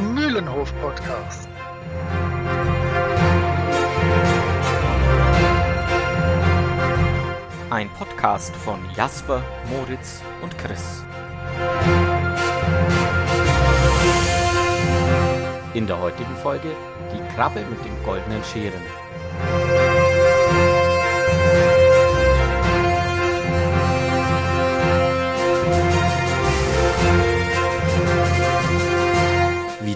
der Mühlenhof-Podcast. Ein Podcast von Jasper, Moritz und Chris. In der heutigen Folge die Krabbe mit den goldenen Scheren.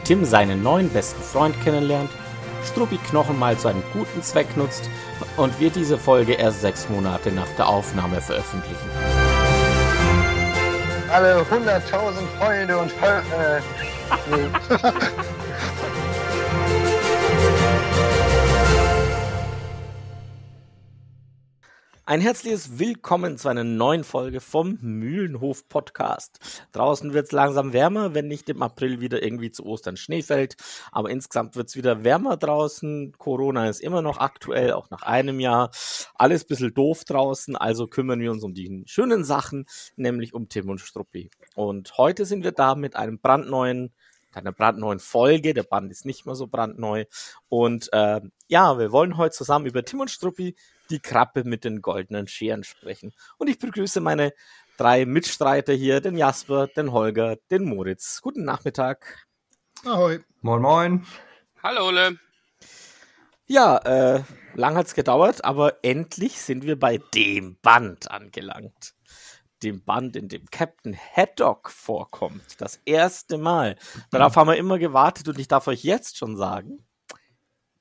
Tim seinen neuen besten Freund kennenlernt, Struppi Knochen mal zu einem guten Zweck nutzt und wir diese Folge erst sechs Monate nach der Aufnahme veröffentlichen. Alle 100.000 Freunde und Fol äh, nee. Ein herzliches Willkommen zu einer neuen Folge vom Mühlenhof Podcast. Draußen wird es langsam wärmer, wenn nicht im April wieder irgendwie zu Ostern Schnee fällt. Aber insgesamt wird es wieder wärmer draußen. Corona ist immer noch aktuell, auch nach einem Jahr. Alles ein bisschen doof draußen, also kümmern wir uns um die schönen Sachen, nämlich um Tim und Struppi. Und heute sind wir da mit einem brandneuen einer brandneuen Folge. Der Band ist nicht mehr so brandneu. Und äh, ja, wir wollen heute zusammen über Tim und Struppi, die Krabbe mit den goldenen Scheren sprechen. Und ich begrüße meine drei Mitstreiter hier, den Jasper, den Holger, den Moritz. Guten Nachmittag. Ahoi. Moin, moin. Hallo, Ole. Ja, äh, lang hat's gedauert, aber endlich sind wir bei dem Band angelangt. Dem Band, in dem Captain Haddock vorkommt. Das erste Mal. Darauf haben wir immer gewartet und ich darf euch jetzt schon sagen,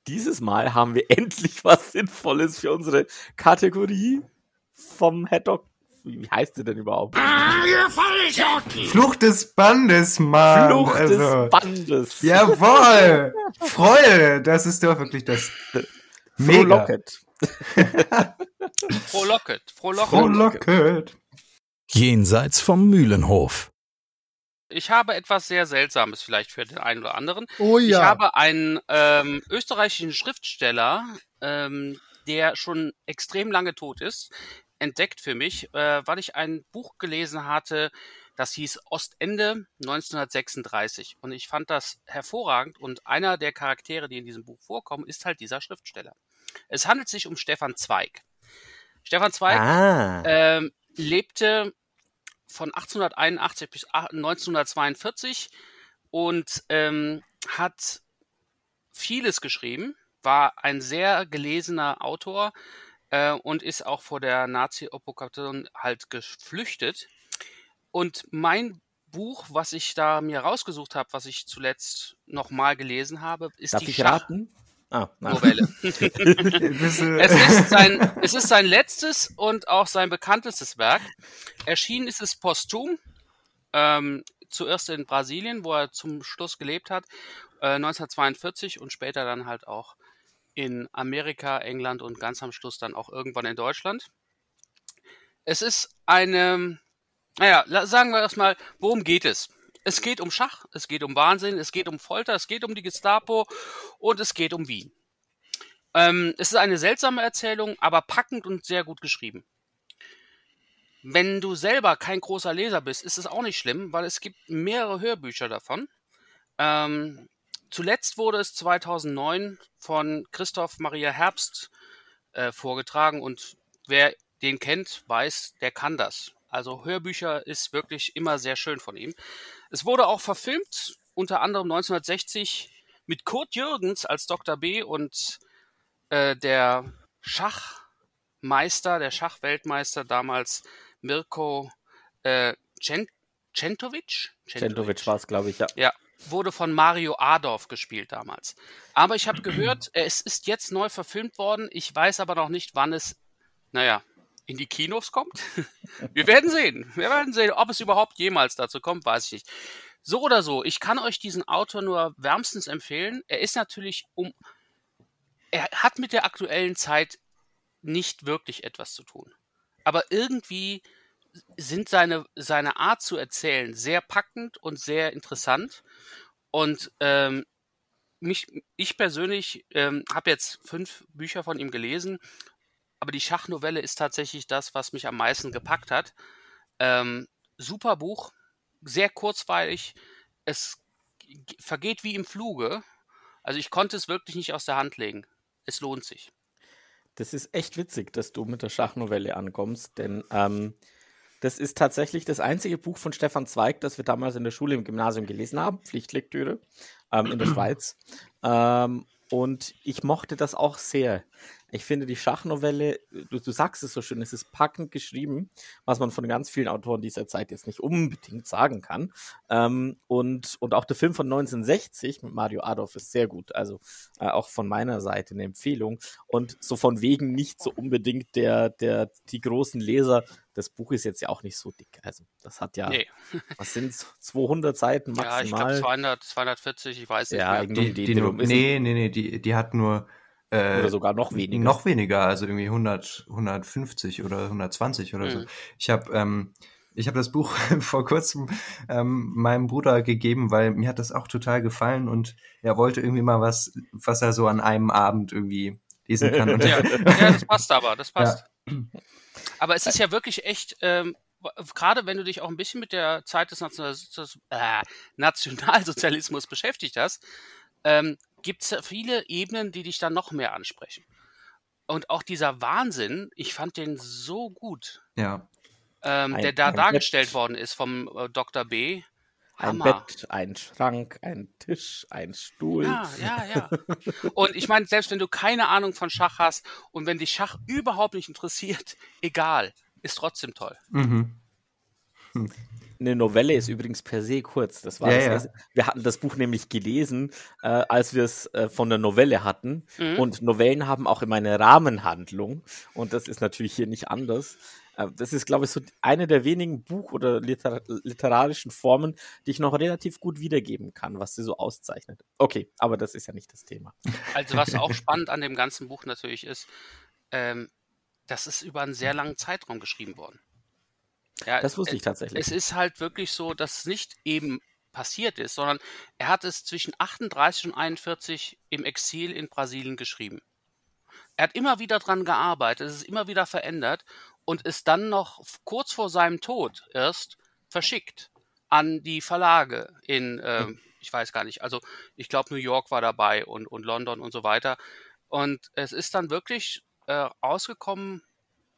dieses Mal haben wir endlich was Sinnvolles für unsere Kategorie vom Haddock. Wie heißt sie denn überhaupt? Flucht des Bandes, Mann. Flucht also, des Bandes. Jawohl. Freude, das ist doch wirklich das. Mega. Frohlocket. Frohlocket. Frohlocket. Frohlocket. Jenseits vom Mühlenhof. Ich habe etwas sehr Seltsames vielleicht für den einen oder anderen. Oh Ich ja. habe einen ähm, österreichischen Schriftsteller, ähm, der schon extrem lange tot ist, entdeckt für mich, äh, weil ich ein Buch gelesen hatte, das hieß Ostende 1936. Und ich fand das hervorragend. Und einer der Charaktere, die in diesem Buch vorkommen, ist halt dieser Schriftsteller. Es handelt sich um Stefan Zweig. Stefan Zweig Ah. ähm, lebte von 1881 bis 1942 und ähm, hat vieles geschrieben, war ein sehr gelesener Autor äh, und ist auch vor der Nazi-Okkupation halt geflüchtet. Und mein Buch, was ich da mir rausgesucht habe, was ich zuletzt nochmal gelesen habe, ist Darf die ich raten? Ah, nein. Es ist, sein, es ist sein letztes und auch sein bekanntestes Werk. Erschienen ist es posthum, ähm, zuerst in Brasilien, wo er zum Schluss gelebt hat, äh, 1942 und später dann halt auch in Amerika, England und ganz am Schluss dann auch irgendwann in Deutschland. Es ist eine, naja, sagen wir erstmal, worum geht es? Es geht um Schach, es geht um Wahnsinn, es geht um Folter, es geht um die Gestapo und es geht um Wien. Ähm, es ist eine seltsame Erzählung, aber packend und sehr gut geschrieben. Wenn du selber kein großer Leser bist, ist es auch nicht schlimm, weil es gibt mehrere Hörbücher davon. Ähm, zuletzt wurde es 2009 von Christoph Maria Herbst äh, vorgetragen und wer den kennt, weiß, der kann das. Also Hörbücher ist wirklich immer sehr schön von ihm. Es wurde auch verfilmt, unter anderem 1960 mit Kurt Jürgens als Dr. B und äh, der Schachmeister, der Schachweltmeister damals Mirko äh, Cent Centovic? Centovic war es, glaube ich, ja. Ja, wurde von Mario Adorf gespielt damals. Aber ich habe gehört, es ist jetzt neu verfilmt worden. Ich weiß aber noch nicht, wann es, naja, in die Kinos kommt. Wir werden sehen. Wir werden sehen, ob es überhaupt jemals dazu kommt, weiß ich nicht. So oder so, ich kann euch diesen Autor nur wärmstens empfehlen. Er ist natürlich um. Er hat mit der aktuellen Zeit nicht wirklich etwas zu tun. Aber irgendwie sind seine, seine Art zu erzählen sehr packend und sehr interessant. Und ähm, mich, ich persönlich ähm, habe jetzt fünf Bücher von ihm gelesen, aber die Schachnovelle ist tatsächlich das, was mich am meisten gepackt hat. Ähm, super Buch, sehr kurzweilig. Es vergeht wie im Fluge. Also ich konnte es wirklich nicht aus der Hand legen. Es lohnt sich. Das ist echt witzig, dass du mit der Schachnovelle ankommst, denn ähm, das ist tatsächlich das einzige Buch von Stefan Zweig, das wir damals in der Schule im Gymnasium gelesen haben, Pflichtlektüre ähm, in der Schweiz. Ähm, und ich mochte das auch sehr. Ich finde die Schachnovelle, du, du sagst es so schön, es ist packend geschrieben, was man von ganz vielen Autoren dieser Zeit jetzt nicht unbedingt sagen kann. Ähm, und, und auch der Film von 1960 mit Mario Adolf ist sehr gut. Also äh, auch von meiner Seite eine Empfehlung. Und so von wegen nicht so unbedingt der, der, die großen Leser. Das Buch ist jetzt ja auch nicht so dick. Also das hat ja, Nee. was sind 200 Seiten Ja, ich glaube maximal? 200, 240, ich weiß nicht Ja, mehr. Die, die, die, nee, nee, nee, die, die hat nur äh, oder sogar noch weniger. Noch weniger, also irgendwie 100, 150 oder 120 oder so. Mhm. Ich habe ähm, ich habe das Buch vor kurzem ähm, meinem Bruder gegeben, weil mir hat das auch total gefallen und er wollte irgendwie mal was, was er so an einem Abend irgendwie lesen kann. Und Ja, ja, das passt aber, das passt. Ja. Aber es ist ja wirklich echt, ähm, gerade wenn du dich auch ein bisschen mit der Zeit des äh, Nationalsozialismus beschäftigt hast, ähm, gibt es viele Ebenen, die dich dann noch mehr ansprechen. Und auch dieser Wahnsinn, ich fand den so gut, ja. ähm, Ein- der da ein dargestellt worden ist vom äh, Dr. B. Ein Hammer. Bett, ein Schrank, ein Tisch, ein Stuhl. Ja, ja, ja. Und ich meine, selbst wenn du keine Ahnung von Schach hast und wenn dich Schach überhaupt nicht interessiert, egal, ist trotzdem toll. Mhm. Eine Novelle ist übrigens per se kurz. Das war Ja, das ja. erste. Wir hatten das Buch nämlich gelesen, äh, als wir es äh, von der Novelle hatten. Mhm. Und Novellen haben auch immer eine Rahmenhandlung. Und das ist natürlich hier nicht anders. Äh, das ist, glaube ich, so eine der wenigen Buch- oder liter literarischen Formen, die ich noch relativ gut wiedergeben kann, was sie so auszeichnet. Okay, aber das ist ja nicht das Thema. Also was auch spannend an dem ganzen Buch natürlich ist, ähm, das ist über einen sehr langen Zeitraum geschrieben worden. Ja, Das wusste äh, ich tatsächlich. Es ist halt wirklich so, dass es nicht eben passiert ist, sondern er hat es zwischen 38 und 41 im Exil in Brasilien geschrieben. Er hat immer wieder dran gearbeitet, es ist immer wieder verändert und ist dann noch kurz vor seinem Tod erst verschickt an die Verlage in, ähm, ich weiß gar nicht, also ich glaube New York war dabei und, und London und so weiter. Und es ist dann wirklich äh, rausgekommen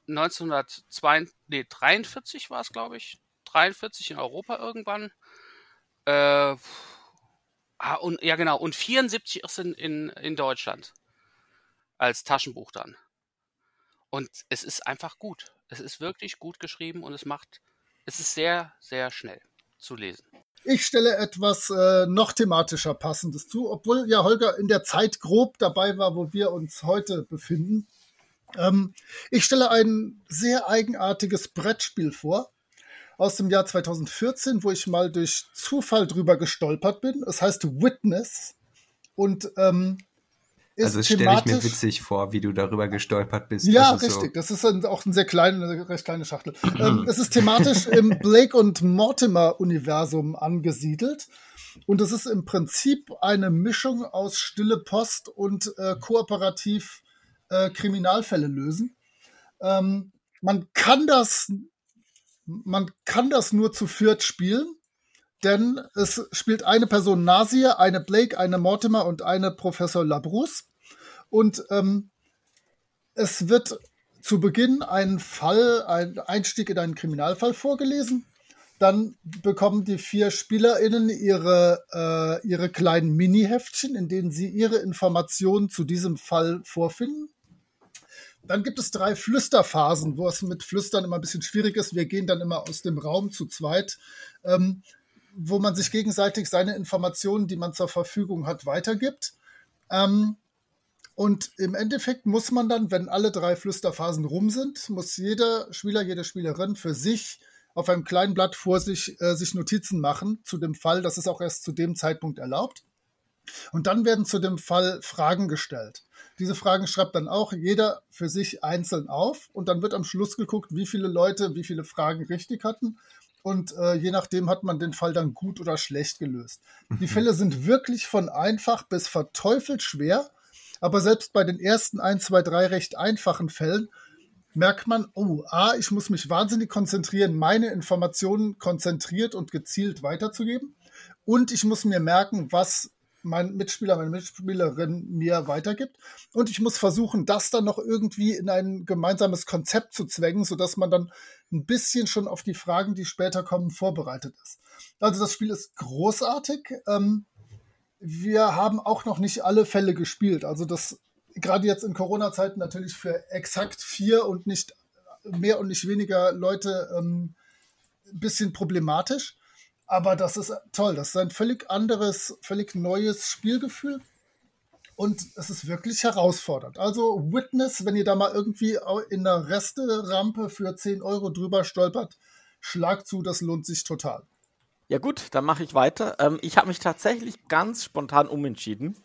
1943 war es, glaube ich. 43 in Europa irgendwann. Äh, ah, und, ja, genau. Und 74 ist in, in, in Deutschland. Als Taschenbuch dann. Und es ist einfach gut. Es ist wirklich gut geschrieben und es macht, es ist sehr, sehr schnell zu lesen. Ich stelle etwas äh, noch thematischer passendes zu, obwohl ja Holger in der Zeit grob dabei war, wo wir uns heute befinden. Ähm, ich stelle ein sehr eigenartiges Brettspiel vor aus dem Jahr 2014, wo ich mal durch Zufall drüber gestolpert bin. Es heißt Witness und ähm, ist Also das stelle ich mir witzig vor, wie du darüber gestolpert bist. ja, also richtig. Das ist ein, auch ein sehr kleine, eine recht kleine Schachtel. ähm, es ist thematisch im Blake und Mortimer Universum angesiedelt. Und es ist im Prinzip eine Mischung aus Stille Post und äh, kooperativ äh, Kriminalfälle lösen. Ähm, man kann das, man kann das nur zu viert spielen, denn es spielt eine Person Nasir, eine Blake, eine Mortimer und eine Professor Labrousse. Und ähm, es wird zu Beginn ein Fall, ein Einstieg in einen Kriminalfall vorgelesen. Dann bekommen die vier SpielerInnen ihre, äh, ihre kleinen Mini-Heftchen, in denen sie ihre Informationen zu diesem Fall vorfinden. Dann gibt es drei Flüsterphasen, wo es mit Flüstern immer ein bisschen schwierig ist. Wir gehen dann immer aus dem Raum zu zweit, ähm, wo man sich gegenseitig seine Informationen, die man zur Verfügung hat, weitergibt. Ähm, und im Endeffekt muss man dann, wenn alle drei Flüsterphasen rum sind, muss jeder Spieler, jede Spielerin für sich auf einem kleinen Blatt vor sich äh, sich Notizen machen zu dem Fall. Das ist auch erst zu dem Zeitpunkt erlaubt. Und dann werden zu dem Fall Fragen gestellt. Diese Fragen schreibt dann auch jeder für sich einzeln auf und dann wird am Schluss geguckt, wie viele Leute wie viele Fragen richtig hatten. Und äh, je nachdem hat man den Fall dann gut oder schlecht gelöst. Die Fälle sind wirklich von einfach bis verteufelt schwer. Aber selbst bei den ersten ein, zwei, drei recht einfachen Fällen merkt man, oh, A, ich muss mich wahnsinnig konzentrieren, meine Informationen konzentriert und gezielt weiterzugeben. Und ich muss mir merken, was mein Mitspieler, meine Mitspielerin mir weitergibt. Und ich muss versuchen, das dann noch irgendwie in ein gemeinsames Konzept zu zwängen, sodass man dann ein bisschen schon auf die Fragen, die später kommen, vorbereitet ist. Also das Spiel ist großartig. Ähm, wir haben auch noch nicht alle Fälle gespielt. Also das gerade jetzt in Corona-Zeiten natürlich für exakt vier und nicht mehr und nicht weniger Leute ähm, ein bisschen problematisch. Aber das ist toll. Das ist ein völlig anderes, völlig neues Spielgefühl. Und es ist wirklich herausfordernd. Also Witness, wenn ihr da mal irgendwie in der Resterampe für 10 Euro drüber stolpert, schlag zu, das lohnt sich total. Ja gut, dann mache ich weiter. Ähm, ich habe mich tatsächlich ganz spontan umentschieden,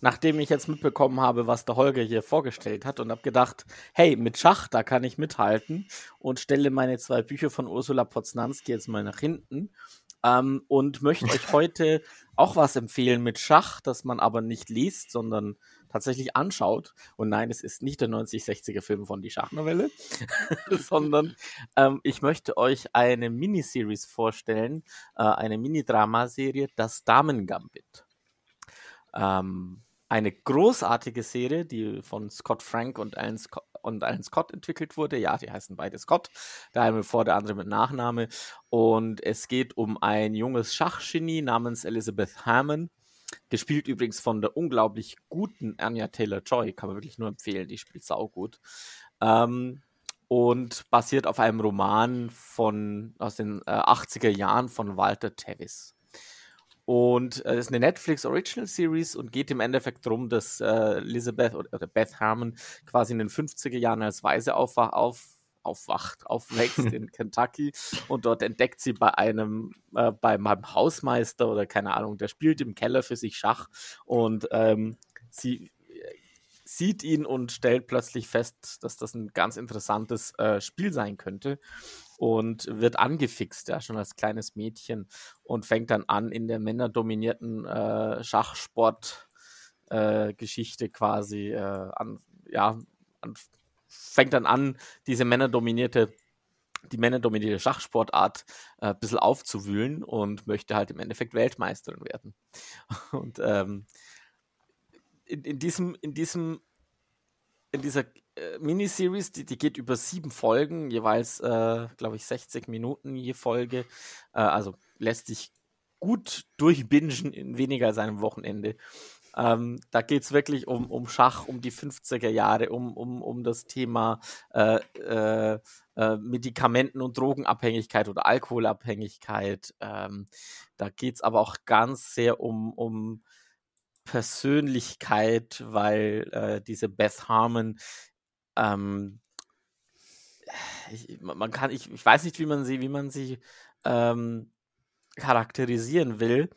nachdem ich jetzt mitbekommen habe, was der Holger hier vorgestellt hat und habe gedacht, hey, mit Schach, da kann ich mithalten und stelle meine zwei Bücher von Ursula Poznanski jetzt mal nach hinten ähm, und möchte euch heute auch was empfehlen mit Schach, das man aber nicht liest, sondern tatsächlich anschaut. Und nein, es ist nicht der 9060er Film von die Schachnovelle, sondern ähm, ich möchte euch eine Miniseries vorstellen, äh, eine Mini-Dramaserie, das Damen-Gambit. Ähm, eine großartige Serie, die von Scott Frank und Alan Scott, und Alan Scott entwickelt wurde. Ja, die heißen beide Scott. Der eine vor, der andere mit Nachname. Und es geht um ein junges Schachgenie namens Elizabeth Hammond. Gespielt übrigens von der unglaublich guten Anya Taylor-Joy. Kann man wirklich nur empfehlen. Die spielt saugut. Ähm, und basiert auf einem Roman von, aus den äh, 80er Jahren von Walter Tevis. Und äh, ist eine Netflix Original Series und geht im Endeffekt darum, dass äh, Elizabeth oder, Beth Harmon quasi in den 50er Jahren als Weise aufwach, auf, aufwacht, aufwächst in Kentucky und dort entdeckt sie bei einem, äh, bei meinem Hausmeister oder keine Ahnung, der spielt im Keller für sich Schach und ähm, sie sieht ihn und stellt plötzlich fest, dass das ein ganz interessantes äh, Spiel sein könnte und wird angefixt, ja, schon als kleines Mädchen und fängt dann an, in der männerdominierten äh, Schachsport-Geschichte äh, quasi äh, an, ja, an, fängt dann an, diese männerdominierte die männerdominierte Schachsportart äh, ein bisschen aufzuwühlen und möchte halt im Endeffekt Weltmeisterin werden. Und ähm, in, in, diesem, in diesem in dieser äh, Miniseries, die, die geht über sieben Folgen, jeweils, äh, glaube ich, 60 Minuten je Folge. Äh, also lässt sich gut durchbingen in weniger als einem Wochenende. Ähm, da geht es wirklich um, um Schach, um die 50er Jahre, um, um, um das Thema äh, äh, äh, Medikamenten- und Drogenabhängigkeit oder Alkoholabhängigkeit. Ähm, da geht es aber auch ganz sehr um, um Persönlichkeit, weil äh, diese Beth Harmon, ähm, ich, man kann, ich, ich weiß nicht, wie man sie, wie man sie ähm, charakterisieren will.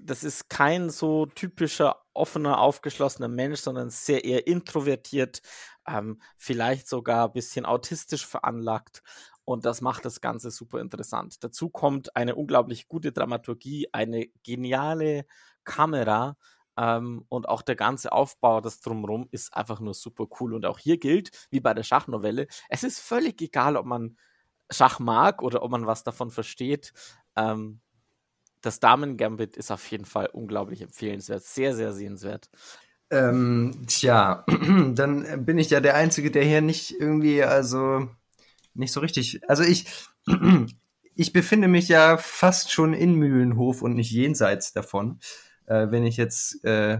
Das ist kein so typischer offener, aufgeschlossener Mensch, sondern sehr eher introvertiert, ähm, vielleicht sogar ein bisschen autistisch veranlagt. Und das macht das Ganze super interessant. Dazu kommt eine unglaublich gute Dramaturgie, eine geniale Kamera, ähm, und auch der ganze Aufbau, das drumherum, ist einfach nur super cool. Und auch hier gilt, wie bei der Schachnovelle, es ist völlig egal, ob man Schach mag oder ob man was davon versteht. Ähm, das Damen-Gambit ist auf jeden Fall unglaublich empfehlenswert, sehr, sehr sehenswert. Ähm, tja, dann bin ich ja der Einzige, der hier nicht irgendwie, also nicht so richtig. Also ich, ich befinde mich ja fast schon in Mühlenhof und nicht jenseits davon äh, wenn ich jetzt äh,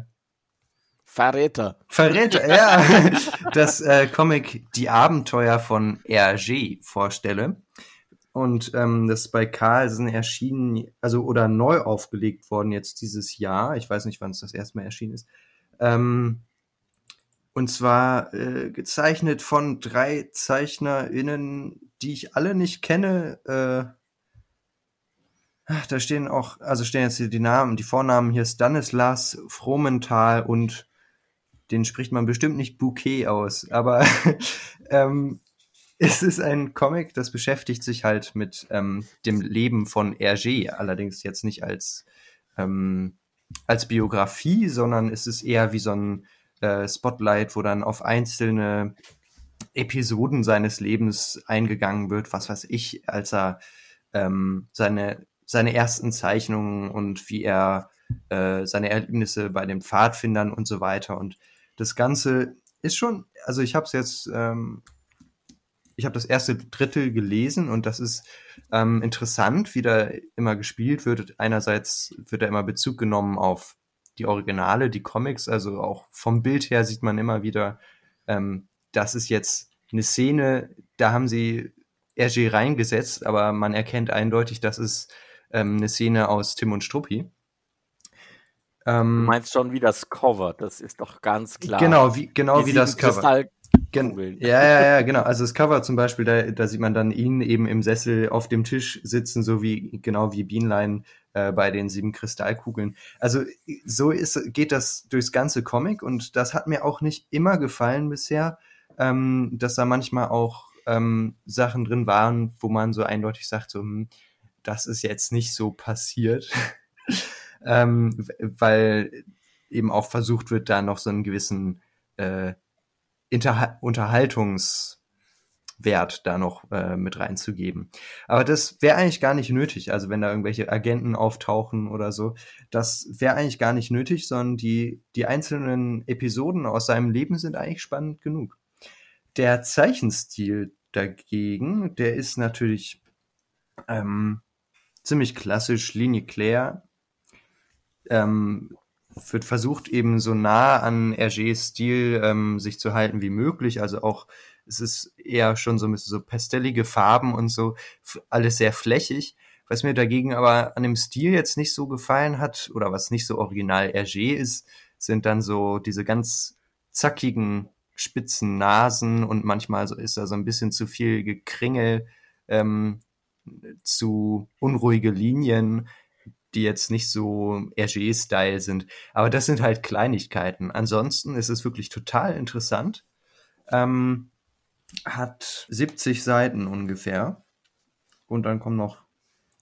Verräter. Verräter, ja. das äh, Comic Die Abenteuer von Hergé vorstelle. Und ähm, das ist bei Carlsen erschienen, also oder neu aufgelegt worden jetzt dieses Jahr. Ich weiß nicht, wann es das erste Mal erschienen ist. Ähm, und zwar äh, gezeichnet von drei ZeichnerInnen, die ich alle nicht kenne. Äh, da stehen auch, also stehen jetzt hier die Namen, die Vornamen. Hier Stanislas Fromenthal und den spricht man bestimmt nicht Bouquet aus, aber ähm, es ist ein Comic, das beschäftigt sich halt mit ähm, dem Leben von Hergé, allerdings jetzt nicht als, ähm, als Biografie, sondern es ist eher wie so ein äh, Spotlight, wo dann auf einzelne Episoden seines Lebens eingegangen wird, was weiß ich, als er ähm, seine, seine ersten Zeichnungen und wie er äh, seine Erlebnisse bei den Pfadfindern und so weiter. Und das Ganze ist schon, also ich habe es jetzt, ähm, ich habe das erste Drittel gelesen und das ist ähm, interessant, wie da immer gespielt wird. Einerseits wird da immer Bezug genommen auf die Originale, die Comics, also auch vom Bild her sieht man immer wieder, ähm, das ist jetzt eine Szene, da haben sie RG reingesetzt, aber man erkennt eindeutig, das ist ähm, eine Szene aus Tim und Struppi. Ähm, du meinst schon wie das Cover, das ist doch ganz klar. Genau, wie, genau wie das Cover. Gen ja, ja, ja, genau. Also das Cover zum Beispiel, da, da sieht man dann ihn eben im Sessel auf dem Tisch sitzen, so wie genau wie Bienlein äh, bei den sieben Kristallkugeln. Also so ist, geht das durchs ganze Comic und das hat mir auch nicht immer gefallen bisher, ähm, dass da manchmal auch ähm, Sachen drin waren, wo man so eindeutig sagt, so, hm, das ist jetzt nicht so passiert. ähm, weil eben auch versucht wird, da noch so einen gewissen äh, Inter Unterhaltungswert da noch äh, mit reinzugeben. Aber das wäre eigentlich gar nicht nötig. Also wenn da irgendwelche Agenten auftauchen oder so, das wäre eigentlich gar nicht nötig, sondern die, die einzelnen Episoden aus seinem Leben sind eigentlich spannend genug. Der Zeichenstil dagegen, der ist natürlich ähm, ziemlich klassisch, Linie Claire, ähm, wird versucht, eben so nah an Hergés Stil ähm, sich zu halten wie möglich. Also auch, es ist eher schon so ein bisschen so pastellige Farben und so, alles sehr flächig. Was mir dagegen aber an dem Stil jetzt nicht so gefallen hat, oder was nicht so original Hergé ist, sind dann so diese ganz zackigen, spitzen Nasen und manchmal so ist da so ein bisschen zu viel Gekringel, ähm, zu unruhige Linien die jetzt nicht so Hergé-Style sind. Aber das sind halt Kleinigkeiten. Ansonsten ist es wirklich total interessant. Ähm, hat 70 Seiten ungefähr. Und dann kommen noch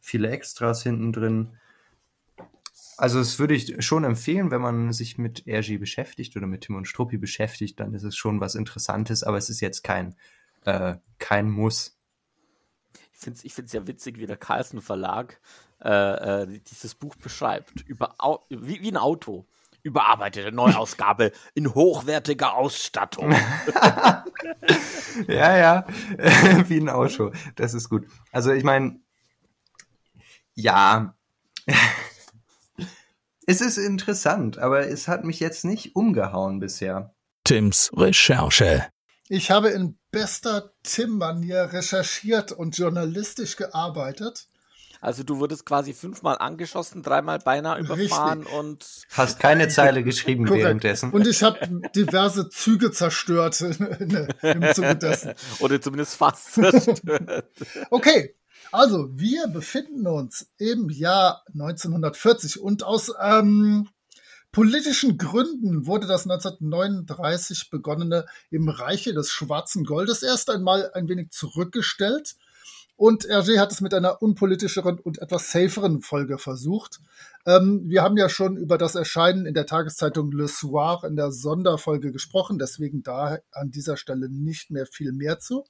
viele Extras hinten drin. Also das würde ich schon empfehlen, wenn man sich mit RG beschäftigt oder mit Tim und Struppi beschäftigt, dann ist es schon was Interessantes, aber es ist jetzt kein, äh, kein Muss. Ich finde es ich find's ja witzig, wie der Carlsen Verlag äh, äh, dieses Buch beschreibt. Über, wie, wie ein Auto. Überarbeitete Neuausgabe in hochwertiger Ausstattung. ja, ja, wie ein Auto. Das ist gut. Also ich meine, ja, es ist interessant, aber es hat mich jetzt nicht umgehauen bisher. Tims Recherche. Ich habe in bester Tim-Manier recherchiert und journalistisch gearbeitet. Also du wurdest quasi fünfmal angeschossen, dreimal beinahe überfahren Richtig. und hast keine Zeile geschrieben Korrekt. währenddessen. Und ich habe diverse Züge zerstört im Zuge dessen. Oder zumindest fast zerstört. okay, also wir befinden uns im Jahr 1940 und aus ähm, politischen Gründen wurde das 1939 begonnene im Reiche des schwarzen Goldes erst einmal ein wenig zurückgestellt und Hergé hat es mit einer unpolitischeren und etwas saferen Folge versucht. Ähm, wir haben ja schon über das Erscheinen in der Tageszeitung Le Soir in der Sonderfolge gesprochen, deswegen da an dieser Stelle nicht mehr viel mehr zu.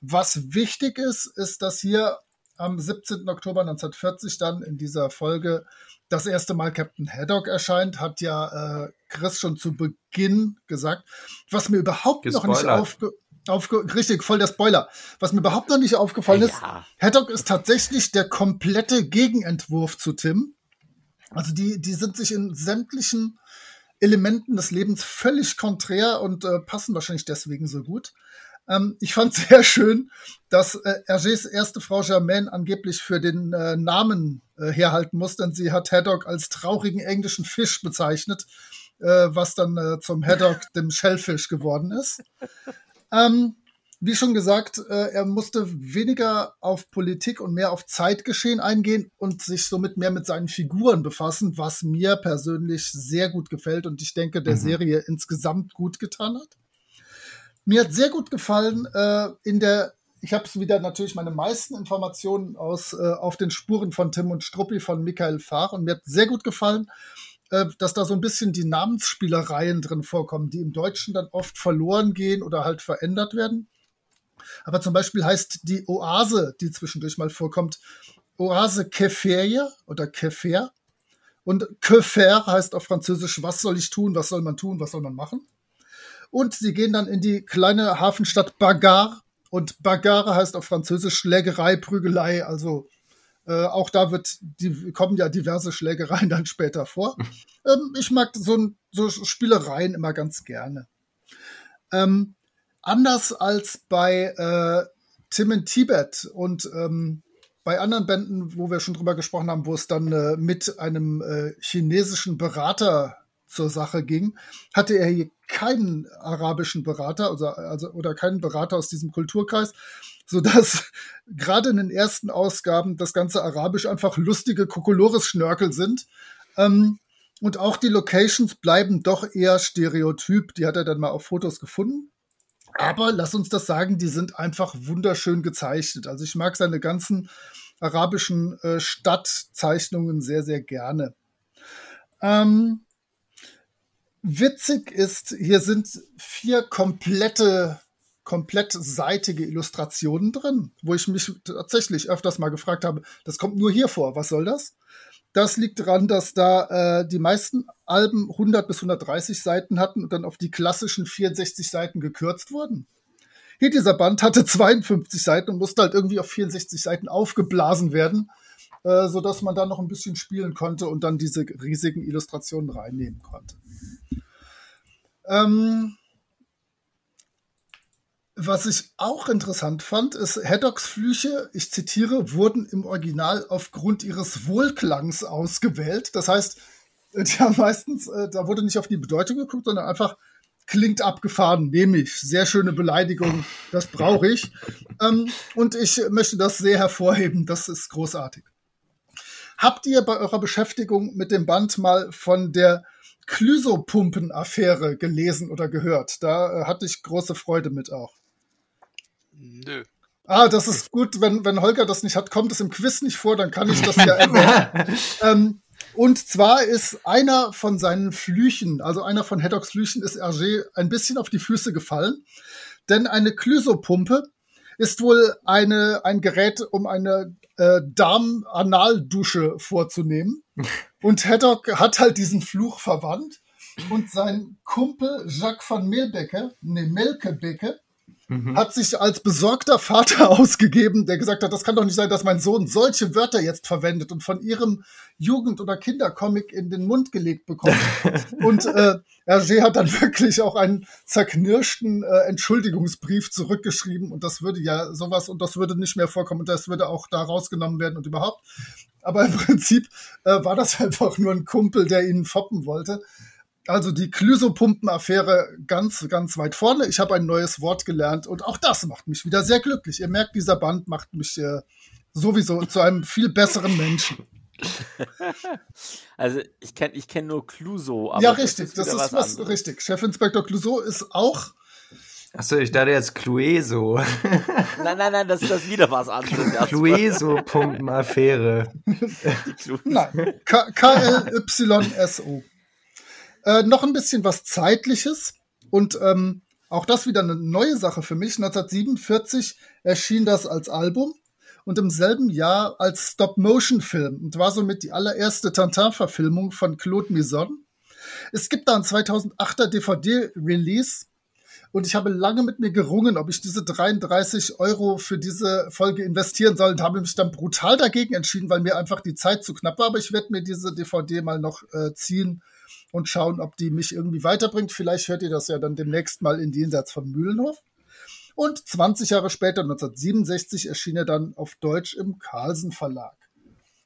Was wichtig ist, ist, dass hier am 17. Oktober 1940 dann in dieser Folge das erste Mal Captain Haddock erscheint, hat ja äh, Chris schon zu Beginn gesagt. Was mir überhaupt Gespoilert. noch nicht aufge Aufge richtig, voll der Spoiler. Was mir überhaupt noch nicht aufgefallen ja. ist, Haddock ist tatsächlich der komplette Gegenentwurf zu Tim. Also die, die sind sich in sämtlichen Elementen des Lebens völlig konträr und äh, passen wahrscheinlich deswegen so gut. Ähm, ich fand sehr schön, dass äh, Hergés erste Frau Germaine angeblich für den äh, Namen äh, herhalten muss, denn sie hat Haddock als traurigen englischen Fisch bezeichnet, äh, was dann äh, zum Haddock, dem Shellfish geworden ist. Ähm, wie schon gesagt, äh, er musste weniger auf Politik und mehr auf Zeitgeschehen eingehen und sich somit mehr mit seinen Figuren befassen, was mir persönlich sehr gut gefällt und ich denke, der mhm. Serie insgesamt gut getan hat. Mir hat sehr gut gefallen äh, in der ich habe es wieder natürlich meine meisten Informationen aus äh, auf den Spuren von Tim und Struppi von Michael Fahr und mir hat sehr gut gefallen, äh, dass da so ein bisschen die Namensspielereien drin vorkommen, die im Deutschen dann oft verloren gehen oder halt verändert werden. Aber zum Beispiel heißt die Oase, die zwischendurch mal vorkommt, Oase Keferia oder Kefer. Und Kefer heißt auf Französisch, was soll ich tun, was soll man tun, was soll man machen. Und sie gehen dann in die kleine Hafenstadt Bagar. Und Bagarre heißt auf Französisch Schlägerei, Prügelei. Also äh, auch da wird die, kommen ja diverse Schlägereien dann später vor. ähm, ich mag so, so, Spielereien immer ganz gerne. Ähm, anders als bei äh, Tim in Tibet und ähm, bei anderen Bänden, wo wir schon drüber gesprochen haben, wo es dann äh, mit einem äh, chinesischen Berater zur Sache ging, hatte er hier keinen arabischen Berater also, also, oder keinen Berater aus diesem Kulturkreis, sodass gerade in den ersten Ausgaben das ganze Arabisch einfach lustige Kokolores-Schnörkel sind. Ähm, und auch die Locations bleiben doch eher stereotyp. Die hat er dann mal auf Fotos gefunden. Aber lass uns das sagen, die sind einfach wunderschön gezeichnet. Also ich mag seine ganzen arabischen äh, Stadtzeichnungen sehr, sehr gerne. Ähm, witzig ist, hier sind vier komplette, komplett seitige Illustrationen drin, wo ich mich tatsächlich öfters mal gefragt habe, das kommt nur hier vor, was soll das? Das liegt daran, dass da äh, die meisten Alben 100 bis 130 Seiten hatten und dann auf die klassischen 64 Seiten gekürzt wurden. Hier dieser Band hatte 52 Seiten und musste halt irgendwie auf 64 Seiten aufgeblasen werden, äh, so dass man da noch ein bisschen spielen konnte und dann diese riesigen Illustrationen reinnehmen konnte. Ähm, was ich auch interessant fand, ist, Haddocks Flüche, ich zitiere, wurden im Original aufgrund ihres Wohlklangs ausgewählt. Das heißt, die haben meistens, äh, da wurde nicht auf die Bedeutung geguckt, sondern einfach klingt abgefahren, nehme ich. Sehr schöne Beleidigung, das brauche ich. Ähm, und ich möchte das sehr hervorheben, das ist großartig. Habt ihr bei eurer Beschäftigung mit dem Band mal von der Clysopumpen-Affäre gelesen oder gehört? Da äh, hatte ich große Freude mit auch. Nö. Ah, das ist gut, wenn, wenn Holger das nicht hat, kommt es im Quiz nicht vor, dann kann ich das ja erwähnen. ähm, und zwar ist einer von seinen Flüchen, also einer von Haddocks Flüchen, ist Hergé ein bisschen auf die Füße gefallen. Denn eine Clysopumpe ist wohl eine, ein Gerät, um eine äh, Darm-Analdusche vorzunehmen. Und Haddock hat halt diesen Fluch verwandt. Und sein Kumpel Jacques van Melbecke, ne, Melkebecke, mhm. hat sich als besorgter Vater ausgegeben, der gesagt hat, das kann doch nicht sein, dass mein Sohn solche Wörter jetzt verwendet und von ihrem Jugend- oder Kindercomic in den Mund gelegt bekommt. und äh, Hergé hat dann wirklich auch einen zerknirschten äh, Entschuldigungsbrief zurückgeschrieben und das würde ja sowas und das würde nicht mehr vorkommen und das würde auch da rausgenommen werden und überhaupt. Aber im Prinzip äh, war das einfach nur ein Kumpel, der ihn foppen wollte. Also die Clysopumpen-Affäre ganz, ganz weit vorne. Ich habe ein neues Wort gelernt und auch das macht mich wieder sehr glücklich. Ihr merkt, dieser Band macht mich äh, sowieso zu einem viel besseren Menschen. Also ich kenne ich kenn nur Clouseau. ja, richtig, das ist, das ist was, was richtig. Chefinspektor Clouseau ist auch Achso, ich dachte jetzt Clueso. nein, nein, nein, das ist das wieder was anderes. Clueso-Affäre. nein, K-L-Y-S-O. Äh, noch ein bisschen was Zeitliches und ähm, auch das wieder eine neue Sache für mich. 1947 erschien das als Album und im selben Jahr als Stop-Motion-Film und war somit die allererste Tintin-Verfilmung von Claude Mison. Es gibt da einen 2008er DVD-Release und ich habe lange mit mir gerungen, ob ich diese 33 Euro für diese Folge investieren soll und habe mich dann brutal dagegen entschieden, weil mir einfach die Zeit zu knapp war. Aber ich werde mir diese DVD mal noch äh, ziehen und schauen, ob die mich irgendwie weiterbringt. Vielleicht hört ihr das ja dann demnächst mal in Jenseits von Mühlenhof. Und 20 Jahre später, 1967, erschien er dann auf Deutsch im Carlsen Verlag.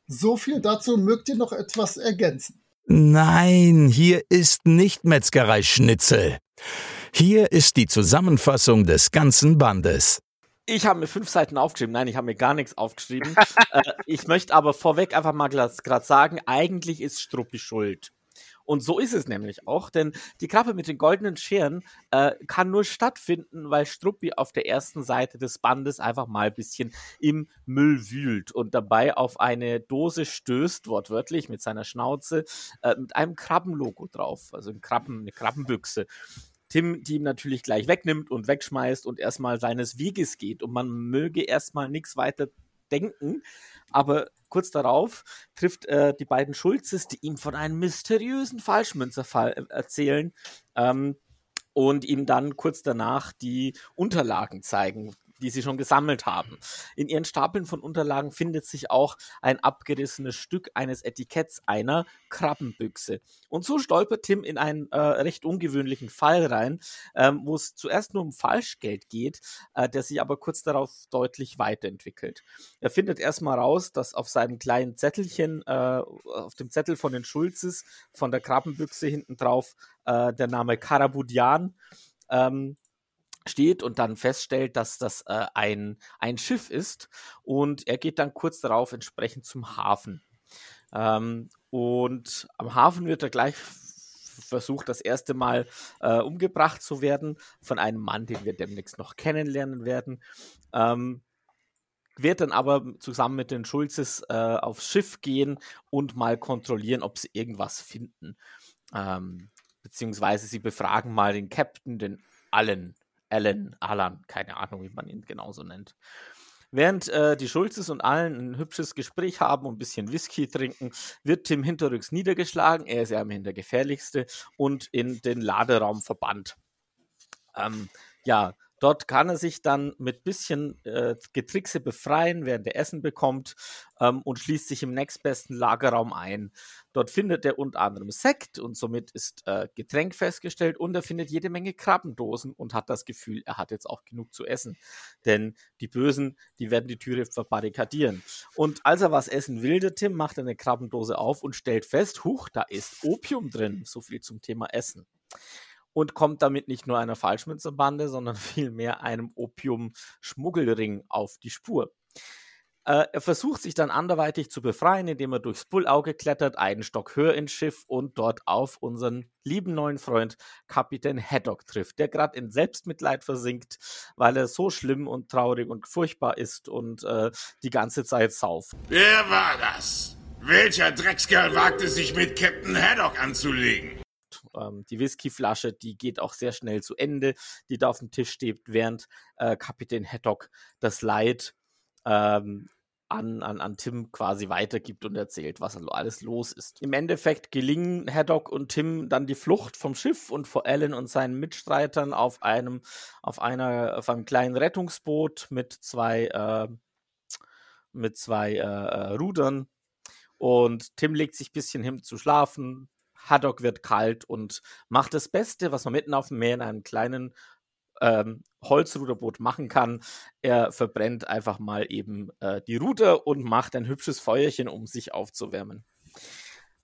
So viel dazu. Mögt ihr noch etwas ergänzen? Nein, hier ist nicht Metzgerei Schnitzel. Hier ist die Zusammenfassung des ganzen Bandes. Ich habe mir fünf Seiten aufgeschrieben. Nein, ich habe mir gar nichts aufgeschrieben. äh, ich möchte aber vorweg einfach mal gerade sagen, eigentlich ist Struppi schuld. Und so ist es nämlich auch, denn die Krabbe mit den goldenen Scheren äh, kann nur stattfinden, weil Struppi auf der ersten Seite des Bandes einfach mal ein bisschen im Müll wühlt und dabei auf eine Dose stößt, wortwörtlich mit seiner Schnauze, äh, mit einem Krabbenlogo drauf, also ein Krabben, eine Krabbenbüchse. Tim, die ihm natürlich gleich wegnimmt und wegschmeißt und erstmal seines Weges geht. Und man möge erstmal nichts weiter denken. Aber kurz darauf trifft äh, die beiden Schulzes, die ihm von einem mysteriösen Falschmünzerfall äh, erzählen ähm, und ihm dann kurz danach die Unterlagen zeigen, die sie schon gesammelt haben. In ihren Stapeln von Unterlagen findet sich auch ein abgerissenes Stück eines Etiketts einer Krabbenbüchse. Und so stolpert Tim in einen äh, recht ungewöhnlichen Fall rein, ähm, wo es zuerst nur um Falschgeld geht, äh, der sich aber kurz darauf deutlich weiterentwickelt. Er findet erstmal raus, dass auf seinem kleinen Zettelchen, äh, auf dem Zettel von den Schulzes, von der Krabbenbüchse hinten drauf, äh, der Name Karabudian ähm, steht und dann feststellt, dass das äh, ein, ein Schiff ist. Und er geht dann kurz darauf entsprechend zum Hafen. Ähm, und am Hafen wird er gleich versucht, das erste Mal äh, umgebracht zu werden von einem Mann, den wir demnächst noch kennenlernen werden. Ähm, wird dann aber zusammen mit den Schulzes äh, aufs Schiff gehen und mal kontrollieren, ob sie irgendwas finden. Ähm, beziehungsweise sie befragen mal den Captain, den Allen, Alan, Alan, keine Ahnung, wie man ihn genauso nennt. Während äh, die Schulzes und allen ein hübsches Gespräch haben und ein bisschen Whisky trinken, wird Tim hinterrücks niedergeschlagen. Er ist ja immerhin der gefährlichste und in den Laderaum verbannt. Ähm, ja, Dort kann er sich dann mit bisschen äh, Getrickse befreien, während er Essen bekommt ähm, und schließt sich im nächstbesten Lagerraum ein. Dort findet er unter anderem Sekt und somit ist äh, Getränk festgestellt und er findet jede Menge Krabbendosen und hat das Gefühl, er hat jetzt auch genug zu essen. Denn die Bösen, die werden die Türe verbarrikadieren. Und als er was essen will, der Tim, macht eine Krabbendose auf und stellt fest, huch, da ist Opium drin. So viel zum Thema Essen und kommt damit nicht nur einer Falschmünzerbande, sondern vielmehr einem Opium-Schmuggelring auf die Spur. Äh, er versucht sich dann anderweitig zu befreien, indem er durchs Bullauge klettert, einen Stock höher ins Schiff und dort auf unseren lieben neuen Freund Kapitän Haddock trifft, der gerade in Selbstmitleid versinkt, weil er so schlimm und traurig und furchtbar ist und äh, die ganze Zeit sauft. Wer war das? Welcher Dreckskerl wagte sich mit Captain Haddock anzulegen? Ähm, die Whiskyflasche, die geht auch sehr schnell zu Ende, die da auf dem Tisch steht, während äh, Kapitän Haddock das Leid ähm, an, an, an Tim quasi weitergibt und erzählt, was alles los ist. Im Endeffekt gelingen Haddock und Tim dann die Flucht vom Schiff und vor Alan und seinen Mitstreitern auf einem, auf einer, auf einem kleinen Rettungsboot mit zwei, äh, mit zwei äh, äh Rudern. Und Tim legt sich ein bisschen hin zu schlafen. Haddock wird kalt und macht das Beste, was man mitten auf dem Meer in einem kleinen ähm, Holzruderboot machen kann. Er verbrennt einfach mal eben äh, die Ruder und macht ein hübsches Feuerchen, um sich aufzuwärmen.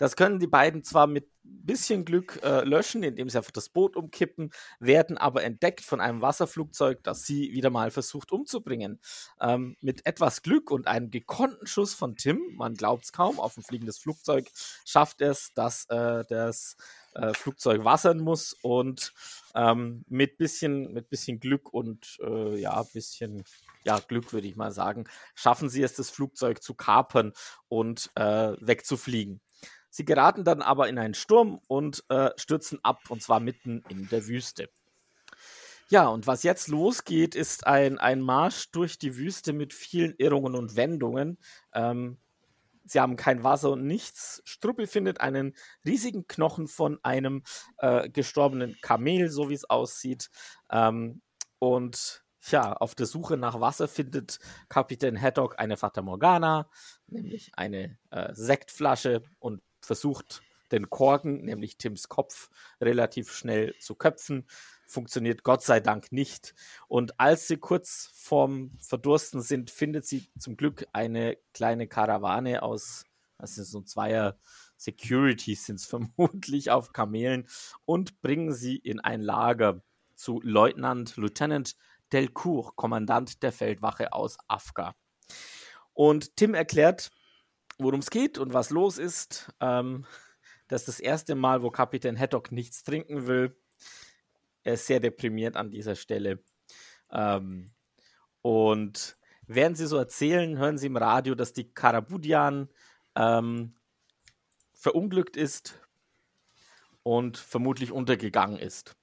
Das können die beiden zwar mit bisschen Glück äh, löschen, indem sie einfach das Boot umkippen, werden aber entdeckt von einem Wasserflugzeug, das sie wieder mal versucht umzubringen. Ähm, mit etwas Glück und einem gekonnten Schuss von Tim, man glaubt es kaum, auf ein fliegendes Flugzeug, schafft es, dass äh, das äh, Flugzeug wassern muss und ähm, mit bisschen mit bisschen Glück und äh, ja bisschen ja, Glück würde ich mal sagen, schaffen sie es, das Flugzeug zu kapern und äh, wegzufliegen. Sie geraten dann aber in einen Sturm und äh, stürzen ab, und zwar mitten in der Wüste. Ja, und was jetzt losgeht, ist ein, ein Marsch durch die Wüste mit vielen Irrungen und Wendungen. Ähm, sie haben kein Wasser und nichts. Struppel findet einen riesigen Knochen von einem äh, gestorbenen Kamel, so wie es aussieht. Ähm, und ja, auf der Suche nach Wasser findet Kapitän Haddock eine Fata Morgana, nämlich eine äh, Sektflasche und versucht, den Korken, nämlich Tims Kopf, relativ schnell zu köpfen. Funktioniert Gott sei Dank nicht. Und als sie kurz vorm Verdursten sind, findet sie zum Glück eine kleine Karawane aus, sind so zweier Securities, sind es vermutlich auf Kamelen, und bringen sie in ein Lager zu Leutnant, Lieutenant Delcourt, Kommandant der Feldwache aus Afga. Und Tim erklärt, worum es geht und was los ist. Ähm, Das ist das erste Mal, wo Kapitän Haddock nichts trinken will. Er ist sehr deprimiert an dieser Stelle. Ähm, und während sie so erzählen, hören sie im Radio, dass die Karabudian ähm, verunglückt ist und vermutlich untergegangen ist.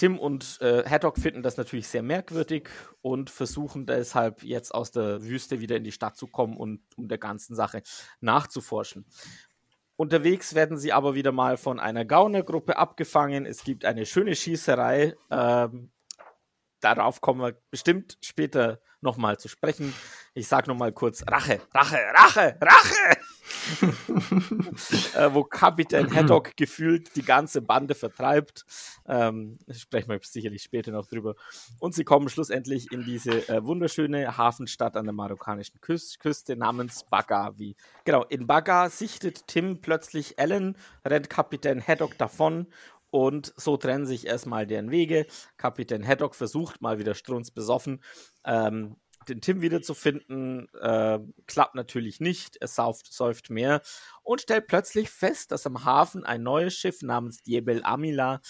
Tim und äh, Haddock finden das natürlich sehr merkwürdig und versuchen deshalb jetzt aus der Wüste wieder in die Stadt zu kommen und um der ganzen Sache nachzuforschen. Unterwegs werden sie aber wieder mal von einer Gaunergruppe abgefangen. Es gibt eine schöne Schießerei. Ähm, darauf kommen wir bestimmt später nochmal zu sprechen. Ich sage nochmal kurz Rache, Rache, Rache, Rache! Äh, wo Kapitän Haddock gefühlt die ganze Bande vertreibt. Ähm, sprechen wir sicherlich später noch drüber. Und sie kommen schlussendlich in diese äh, wunderschöne Hafenstadt an der marokkanischen Küste, Küste namens Bagavi. Genau, in Baga sichtet Tim plötzlich Ellen, rennt Kapitän Haddock davon und so trennen sich erstmal deren Wege. Kapitän Haddock versucht mal wieder strunzbesoffen ähm, den Tim wiederzufinden, äh, klappt natürlich nicht. Er sauft, säuft mehr und stellt plötzlich fest, dass am Hafen ein neues Schiff namens Diebel Amila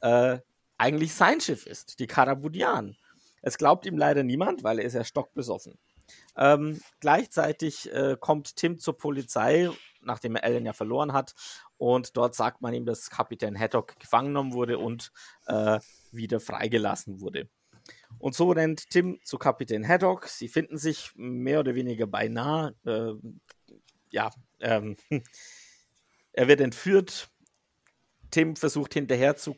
äh, eigentlich sein Schiff ist, die Karabudian. Es glaubt ihm leider niemand, weil er ist ja stockbesoffen. Ähm, gleichzeitig äh, kommt Tim zur Polizei, nachdem er Ellen ja verloren hat, und dort sagt man ihm, dass Kapitän Haddock gefangen genommen wurde und äh, wieder freigelassen wurde. Und so rennt Tim zu Kapitän Haddock. Sie finden sich mehr oder weniger beinahe. Äh, ja, ähm, er wird entführt. Tim versucht hinterher zu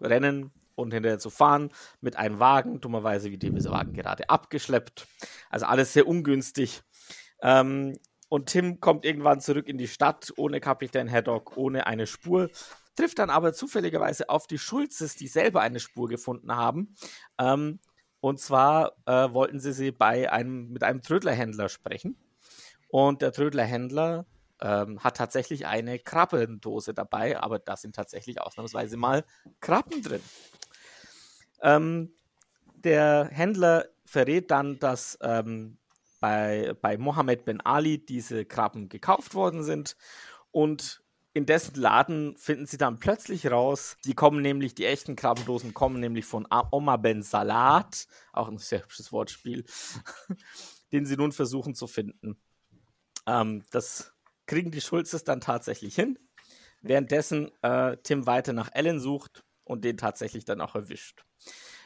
rennen und hinterher zu fahren mit einem Wagen. Dummerweise wird dieser Wagen gerade abgeschleppt. Also alles sehr ungünstig. Ähm, und Tim kommt irgendwann zurück in die Stadt ohne Kapitän Haddock, ohne eine Spur trifft dann aber zufälligerweise auf die Schulzes, die selber eine Spur gefunden haben. Ähm, und zwar äh, wollten sie sie bei einem, mit einem Trödlerhändler sprechen. Und der Trödlerhändler ähm, hat tatsächlich eine Krabbendose dabei, aber da sind tatsächlich ausnahmsweise mal Krabben drin. Ähm, der Händler verrät dann, dass ähm, bei, bei Mohammed Ben Ali diese Krabben gekauft worden sind und in dessen Laden finden sie dann plötzlich raus, die kommen nämlich, die echten Krabbendosen kommen nämlich von Oma Ben Salat, auch ein sehr hübsches Wortspiel, den sie nun versuchen zu finden. Ähm, das kriegen die Schulzes dann tatsächlich hin, währenddessen äh, Tim weiter nach Ellen sucht und den tatsächlich dann auch erwischt.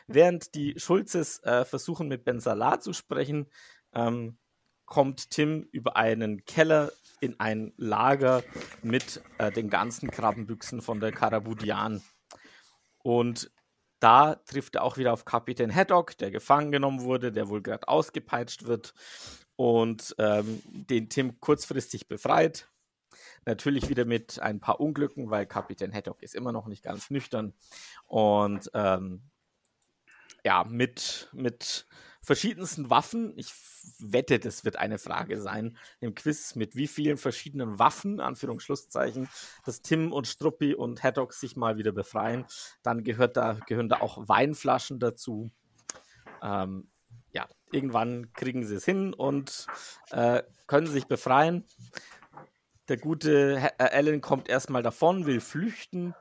Während die Schulzes äh, versuchen mit Ben Salat zu sprechen, ähm, kommt Tim über einen Keller in ein Lager mit äh, den ganzen Krabbenbüchsen von der Karabudian. Und da trifft er auch wieder auf Kapitän Haddock, der gefangen genommen wurde, der wohl gerade ausgepeitscht wird und ähm, den Tim kurzfristig befreit. Natürlich wieder mit ein paar Unglücken, weil Kapitän Haddock ist immer noch nicht ganz nüchtern. Und ähm, ja, mit, mit verschiedensten Waffen. Ich wette, das wird eine Frage sein im Quiz, mit wie vielen verschiedenen Waffen, Anführungsschlusszeichen, dass Tim und Struppi und Haddock sich mal wieder befreien. Dann gehört da, gehören da auch Weinflaschen dazu. Ähm, ja, irgendwann kriegen sie es hin und äh, können sich befreien. Der gute äh, Alan kommt erstmal davon, will flüchten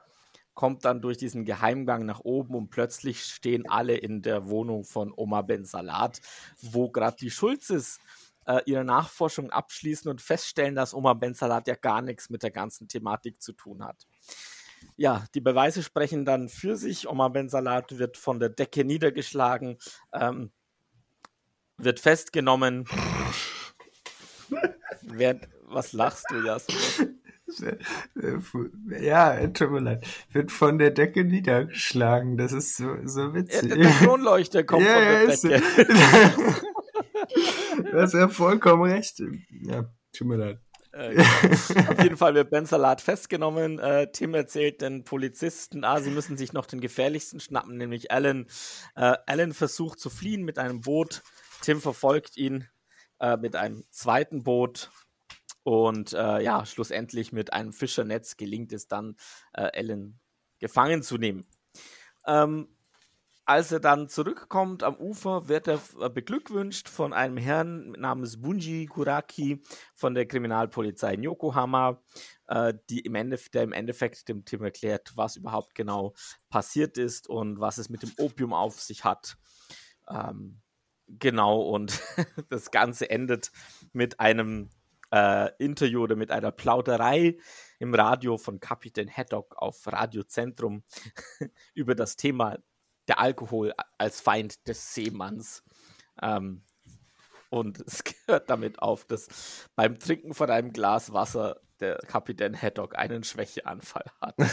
kommt dann durch diesen Geheimgang nach oben und plötzlich stehen alle in der Wohnung von Oma Ben Salat, wo gerade die Schulzes äh, ihre Nachforschung abschließen und feststellen, dass Oma Ben Salat ja gar nichts mit der ganzen Thematik zu tun hat. Ja, die Beweise sprechen dann für sich. Oma Ben Salat wird von der Decke niedergeschlagen, ähm, wird festgenommen. Während, was lachst du, Jasmin? Ja, tut mir leid. Wird von der Decke niedergeschlagen. Das ist so, so witzig. Ja, der Kronleuchter kommt ja, von der Decke. du hast ja vollkommen recht. Ja, tut mir leid. Äh, genau. Auf jeden Fall wird Ben Salat festgenommen. Äh, Tim erzählt den Polizisten, ah, sie müssen sich noch den gefährlichsten schnappen, nämlich Alan. Äh, Alan versucht zu fliehen mit einem Boot. Tim verfolgt ihn mit einem zweiten Boot und äh, ja, schlussendlich mit einem Fischernetz gelingt es dann, äh, Ellen gefangen zu nehmen. Ähm, als er dann zurückkommt am Ufer, wird er äh, beglückwünscht von einem Herrn namens Bunji Kuraki von der Kriminalpolizei in Yokohama, äh, die im der im Endeffekt dem Tim erklärt, was überhaupt genau passiert ist und was es mit dem Opium auf sich hat. Ähm, genau, und das Ganze endet mit einem äh, Interview oder mit einer Plauderei im Radio von Kapitän Haddock auf Radiozentrum über das Thema der Alkohol als Feind des Seemanns. Ähm, und es gehört damit auf, dass beim Trinken von einem Glas Wasser der Kapitän Haddock einen Schwächeanfall hat.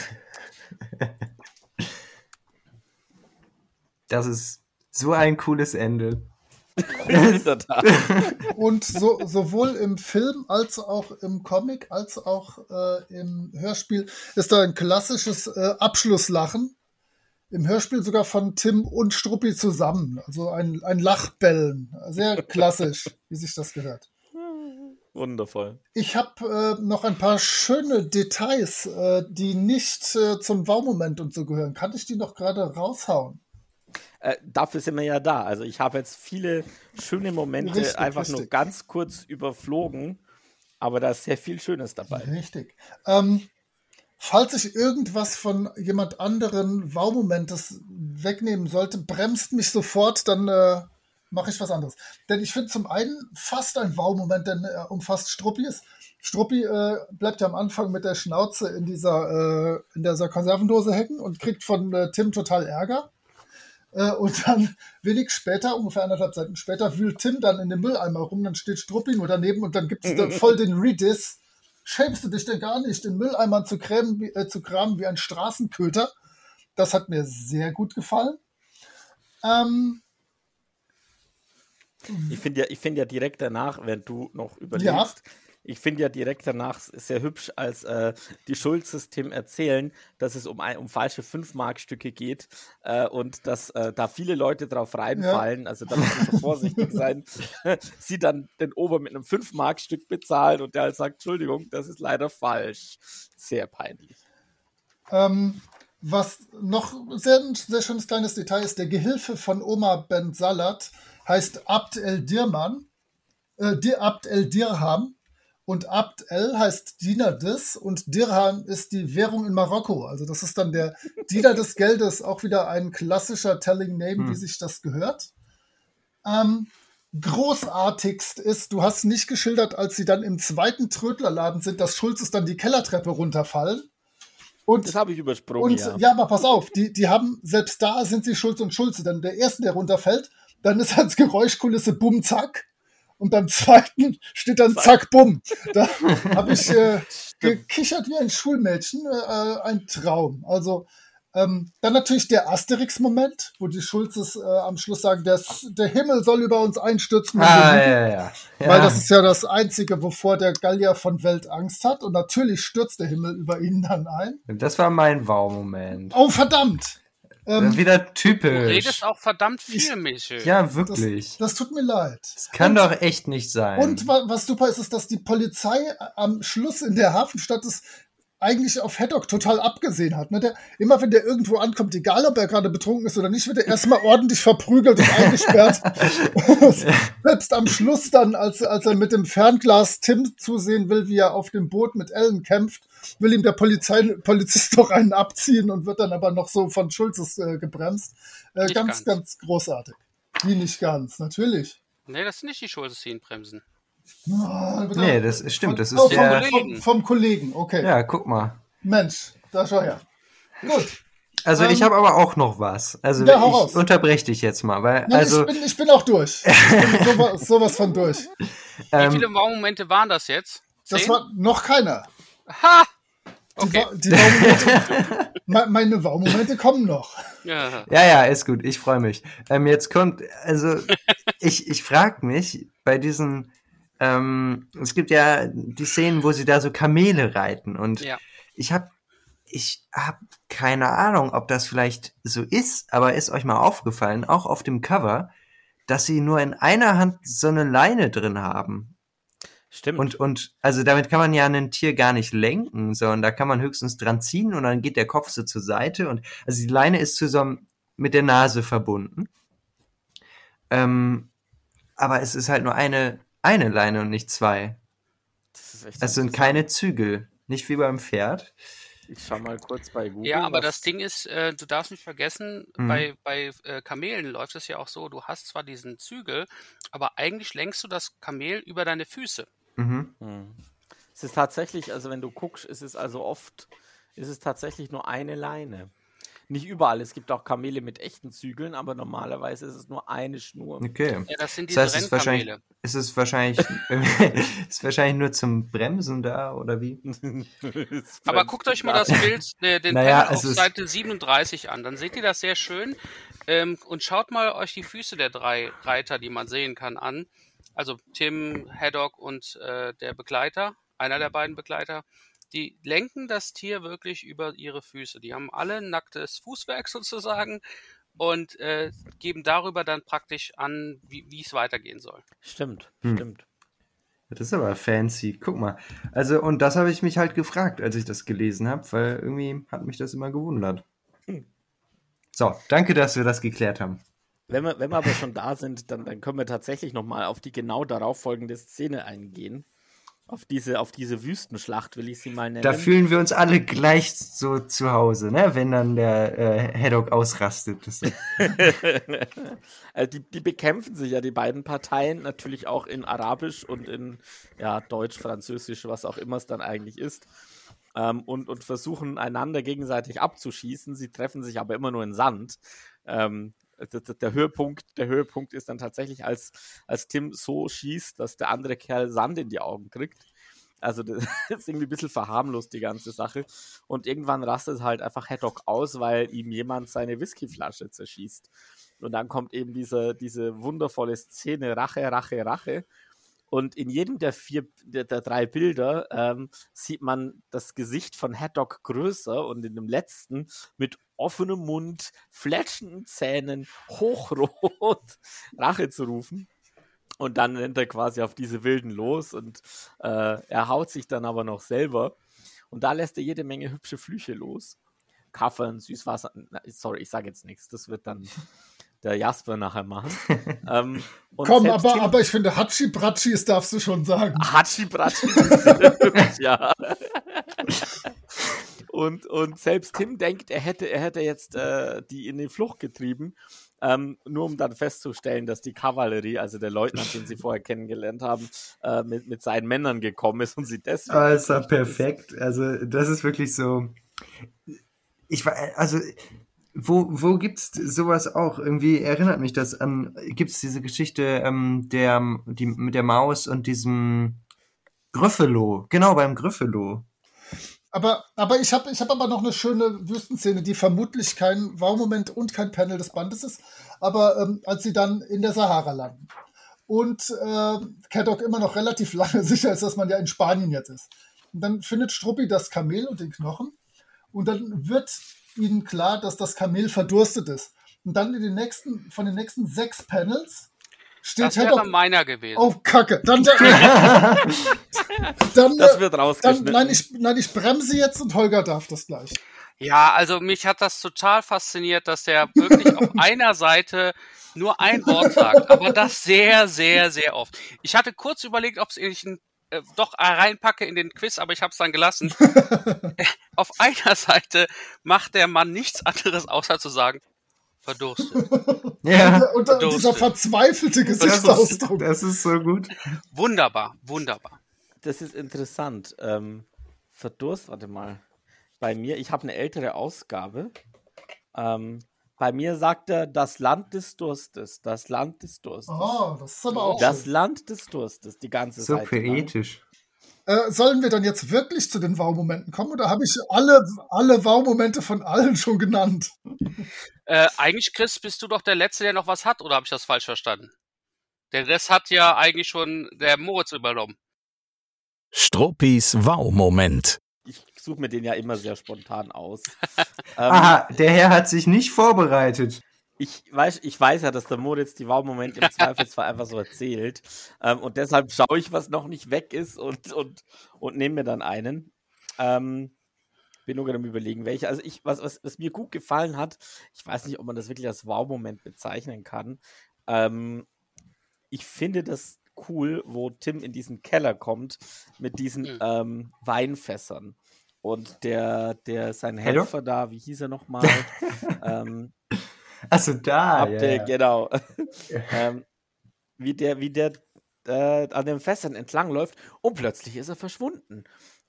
Das ist so ein cooles Ende. In der Tat. Und so, sowohl im Film als auch im Comic als auch äh, im Hörspiel ist da ein klassisches äh, Abschlusslachen. Im Hörspiel sogar von Tim und Struppi zusammen. Also ein, ein Lachbellen. Sehr klassisch, wie sich das gehört. Wundervoll. Ich habe äh, noch ein paar schöne Details, äh, die nicht äh, zum Wow-Moment und so gehören. Kann ich die noch gerade raushauen? Äh, dafür sind wir ja da. Also ich habe jetzt viele schöne Momente Richtig, einfach nur richtig. ganz kurz überflogen, aber da ist sehr viel Schönes dabei. Richtig. Ähm, falls ich irgendwas von jemand anderen Wow-Momentes wegnehmen sollte, bremst mich sofort, dann äh, mache ich was anderes. Denn ich finde zum einen fast ein Wow-Moment, denn er umfasst Struppi ist. Struppi äh, bleibt ja am Anfang mit der Schnauze in dieser, äh, in dieser Konservendose hängen und kriegt von äh, Tim total Ärger. Äh, und dann wenig später, ungefähr anderthalb Seiten später, wühlt Tim dann in dem Mülleimer rum, dann steht Struppi nur daneben und dann gibt es da voll den Rediss. Schämst du dich denn gar nicht, in Mülleimern zu, krämen, wie, äh, zu kramen wie ein Straßenköter? Das hat mir sehr gut gefallen. Ähm, Ich finde ja, ich finde ja direkt danach, wenn du noch überlegst, ich finde ja direkt danach sehr hübsch, als äh, die Schulzes Tim erzählen, dass es um, ein, um falsche 5-Mark-Stücke geht äh, und dass äh, da viele Leute drauf reinfallen. Also da muss man schon vorsichtig sein. Sie dann den Ober mit einem 5-Mark-Stück bezahlen und der halt sagt, Entschuldigung, das ist leider falsch. Sehr peinlich. Ähm, was noch sehr, ein sehr schönes kleines Detail ist, der Gehilfe von Oma Ben Salat heißt Abd el Dirman, äh, Abd el Dirham und Abd el heißt Diener des und Dirham ist die Währung in Marokko. Also das ist dann der Diener des Geldes, auch wieder ein klassischer Telling Name, wie sich das gehört. Ähm, großartigst ist, du hast nicht geschildert, als sie dann im zweiten Trödlerladen sind, dass Schulzes dann die Kellertreppe runterfallen. Und Das habe ich übersprungen, und ja. ja. aber pass auf, die, die haben, selbst da sind sie Schulz und Schulze. Dann der erste, der runterfällt, dann ist als Geräuschkulisse Bumm, Zack. Und beim zweiten steht dann Zack, Bumm. Da habe ich äh, gekichert wie ein Schulmädchen. Äh, ein Traum. Also ähm, dann natürlich der Asterix-Moment, wo die Schulzes äh, am Schluss sagen, das, der Himmel soll über uns einstürzen. Ah, ja, ja. ja. Weil das ist ja das Einzige, wovor der Gallier von Welt Angst hat. Und natürlich stürzt der Himmel über ihn dann ein. das war mein Wow-Moment. Oh, verdammt! Ähm, Wieder Du typisch. redest auch verdammt viel, Michel. Ja, das, wirklich. das tut mir leid. Das kann doch echt nicht sein. Und wa was super ist, ist, dass die Polizei am Schluss in der Hafenstadt es eigentlich auf Haddock total abgesehen hat. Ne? Der, immer wenn der irgendwo ankommt, egal ob er gerade betrunken ist oder nicht, wird er erstmal ordentlich verprügelt und eingesperrt. Selbst am Schluss dann, als, als er mit dem Fernglas Tim zusehen will, wie er auf dem Boot mit Ellen kämpft, will ihm der Polizei, Polizist doch einen abziehen und wird dann aber noch so von Schulzes äh, gebremst. Äh, ganz, ganz. ganz großartig. Wie nicht ganz, natürlich. Nee, das sind nicht die Schulze, die ihn bremsen. Ah, Nee, das stimmt, das ist oh, der- vom, vom, vom Kollegen, okay. ja, guck mal. Mensch, da schau her. Gut. Also ich Ähm, habe aber auch noch was. Also Ja, ich raus. unterbreche dich jetzt mal, weil Ja, also ich, bin, ich bin auch durch. Ich bin sowas, sowas von durch. Wie ähm, viele Wow-Momente waren das jetzt? Das Zehn? war noch keiner. Ha! Die, Okay. Wa- die Wow-Momente, Me- meine Wow-Momente kommen noch. Ja. Ja, ja, ist gut. Ich freue mich. Ähm, jetzt kommt, also ich, ich frage mich bei diesen, ähm, es gibt ja die Szenen, wo sie da so Kamele reiten und Ja. ich habe ich hab keine Ahnung, ob das vielleicht so ist, aber ist euch mal aufgefallen, auch auf dem Cover, dass sie nur in einer Hand so eine Leine drin haben. Stimmt. Und, und also damit kann man ja ein Tier gar nicht lenken, sondern da kann man höchstens dran ziehen und dann geht der Kopf so zur Seite und also die Leine ist zu so einem mit der Nase verbunden. Ähm, aber es ist halt nur eine, eine Leine und nicht zwei. Das ist echt Es sind keine Zügel. Nicht wie beim Pferd. Ich schau mal kurz bei Google. Ja, aber das Ding ist, äh, du darfst nicht vergessen, Mhm. bei, bei äh, Kamelen läuft es ja auch so, du hast zwar diesen Zügel, aber eigentlich lenkst du das Kamel über deine Füße. Mhm. Hm. Es ist tatsächlich, also wenn du guckst, ist es also oft, ist es tatsächlich nur eine Leine. Nicht überall, es gibt auch Kamele mit echten Zügeln, aber normalerweise ist es nur eine Schnur. Okay. Ja, das sind Das diese heißt, es ist wahrscheinlich, ist es wahrscheinlich, ist wahrscheinlich nur zum Bremsen da oder wie? Aber guckt euch mal das Bild, äh, den Naja, auf ist- Seite 37 an, dann seht ihr das sehr schön. Ähm, und schaut mal euch die Füße der drei Reiter, die man sehen kann, an. Also Tim, Haddock und äh, der Begleiter, einer der beiden Begleiter, die lenken das Tier wirklich über ihre Füße. Die haben alle nacktes Fußwerk sozusagen und äh, geben darüber dann praktisch an, wie es weitergehen soll. Stimmt, Hm. stimmt. Das ist aber fancy. Guck mal. Also, und das habe ich mich halt gefragt, als ich das gelesen habe, weil irgendwie hat mich das immer gewundert. Hm. So, danke, dass wir das geklärt haben. Wenn wir, wenn wir aber schon da sind, dann, dann können wir tatsächlich nochmal auf die genau darauf folgende Szene eingehen. Auf diese, auf diese Wüstenschlacht will ich sie mal nennen. Da fühlen wir uns alle gleich so zu Hause, ne? Wenn dann der äh, Haddock ausrastet. Also die, die bekämpfen sich ja, die beiden Parteien, natürlich auch in Arabisch und in ja, Deutsch, Französisch, was auch immer es dann eigentlich ist. Ähm, und, und versuchen einander gegenseitig abzuschießen. Sie treffen sich aber immer nur in Sand. Ähm, der, Höhepunkt, der Höhepunkt ist dann tatsächlich, als, als Tim so schießt, dass der andere Kerl Sand in die Augen kriegt. Also das ist irgendwie ein bisschen verharmlost, die ganze Sache. Und irgendwann rastet halt einfach Haddock aus, weil ihm jemand seine Whiskyflasche zerschießt. Und dann kommt eben diese, diese wundervolle Szene Rache, Rache, Rache. Und in jedem der vier, der, der drei Bilder ähm, sieht man das Gesicht von Haddock größer und in dem letzten mit offenem Mund, fletschenden Zähnen, hochrot Rache zu rufen. Und dann rennt er quasi auf diese Wilden los und äh, er haut sich dann aber noch selber. Und da lässt er jede Menge hübsche Flüche los. Kaffern, Süßwasser. Sorry, ich sage jetzt nichts. Das wird dann der Jasper nachher machen. ähm, und Komm, aber, aber ich finde, Hatschi Bratschis darfst du schon sagen. Hatschi Bratschi. ja. und, und selbst Tim denkt, er hätte, er hätte jetzt äh, die in die Flucht getrieben, ähm, nur um dann festzustellen, dass die Kavallerie, also der Leutnant, den sie vorher kennengelernt haben, äh, mit, mit seinen Männern gekommen ist und sie deswegen. War geflüchtet ist. perfekt. Also, das ist wirklich so. Ich war, also, wo, wo gibt's sowas auch? Irgendwie erinnert mich das an, gibt's diese Geschichte ähm, der, die, mit der Maus und diesem Gryffalo. Genau, beim Gryffalo. Aber, aber ich habe ich hab aber noch eine schöne Wüstenszene, die vermutlich kein Wow-Moment und kein Panel des Bandes ist. Aber ähm, als sie dann in der Sahara landen und äh, immer noch relativ lange sicher ist, dass man ja in Spanien jetzt ist. Und dann findet Struppi das Kamel und den Knochen und dann wird ihnen klar, dass das Kamel verdurstet ist. Und dann in den nächsten, von den nächsten sechs Panels steht Das wäre meiner gewesen. Oh, Kacke. Dann, dann, Das äh, wird dann rausgeschnitten. nein, ich, nein, ich bremse jetzt und Holger darf das gleich. Ja, also mich hat das total fasziniert, dass der wirklich auf einer Seite nur ein Wort sagt, aber das sehr, sehr, sehr oft. Ich hatte kurz überlegt, ob ich ihn äh, doch reinpacke in den Quiz, aber ich habe es dann gelassen. auf einer Seite macht der Mann nichts anderes, außer zu sagen, verdurstet. Ja. Und dann Durstet. dieser verzweifelte Gesichtsausdruck. das ist so gut. Wunderbar, wunderbar. Das ist interessant. Ähm, Verdurst, warte mal. Bei mir, ich habe eine ältere Ausgabe. Ähm, bei mir sagt er das Land des Durstes, das Land des Durstes. Oh, das ist aber auch Das schön. Land des Durstes, die ganze So Seite. lang. poetisch. Äh, sollen wir dann jetzt wirklich zu den Wow-Momenten kommen oder habe ich alle, alle Wow-Momente von allen schon genannt? Äh, eigentlich, Chris, bist du doch der Letzte, der noch was hat, oder habe ich das falsch verstanden? Der Rest hat ja eigentlich schon der Moritz übernommen. Struppis Wow-Moment. Ich suche mir den ja immer sehr spontan aus. ähm, Aha, der Herr hat sich nicht vorbereitet. ich, weiß, ich weiß ja, dass der Moritz die Wow-Momente im Zweifelsfall einfach so erzählt. Ähm, und deshalb schaue ich, was noch nicht weg ist und, und, und nehme mir dann einen. Ähm, bin nur gerade am überlegen, welche. Also ich, was, was, was mir gut gefallen hat, ich weiß nicht, ob man das wirklich als Wow-Moment bezeichnen kann. Ähm, ich finde das cool, wo Tim in diesen Keller kommt mit diesen Mhm. ähm, Weinfässern. Und der, der, sein? Helfer da, wie hieß er nochmal? ähm, Also da, Abdel, ja. genau. ähm, wie der, wie der äh, an den Fässern entlangläuft und plötzlich ist er verschwunden.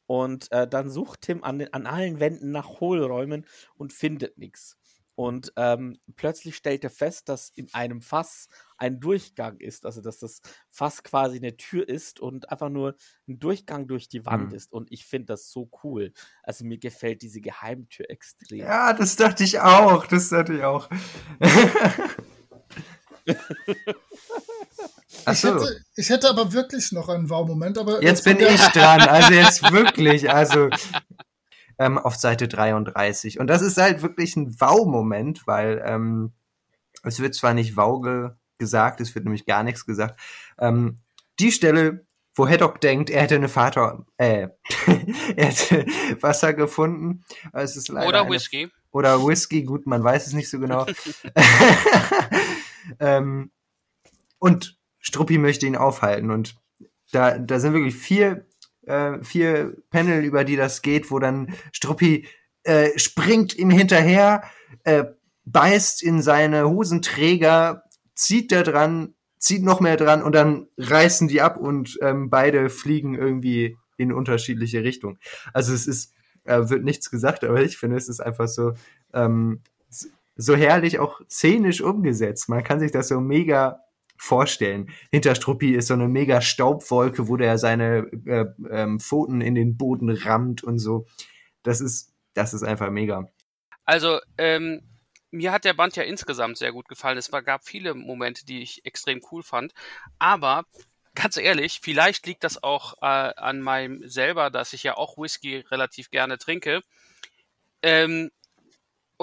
Und äh, dann sucht Tim an, den, an allen Wänden nach Hohlräumen und findet nichts. Und ähm, plötzlich stellt er fest, dass in einem Fass ein Durchgang ist, also dass das Fass quasi eine Tür ist und einfach nur ein Durchgang durch die Wand Hm. ist. Und ich finde das so cool. Also mir gefällt diese Geheimtür extrem. Ja, das dachte ich auch. Das dachte ich auch. Ich, so. hätte, ich hätte aber wirklich noch einen Wow-Moment, aber Jetzt bin ich dran. Also jetzt wirklich. Also ähm, auf Seite 33. Und das ist halt wirklich ein Wow-Moment, weil ähm, es wird zwar nicht Wow ge gesagt, es wird nämlich gar nichts gesagt. Ähm, die Stelle, wo Haddock denkt, er hätte eine Vater, äh, er hätte Wasser gefunden. Es ist leider Oder eine Whisky. oder Whisky, gut, man weiß es nicht so genau. ähm, und Struppi möchte ihn aufhalten und da, da sind wirklich vier, äh, vier Panel, über die das geht, wo dann Struppi äh, springt ihm hinterher, äh, beißt in seine Hosenträger, zieht da dran, zieht noch mehr dran und dann reißen die ab und ähm, beide fliegen irgendwie in unterschiedliche Richtungen. Also es ist, äh, wird nichts gesagt, aber ich finde, es ist einfach so, ähm, so herrlich auch szenisch umgesetzt. Man kann sich das so mega vorstellen. Hinter Struppi ist so eine mega Staubwolke, wo der seine äh, ähm, Pfoten in den Boden rammt und so. Das ist, das ist einfach mega. Also, ähm, mir hat der Band ja insgesamt sehr gut gefallen. Es war, gab viele Momente, die ich extrem cool fand. Aber ganz ehrlich, vielleicht liegt das auch äh, an meinem selber, dass ich ja auch Whisky relativ gerne trinke. Ähm,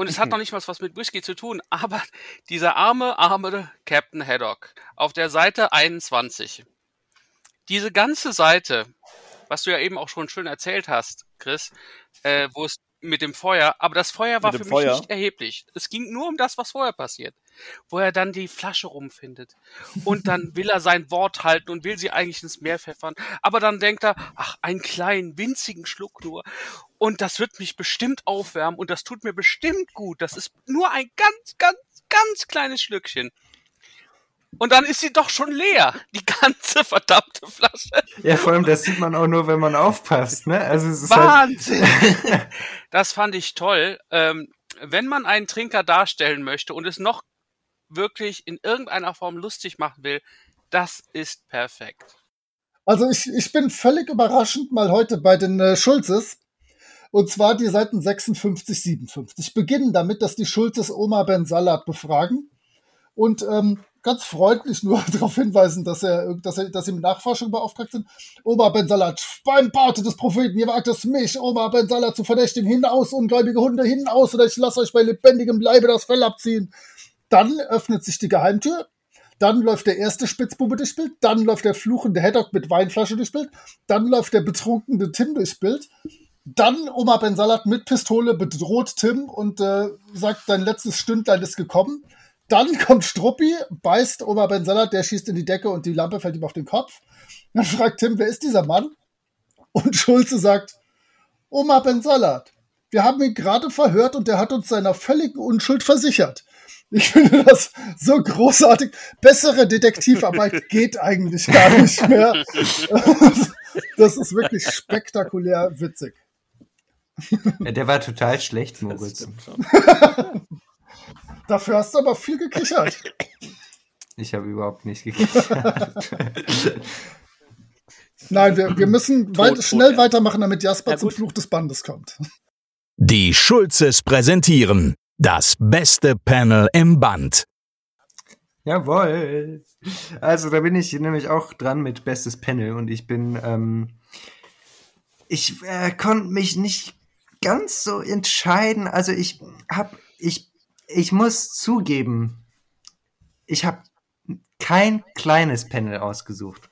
und es hat noch nicht mal was mit Whisky zu tun, aber dieser arme, arme Captain Haddock auf der Seite 21. Diese ganze Seite, was du ja eben auch schon schön erzählt hast, Chris, äh, wo es mit dem Feuer, aber das Feuer war für mich Feuer? nicht erheblich. Es ging nur um das, was vorher passiert. Wo er dann die Flasche rumfindet. Und dann will er sein Wort halten und will sie eigentlich ins Meer pfeffern. Aber dann denkt er, ach, einen kleinen, winzigen Schluck nur. Und das wird mich bestimmt aufwärmen und das tut mir bestimmt gut. Das ist nur ein ganz, ganz, ganz kleines Schlückchen. Und dann ist sie doch schon leer. Die ganze verdammte Flasche. Ja, vor allem, das sieht man auch nur, wenn man aufpasst, ne? Also es ist halt, Wahnsinn! das fand ich toll. Ähm, wenn man einen Trinker darstellen möchte und es noch wirklich in irgendeiner Form lustig machen will, das ist perfekt. Also ich, ich bin völlig überraschend mal heute bei den äh, Schulzes. Und zwar die Seiten 56, 57. Beginnen damit, dass die Schulzes Oma Ben Salat befragen und ähm, ganz freundlich nur darauf hinweisen, dass er, dass er, dass sie mit Nachforschung beauftragt sind. Oma Ben Salat, beim Barte des Propheten, ihr wagt es mich, Oma Ben Salat zu verdächtigen, hinaus, ungläubige Hunde, hinaus, oder ich lasse euch bei lebendigem Leibe das Fell abziehen. Dann öffnet sich die Geheimtür, dann läuft der erste Spitzbube durchs Bild, dann läuft der fluchende Haddock mit Weinflasche durchs Bild, dann läuft der betrunkene Tim durchs Bild, dann Oma Ben Salat mit Pistole bedroht Tim und äh, sagt, dein letztes Stündlein ist gekommen. Dann kommt Struppi, beißt Oma Ben Salat, der schießt in die Decke und die Lampe fällt ihm auf den Kopf. Dann fragt Tim, wer ist dieser Mann? Und Schulze sagt, Oma Ben Salat, wir haben ihn gerade verhört und er hat uns seiner völligen Unschuld versichert. Ich finde das so großartig. Bessere Detektivarbeit geht eigentlich gar nicht mehr. Das ist wirklich spektakulär witzig. Ja, der war total schlecht, Moritz. Dafür hast du aber viel gekichert. Ich habe überhaupt nicht gekichert. Nein, wir, wir müssen weit, tot, schnell ja. weitermachen, damit Jasper Ja, zum. Fluch des Bandes kommt. Die Schulzes präsentieren das beste Panel im Band. Jawohl. Also da bin ich nämlich auch dran mit bestes Panel und ich bin, ähm, ich äh, konnte mich nicht ganz so entscheiden. Also ich hab, ich, ich muss zugeben, ich habe kein kleines Panel ausgesucht.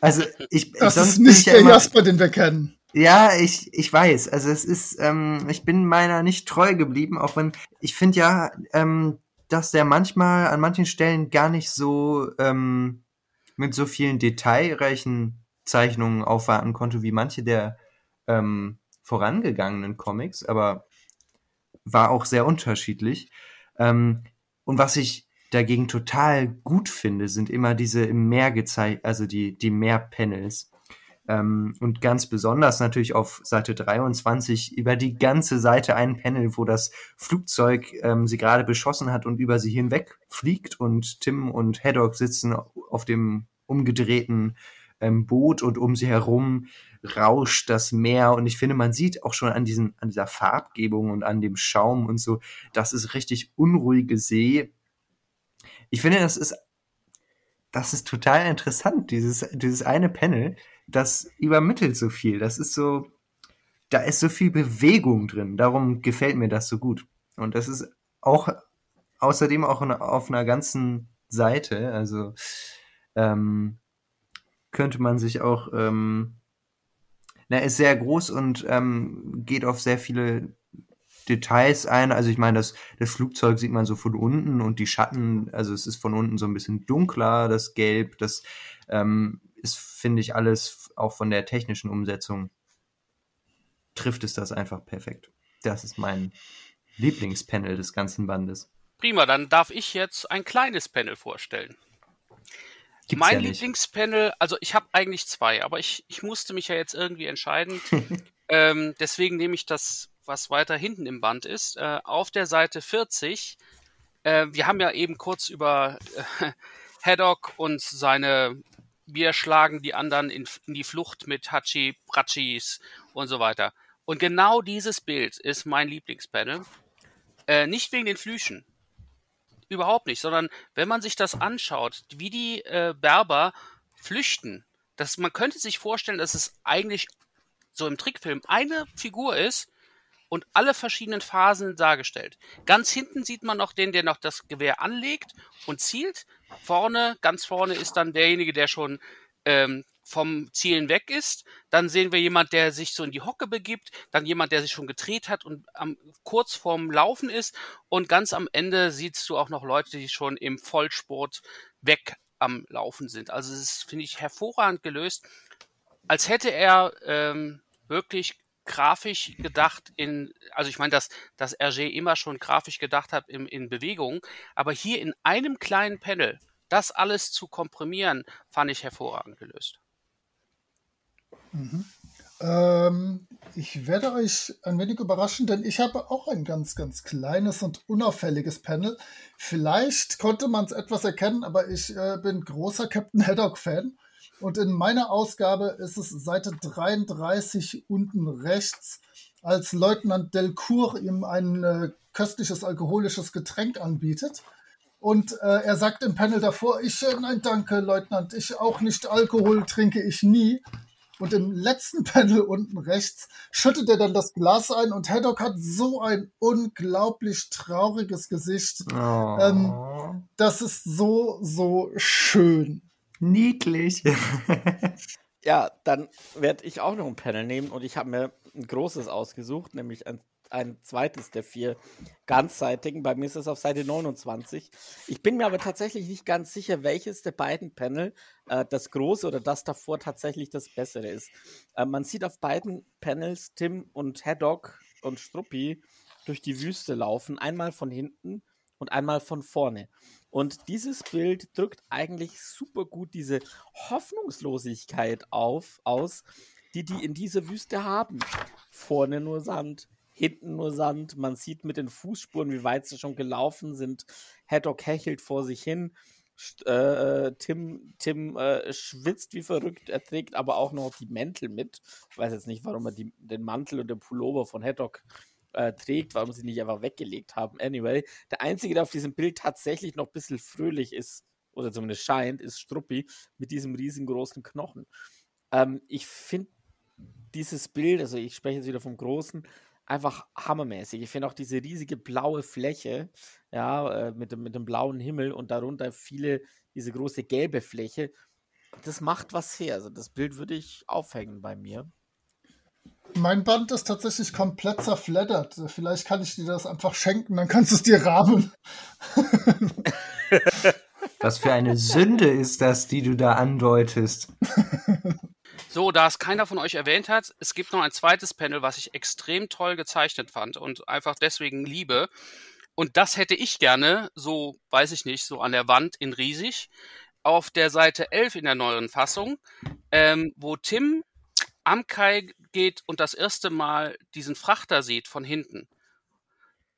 Also ich, Das sonst ist nicht ich ja der immer, Jasper, den wir kennen. Ja, ich, ich weiß. Also es ist, ähm, ich bin meiner nicht treu geblieben, auch wenn ich finde ja, ähm, dass der manchmal an manchen Stellen gar nicht so ähm, mit so vielen detailreichen Zeichnungen aufwarten konnte, wie manche der ähm, vorangegangenen Comics, aber war auch sehr unterschiedlich. Ähm, und was ich dagegen total gut finde, sind immer diese im Meer gezeigt, also die, die Meer-Panels. Ähm, und ganz besonders natürlich auf Seite 23 über die ganze Seite ein Panel, wo das Flugzeug ähm, sie gerade beschossen hat und über sie hinweg fliegt und Tim und Haddock sitzen auf dem umgedrehten ähm, Boot und um sie herum rauscht das Meer und ich finde, man sieht auch schon an diesen, an dieser Farbgebung und an dem Schaum und so, das ist richtig unruhige See. Ich finde, das ist, das ist total interessant, dieses, dieses eine Panel, das übermittelt so viel. Das ist so, da ist so viel Bewegung drin. Darum gefällt mir das so gut. Und das ist auch außerdem auch auf einer ganzen Seite. Also ähm, könnte man sich auch, ähm, na, ist sehr groß und ähm, geht auf sehr viele Details ein. Also ich meine, das, das Flugzeug sieht man so von unten und die Schatten, also es ist von unten so ein bisschen dunkler, das Gelb, das ähm, ist, finde ich, alles auch von der technischen Umsetzung trifft es das einfach perfekt. Das ist mein Lieblingspanel des ganzen Bandes. Prima, dann darf ich jetzt ein kleines Panel vorstellen. Gibt's mein ja Lieblingspanel, also ich habe eigentlich zwei, aber ich, ich musste mich ja jetzt irgendwie entscheiden. ähm, deswegen nehme ich das, was weiter hinten im Band ist. Äh, auf der Seite 40, äh, wir haben ja eben kurz über äh, Haddock und seine wir schlagen die anderen in, in die Flucht mit Hachi, Prachis und so weiter. Und genau dieses Bild ist mein Lieblingspanel. Äh, nicht wegen den Flüchen. Überhaupt nicht, sondern wenn man sich das anschaut, wie die äh, Berber flüchten, dass man könnte sich vorstellen, dass es eigentlich so im Trickfilm eine Figur ist und alle verschiedenen Phasen dargestellt. Ganz hinten sieht man noch den, der noch das Gewehr anlegt und zielt. Vorne, ganz vorne ist dann derjenige, der schon ähm, vom Zielen weg ist. Dann sehen wir jemand, der sich so in die Hocke begibt. Dann jemand, der sich schon gedreht hat und am, kurz vorm Laufen ist. Und ganz am Ende siehst du auch noch Leute, die schon im Vollsport weg am Laufen sind. Also es ist, finde ich, hervorragend gelöst. Als hätte er ähm, wirklich grafisch gedacht in, also ich meine, dass, dass Hergé immer schon grafisch gedacht hat in, in Bewegung, aber hier in einem kleinen Panel das alles zu komprimieren, fand ich hervorragend gelöst. Mhm. Ähm, ich werde euch ein wenig überraschen, denn ich habe auch ein ganz, ganz kleines und unauffälliges Panel. Vielleicht konnte man es etwas erkennen, aber ich äh, bin großer Captain Haddock-Fan. Und in meiner Ausgabe ist es Seite 33 unten rechts, als Leutnant Delcourt ihm ein äh, köstliches alkoholisches Getränk anbietet. Und äh, er sagt im Panel davor, ich, äh, nein, danke, Leutnant, ich auch nicht Alkohol trinke ich nie. Und im letzten Panel unten rechts schüttet er dann das Glas ein und Haddock hat so ein unglaublich trauriges Gesicht. Oh. Ähm, das ist so, so schön. Niedlich. ja, dann werde ich auch noch ein Panel nehmen und ich habe mir ein großes ausgesucht, nämlich ein, ein zweites der vier ganzseitigen. Bei mir ist es auf Seite 29. Ich bin mir aber tatsächlich nicht ganz sicher, welches der beiden Panel, äh, das große oder das davor, tatsächlich das bessere ist. Äh, man sieht auf beiden Panels Tim und Haddock und Struppi durch die Wüste laufen, einmal von hinten und einmal von vorne. Und dieses Bild drückt eigentlich super gut diese Hoffnungslosigkeit auf, aus, die die in dieser Wüste haben. Vorne nur Sand, hinten nur Sand. Man sieht mit den Fußspuren, wie weit sie schon gelaufen sind. Haddock hechelt vor sich hin. Äh, Tim, Tim äh, schwitzt wie verrückt, er trägt aber auch noch die Mäntel mit. Ich weiß jetzt nicht, warum er die, den Mantel und den Pullover von Haddock äh, trägt, warum sie nicht einfach weggelegt haben. Anyway, der Einzige, der auf diesem Bild tatsächlich noch ein bisschen fröhlich ist, oder zumindest scheint, ist Struppi mit diesem riesengroßen Knochen. Ähm, ich finde dieses Bild, also ich spreche jetzt wieder vom Großen, einfach hammermäßig. Ich finde auch diese riesige blaue Fläche, ja, äh, mit, dem, mit dem blauen Himmel und darunter viele, diese große gelbe Fläche, das macht was her. Also das Bild würde ich aufhängen bei mir. Mein Band ist tatsächlich komplett zerfleddert. Vielleicht kann ich dir das einfach schenken, dann kannst du es dir rahmen. Was für eine Sünde ist das, die du da andeutest? So, da es keiner von euch erwähnt hat, es gibt noch ein zweites Panel, was ich extrem toll gezeichnet fand und einfach deswegen liebe. Und das hätte ich gerne, so weiß ich nicht, so an der Wand in riesig, auf der Seite 11 in der neueren Fassung, ähm, wo Tim am Kai geht und das erste Mal diesen Frachter sieht von hinten.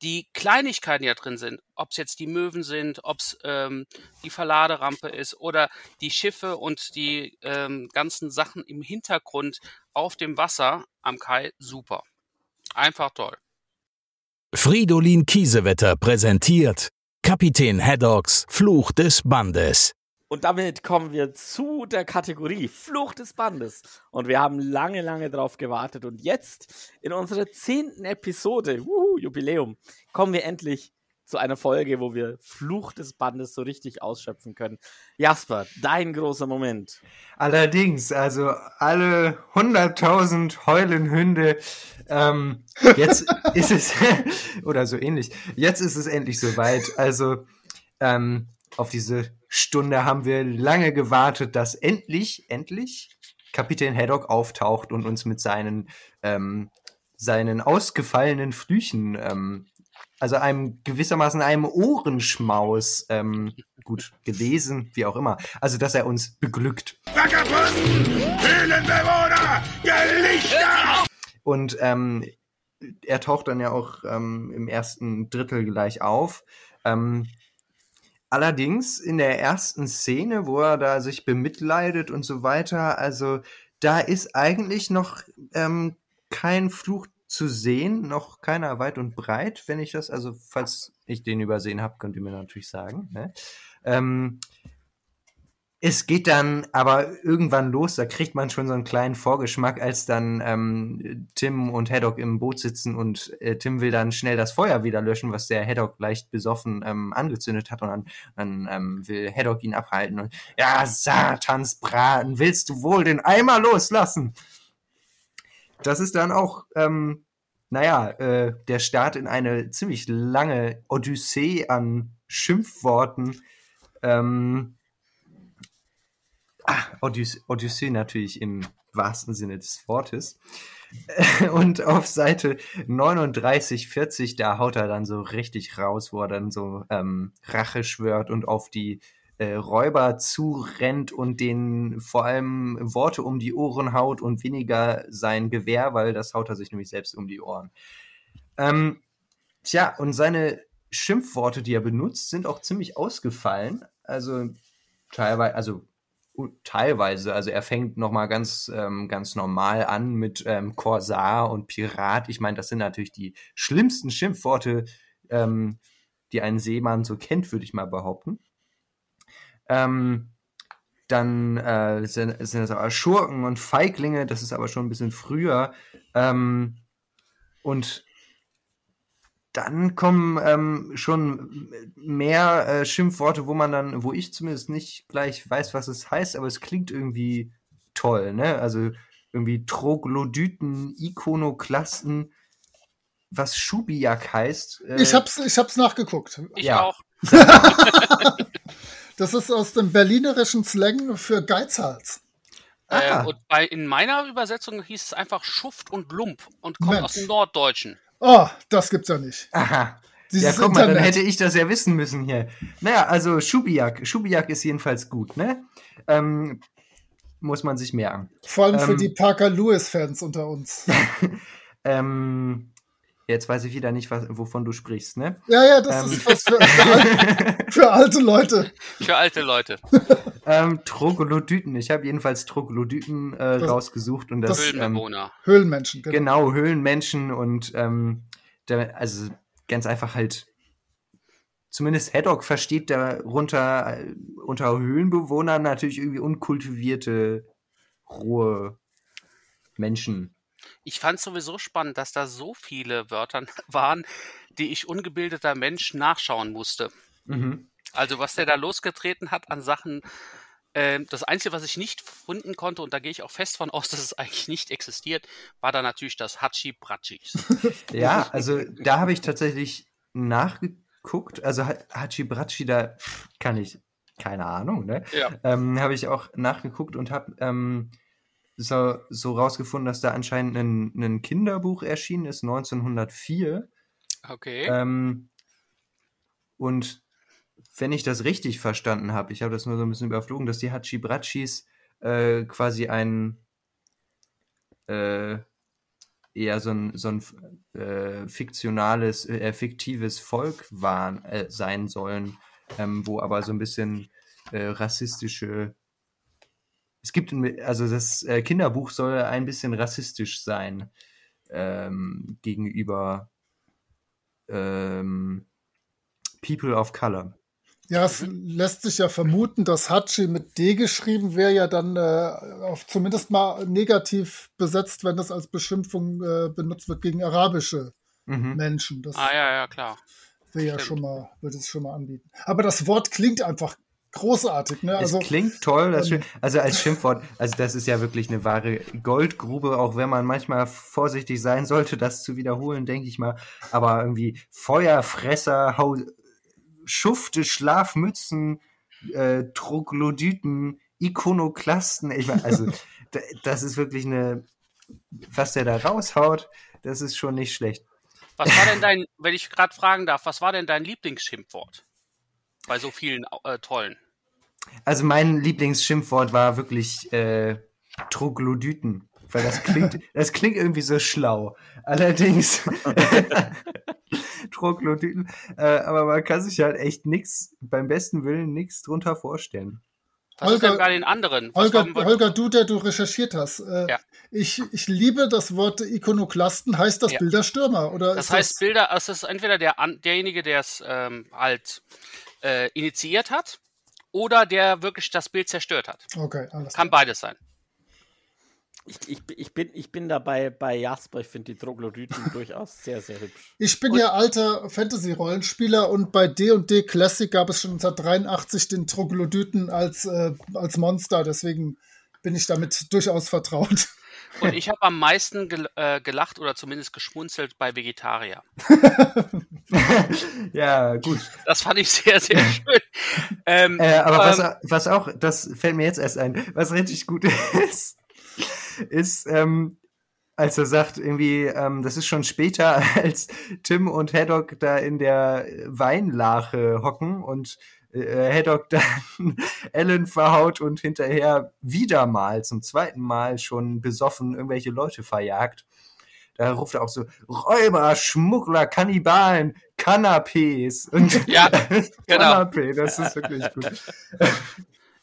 Die Kleinigkeiten, die da drin sind, ob es jetzt die Möwen sind, ob es ähm, die Verladerampe ist oder die Schiffe und die ähm, ganzen Sachen im Hintergrund auf dem Wasser am Kai, super. Einfach toll. Fridolin Kiesewetter präsentiert Kapitän Haddocks Fluch des Bandes. Und damit kommen wir zu der Kategorie Flucht des Bandes. Und wir haben lange, lange drauf gewartet. Und jetzt in unserer zehnten Episode, wuhu, Jubiläum, kommen wir endlich zu einer Folge, wo wir Fluch des Bandes so richtig ausschöpfen können. Jasper, dein großer Moment. Allerdings, also alle 100.000 Heulenhunde, ähm, jetzt ist es, oder so ähnlich, jetzt ist es endlich soweit. Also ähm, auf diese Stunde haben wir lange gewartet, dass endlich, endlich Kapitän Haddock auftaucht und uns mit seinen, ähm, seinen ausgefallenen Flüchen, ähm, also einem gewissermaßen einem Ohrenschmaus, ähm, gut gelesen, wie auch immer, also dass er uns beglückt. Vagabunden! Höhlenbewohner! Gelichter! Und ähm, er taucht dann ja auch ähm, im ersten Drittel gleich auf. Ähm, allerdings in der ersten Szene, wo er da sich bemitleidet und so weiter, also da ist eigentlich noch ähm, kein Fluch zu sehen, noch keiner weit und breit, wenn ich das, also falls ich den übersehen habe, könnt ihr mir natürlich sagen. Ne? Ähm, es geht dann aber irgendwann los, da kriegt man schon so einen kleinen Vorgeschmack, als dann ähm, Tim und Haddock im Boot sitzen und äh, Tim will dann schnell das Feuer wieder löschen, was der Haddock leicht besoffen ähm, angezündet hat und dann, dann ähm, will Haddock ihn abhalten und ja, Satansbraten, willst du wohl den Eimer loslassen? Das ist dann auch, ähm, naja, äh, der Start in eine ziemlich lange Odyssee an Schimpfworten. Ähm, ah, Odyssee, Odyssee natürlich im wahrsten Sinne des Wortes. Und auf Seite 39, 40, da haut er dann so richtig raus, wo er dann so ähm, Rache schwört und auf die äh, Räuber zurennt und denen vor allem Worte um die Ohren haut und weniger sein Gewehr, weil das haut er sich nämlich selbst um die Ohren. Ähm, tja, und seine Schimpfworte, die er benutzt, sind auch ziemlich ausgefallen. Also teilweise, also teilweise, also er fängt nochmal ganz, ähm, ganz normal an mit ähm, Korsar und Pirat. Ich meine, das sind natürlich die schlimmsten Schimpfworte, ähm, die ein Seemann so kennt, würde ich mal behaupten. Ähm, dann äh, sind, sind es aber Schurken und Feiglinge, das ist aber schon ein bisschen früher. Ähm, und dann kommen ähm, schon mehr äh, Schimpfworte, wo man dann, wo ich zumindest nicht gleich weiß, was es heißt, aber es klingt irgendwie toll, ne? Also irgendwie Troglodyten, Ikonoklasten, was Schubiak heißt. Äh, ich hab's, ich hab's nachgeguckt. Ich Ja. auch. Das ist aus dem berlinerischen Slang für Geizhals. Ah. Äh, und bei, in meiner Übersetzung hieß es einfach Schuft und Lump und kommt Mensch. aus dem Norddeutschen. Oh, das gibt's ja nicht. Aha. Dieses ja, guck mal, dann hätte ich das ja wissen müssen hier. Naja, also Schubiak. Schubiak ist jedenfalls gut, ne? Ähm, muss man sich merken. Vor allem für ähm, die Parker Lewis-Fans unter uns. Ähm, jetzt weiß ich wieder nicht, was, wovon du sprichst, ne? Ja, ja, das Ähm. ist was für, für, alte, für alte Leute. Für alte Leute. ähm, Troglodyten. Ich habe jedenfalls Troglodyten äh, Das- rausgesucht und das, ähm, Höhlenbewohner. Höhlenmenschen, genau. genau Höhlenmenschen und ähm, der, also ganz einfach halt. Zumindest Haddock versteht darunter äh, unter Höhlenbewohnern natürlich irgendwie unkultivierte, rohe Menschen. Ich fand sowieso spannend, dass da so viele Wörter waren, die ich ungebildeter Mensch nachschauen musste. Mhm. Also was der da losgetreten hat an Sachen, Ähm, das Einzige, was ich nicht finden konnte, und da gehe ich auch fest von aus, dass es eigentlich nicht existiert, war dann natürlich das Hachi Brachis. Ja, also da habe ich tatsächlich nachgeguckt. Also Ha- Hachibrachi, da kann ich, keine Ahnung, ne? Ja. Ähm, habe ich auch nachgeguckt und habe ähm, so, so rausgefunden, dass da anscheinend ein, ein Kinderbuch erschienen ist, 1904. Okay. Ähm, und wenn ich das richtig verstanden habe, ich habe das nur so ein bisschen überflogen, dass die Hachibrachis äh, quasi ein äh, eher so ein, so ein äh, fiktionales, äh, fiktives Volk waren, äh, sein sollen, ähm, wo aber so ein bisschen äh, rassistische es gibt, also das äh, Kinderbuch soll ein bisschen rassistisch sein ähm, gegenüber ähm, People of Color. Ja, es lässt sich ja vermuten, dass Hachi mit D geschrieben wäre ja dann äh, auf zumindest mal negativ besetzt, wenn das als Beschimpfung äh, benutzt wird gegen arabische Mhm. Menschen. Das ah, ja, ja, klar. wäre ja schon mal, würde es schon mal anbieten. Aber das Wort klingt einfach großartig, ne? Also es klingt toll, das ähm, also als Schimpfwort, also das ist ja wirklich eine wahre Goldgrube, auch wenn man manchmal vorsichtig sein sollte, das zu wiederholen, denke ich mal. Aber irgendwie Feuerfresser, Hau Schufte, Schlafmützen, äh, Troglodyten, Ikonoklasten, ich meine, also da- das ist wirklich eine, was der da raushaut, das ist schon nicht schlecht. Was war denn dein, wenn ich gerade fragen darf, was war denn dein Lieblingsschimpfwort? Bei so vielen äh, tollen. Also mein Lieblingsschimpfwort war wirklich äh, Troglodyten, weil das klingt, das klingt irgendwie so schlau. Allerdings Troglodyten, äh, aber man kann sich halt echt nix, beim besten Willen nichts drunter vorstellen. Was ist Holger- denn bei den anderen? Was Holger, Holger, du, der du recherchiert hast. Äh, Ja. ich, ich liebe das Wort Ikonoklasten. Heißt das Ja. Bilderstürmer? Oder Das ist heißt, Bilder, es ist entweder der, derjenige, der es ähm, halt äh, initiiert hat oder der wirklich das Bild zerstört hat. Okay, alles Kann beides sein. Ich, ich, ich, bin, ich bin dabei bei Jasper. Ich finde die Troglodyten durchaus sehr, sehr hübsch. Ich bin ja alter Fantasy-Rollenspieler und bei D&D Classic gab es schon 1983 den Troglodyten als, äh, als Monster, deswegen bin ich damit durchaus vertraut. Und ich habe am meisten gel äh, gelacht oder zumindest geschmunzelt bei Vegetarier. ja, gut. Das fand ich sehr, sehr schön. Ähm, Äh, aber was, ähm, was auch, das fällt mir jetzt erst ein, was richtig gut ist, ist, ähm, als er sagt, irgendwie, ähm, das ist schon später, als Tim und Haddock da in der Weinlache hocken und äh, Haddock dann Ellen verhaut und hinterher wieder mal, zum zweiten Mal schon besoffen irgendwelche Leute verjagt. Da ruft er auch so, Räuber, Schmuggler, Kannibalen, Canapés. Und Ja, genau. Canapé, das ist wirklich gut.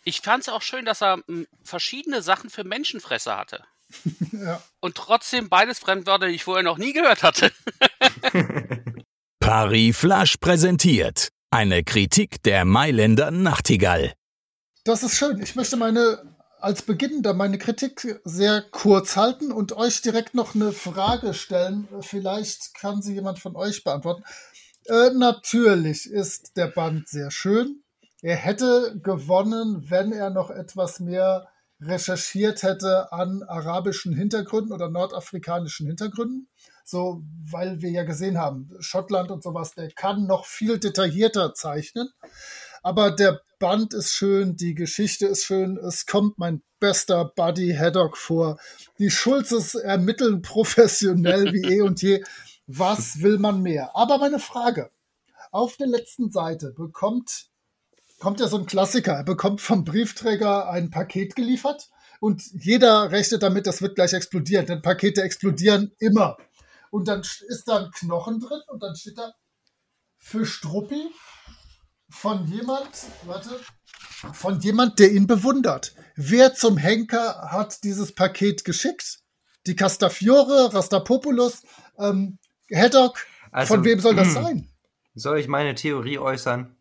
Ich fand es auch schön, dass er m, verschiedene Sachen für Menschenfresser hatte. Ja. Und trotzdem beides Fremdwörter, die ich vorher noch nie gehört hatte. Paris Flash präsentiert eine Kritik der Mailänder Nachtigall. Das ist schön. Ich möchte meine als Beginnender meine Kritik sehr kurz halten und euch direkt noch eine Frage stellen. Vielleicht kann sie jemand von euch beantworten. Äh, natürlich ist der Band sehr schön. Er hätte gewonnen, wenn er noch etwas mehr recherchiert hätte an arabischen Hintergründen oder nordafrikanischen Hintergründen. So, weil wir ja gesehen haben, Schottland und sowas, der kann noch viel detaillierter zeichnen. Aber der Band ist schön, die Geschichte ist schön, es kommt mein bester Buddy Haddock vor. Die Schulzes ermitteln professionell wie eh und je. Was will man mehr? Aber meine Frage. Auf der letzten Seite bekommt, kommt ja so ein Klassiker. Er bekommt vom Briefträger ein Paket geliefert und jeder rechnet damit, das wird gleich explodieren, denn Pakete explodieren immer. Und dann ist da ein Knochen drin und dann steht da für Struppi von jemand, warte, von jemand, der ihn bewundert. Wer zum Henker hat dieses Paket geschickt? Die Castafiore, Rastapopoulos, ähm, Haddock, Also, von wem soll das sein? Soll ich meine Theorie äußern?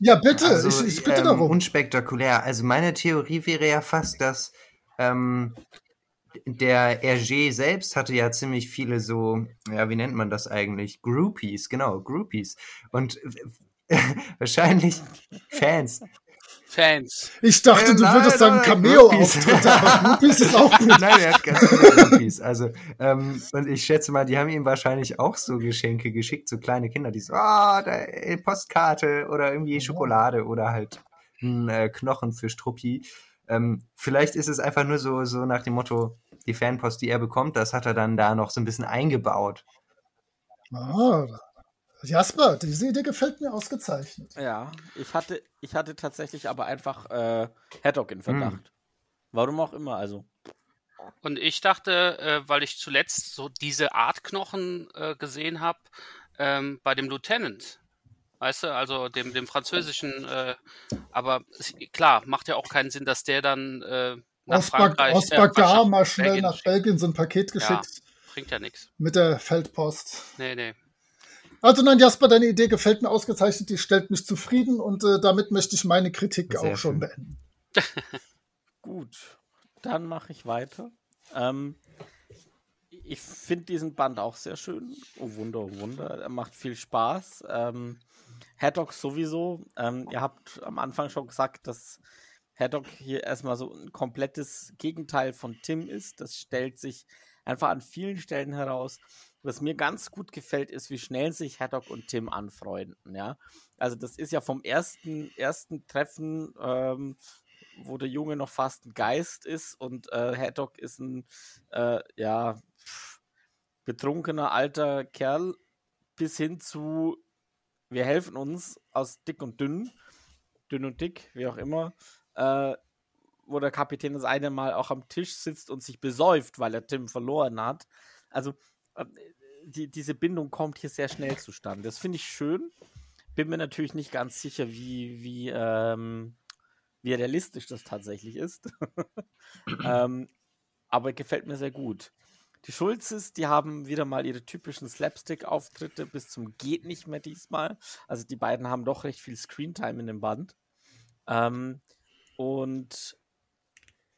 Ja, bitte, also, ich, ich bitte ähm, darum. Unspektakulär. Also meine Theorie wäre ja fast, dass ähm, der Hergé selbst hatte ja ziemlich viele so, ja, wie nennt man das eigentlich? Groupies, genau, Groupies. Und wahrscheinlich Fans. Fans. Ich dachte, Äh, du nein, würdest nein, Cameo-Auftritt, aber Groupies ist auch gut. Nein, er hat ganz viele Groupies. Also, ähm, und ich schätze mal, die haben ihm wahrscheinlich auch so Geschenke geschickt, so kleine Kinder, die so, ah, da, äh, Postkarte oder irgendwie Schokolade oder halt ein äh, Knochen für Struppi. Ähm, vielleicht ist es einfach nur so, so nach dem Motto, die Fanpost, die er bekommt, das hat er dann da noch so ein bisschen eingebaut. Ah, Jasper, diese Idee gefällt mir ausgezeichnet. Ja, ich hatte, ich hatte tatsächlich aber einfach äh, Haddock in Verdacht. Warum auch immer, also. Und ich dachte, äh, weil ich zuletzt so diese Art Knochen äh, gesehen habe, ähm, bei dem Lieutenant. Weißt du, also dem, dem französischen, äh, aber klar, macht ja auch keinen Sinn, dass der dann äh, nach Aus, Frankreich. aus äh, Bagar mal schnell Belgien nach. Belgien so ein Paket Ja. geschickt Bringt ja nichts. mit der Feldpost. Nee, nee. Also nein, Jasper, deine Idee gefällt mir ausgezeichnet, die stellt mich zufrieden und äh, damit möchte ich meine Kritik Sehr auch schon schön. beenden. Gut, dann mache ich weiter. Ähm, ich finde diesen Band auch sehr schön. Oh Wunder, oh Wunder. Er macht viel Spaß. Ähm, Haddock sowieso. Ähm, ihr habt am Anfang schon gesagt, dass Haddock hier erstmal so ein komplettes Gegenteil von Tim ist. Das stellt sich einfach an vielen Stellen heraus. Was mir ganz gut gefällt, ist, wie schnell sich Haddock und Tim anfreunden. Ja? Also das ist ja vom ersten, ersten Treffen ähm, wo der Junge noch fast ein Geist ist und äh, Haddock ist ein äh, ja betrunkener alter Kerl bis hin zu wir helfen uns aus dick und dünn, dünn und dick, wie auch immer, äh, wo der Kapitän das eine Mal auch am Tisch sitzt und sich besäuft, weil er Tim verloren hat. Also die, diese Bindung kommt hier sehr schnell zustande. Das finde ich schön. Bin mir natürlich nicht ganz sicher, wie, wie, ähm, wie realistisch das tatsächlich ist. ähm, aber gefällt mir sehr gut. Die Schulzes, die haben wieder mal ihre typischen Slapstick-Auftritte bis zum geht nicht mehr diesmal. Also die beiden haben doch recht viel Screentime in dem Band. Ähm, und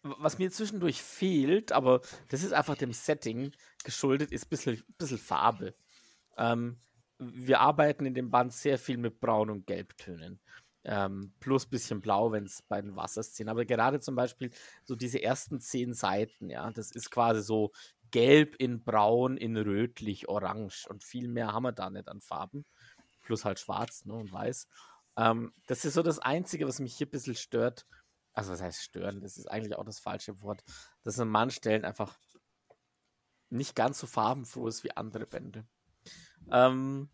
was mir zwischendurch fehlt, aber das ist einfach dem Setting geschuldet, ist ein bisschen, bisschen Farbe. Ähm, wir arbeiten in dem Band sehr viel mit Braun- und Gelbtönen. Ähm, plus bisschen blau, wenn es bei den Wasserszenen. Aber gerade zum Beispiel so diese ersten zehn Seiten, ja, das ist quasi so gelb in braun, in rötlich, orange und viel mehr haben wir da nicht an Farben. Plus halt schwarz ne, und weiß. Ähm, das ist so das Einzige, was mich hier ein bisschen stört. Also, was heißt stören? Das ist eigentlich auch das falsche Wort. Dass an manchen Stellen einfach nicht ganz so farbenfroh ist wie andere Bände. Ähm,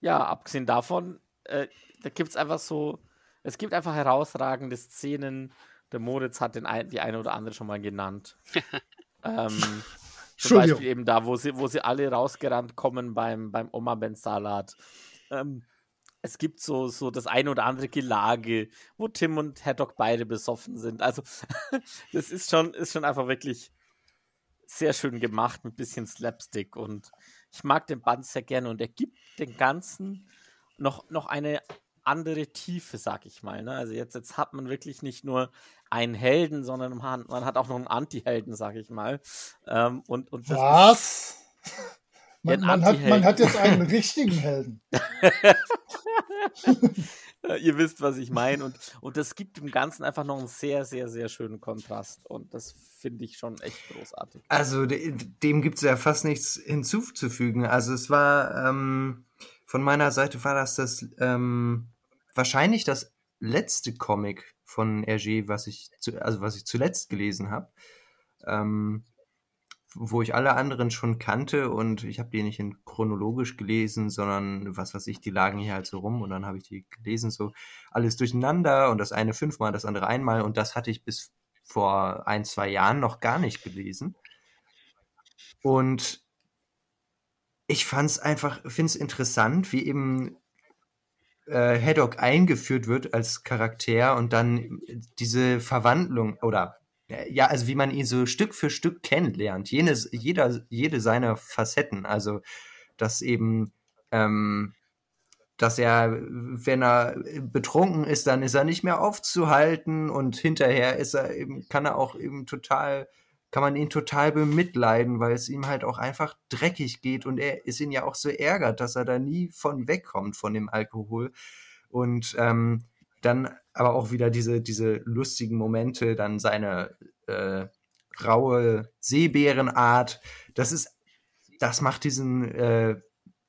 ja, abgesehen davon, äh, da gibt es einfach so, es gibt einfach herausragende Szenen. Der Moritz hat den ein, die eine oder andere schon mal genannt. ähm, zum. Beispiel eben da, wo sie, wo sie alle rausgerannt kommen beim, beim Oma Ben Salat. Ähm, es gibt so, so das eine oder andere Gelage, wo Tim und Haddock beide besoffen sind. Also, das ist schon, ist schon einfach wirklich sehr schön gemacht mit bisschen Slapstick und ich mag den Band sehr gerne und er gibt den Ganzen noch, noch eine andere Tiefe, sag ich mal. Ne? Also jetzt, jetzt hat man wirklich nicht nur einen Helden, sondern man, man hat auch noch einen Anti-Helden, sag ich mal. Ähm, und, und Was? Man, Ja, ein man, hat, man hat jetzt einen richtigen Helden. Ihr wisst, was ich meine. Und, und das gibt dem Ganzen einfach noch einen sehr, sehr, sehr schönen Kontrast. Und das finde ich schon echt großartig. Also de dem gibt es ja fast nichts hinzuzufügen. Also es war ähm, von meiner Seite war das das ähm, wahrscheinlich das letzte Comic von Hergé, was ich zu, also was ich zuletzt gelesen habe, ähm, wo ich alle anderen schon kannte und ich habe die nicht in chronologisch gelesen, sondern was weiß ich, die lagen hier halt so rum und dann habe ich die gelesen so alles durcheinander und das eine fünfmal, das andere einmal und das hatte ich bis vor ein, zwei Jahren noch gar nicht gelesen. Und ich fand es einfach, finde es interessant, wie eben äh, Haddock eingeführt wird als Charakter und dann diese Verwandlung oder ja, also wie man ihn so Stück für Stück kennenlernt, jenes, jeder, jede seiner Facetten, also dass eben ähm, dass er, wenn er betrunken ist, dann ist er nicht mehr aufzuhalten und hinterher ist er eben, kann er auch eben total, kann man ihn total bemitleiden, weil es ihm halt auch einfach dreckig geht. Und er ist ihn ja auch so ärgert, dass er da nie von wegkommt von dem Alkohol. Und ähm, dann aber auch wieder diese, diese lustigen Momente, dann seine äh, raue Seebärenart. Das ist, das macht diesen, äh,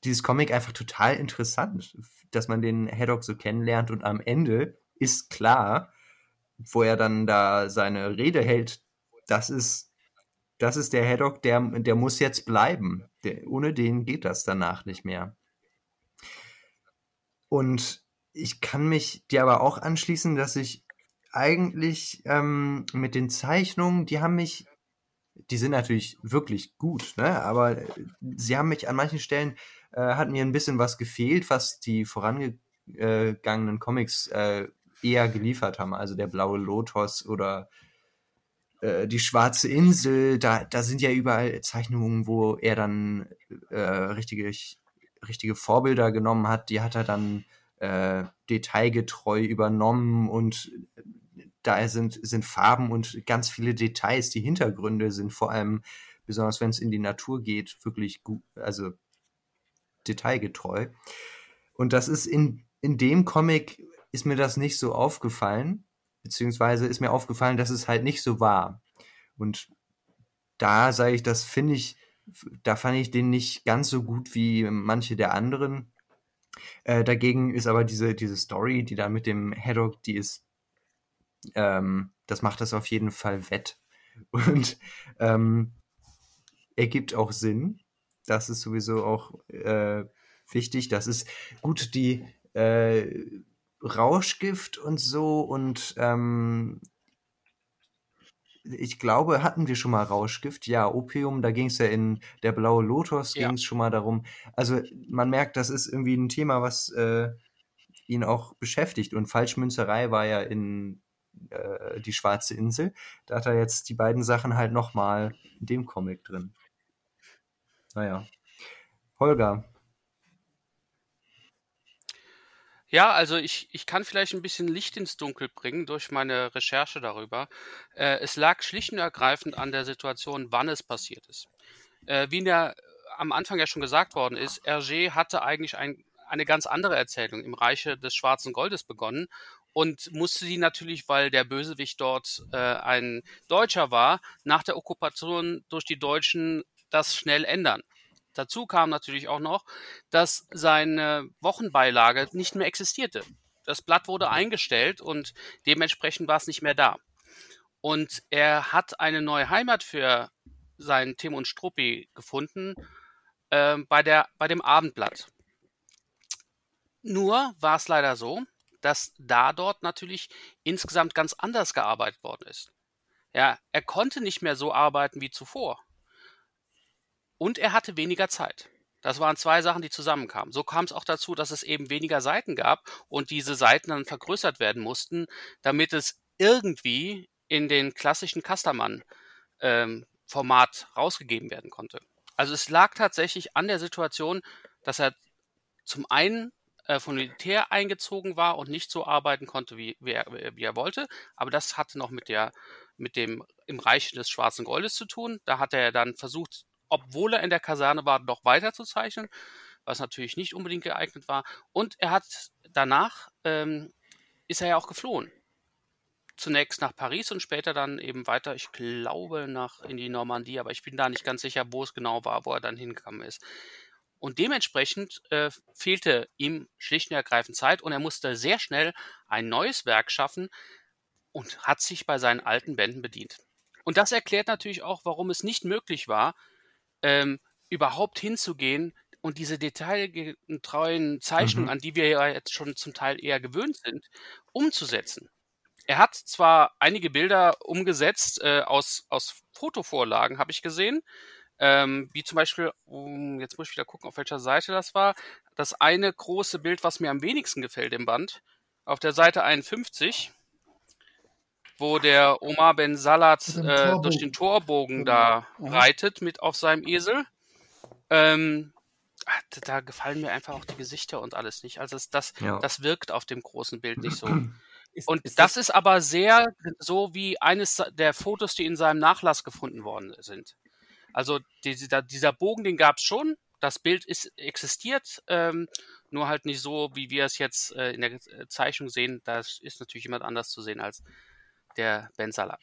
dieses Comic einfach total interessant, dass man den Haddock so kennenlernt und am Ende ist klar, wo er dann da seine Rede hält, das ist, das ist der Haddock, der, der muss jetzt bleiben. Der, ohne den geht das danach nicht mehr. Und ich kann mich dir aber auch anschließen, dass ich eigentlich ähm, mit den Zeichnungen, die haben mich, die sind natürlich wirklich gut, ne? aber sie haben mich an manchen Stellen, äh, hat mir ein bisschen was gefehlt, was die vorangegangenen Comics äh, eher geliefert haben. Also der blaue Lotus oder äh, die schwarze Insel, da, da sind ja überall Zeichnungen, wo er dann äh, richtige, richtige Vorbilder genommen hat. Die hat er dann äh, detailgetreu übernommen und da sind, sind Farben und ganz viele Details. Die Hintergründe sind vor allem, besonders wenn es in die Natur geht, wirklich gut, also detailgetreu. Und das ist in, in dem Comic ist mir das nicht so aufgefallen, beziehungsweise ist mir aufgefallen, dass es halt nicht so war. Und da sage ich, das finde ich, da fand ich den nicht ganz so gut wie manche der anderen. Äh, dagegen ist aber diese, diese Story, die da mit dem Haddock, die ist ähm, das macht das auf jeden Fall wett. Und ähm, ergibt auch Sinn. Das ist sowieso auch äh, wichtig. Das ist gut, die äh, Rauschgift und so und ähm, ich glaube, hatten wir schon mal Rauschgift. Ja, Opium, da ging es ja in der blaue Lotus, ging es ja. schon mal darum. Also man merkt, das ist irgendwie ein Thema, was äh, ihn auch beschäftigt. Und Falschmünzerei war ja in äh, die Schwarze Insel. Da hat er jetzt die beiden Sachen halt nochmal in dem Comic drin. Naja. Holger. Ja, also ich, ich kann vielleicht ein bisschen Licht ins Dunkel bringen durch meine Recherche darüber. Äh, es lag schlicht und ergreifend an der Situation, wann es passiert ist. Äh, wie in der, am Anfang ja schon gesagt worden ist, Hergé hatte eigentlich ein, eine ganz andere Erzählung im Reiche des Schwarzen Goldes begonnen und musste sie natürlich, weil der Bösewicht dort äh, ein Deutscher war, nach der Okkupation durch die Deutschen das schnell ändern. Dazu kam natürlich auch noch, dass seine Wochenbeilage nicht mehr existierte. Das Blatt wurde eingestellt und dementsprechend war es nicht mehr da. Und er hat eine neue Heimat für seinen Tim und Struppi gefunden äh, bei, der, bei dem Abendblatt. Nur war es leider so, dass da dort natürlich insgesamt ganz anders gearbeitet worden ist. Ja, er konnte nicht mehr so arbeiten wie zuvor. Und er hatte weniger Zeit. Das waren zwei Sachen, die zusammenkamen. So kam es auch dazu, dass es eben weniger Seiten gab und diese Seiten dann vergrößert werden mussten, damit es irgendwie in den klassischen Casterman-Format ähm, rausgegeben werden konnte. Also es lag tatsächlich an der Situation, dass er zum einen äh, vom Militär eingezogen war und nicht so arbeiten konnte, wie, wie, er, wie er wollte. Aber das hatte noch mit der, mit dem im Reich des Schwarzen Goldes zu tun. Da hat er dann versucht, obwohl er in der Kaserne war, noch weiter zu zeichnen, was natürlich nicht unbedingt geeignet war. Und er hat danach ähm, ist er ja auch geflohen. Zunächst nach Paris und später dann eben weiter, ich glaube, nach in die Normandie, aber ich bin da nicht ganz sicher, wo es genau war, wo er dann hingekommen ist. Und dementsprechend äh, fehlte ihm schlicht und ergreifend Zeit und er musste sehr schnell ein neues Werk schaffen und hat sich bei seinen alten Bänden bedient. Und das erklärt natürlich auch, warum es nicht möglich war, ähm, überhaupt hinzugehen und diese detailgetreuen Zeichnungen, mhm. an die wir ja jetzt schon zum Teil eher gewöhnt sind, umzusetzen. Er hat zwar einige Bilder umgesetzt äh, aus, aus Fotovorlagen, habe ich gesehen, ähm, wie zum Beispiel, um, jetzt muss ich wieder gucken, auf welcher Seite das war. Das eine große Bild, was mir am wenigsten gefällt im Band, auf der Seite 51, wo der Omar Ben Salat äh, durch den Torbogen da ja. reitet mit auf seinem Esel. Ähm, da, da gefallen mir einfach auch die Gesichter und alles nicht. Also das, ja. das wirkt auf dem großen Bild nicht so. Ist, und ist das, das, ist aber sehr so wie eines der Fotos, die in seinem Nachlass gefunden worden sind. Also dieser, dieser Bogen, den gab es schon. Das Bild ist existiert. Ähm, nur halt nicht so, wie wir es jetzt äh, in der äh, Zeichnung sehen. Das ist natürlich jemand anders zu sehen als der Ben Salat.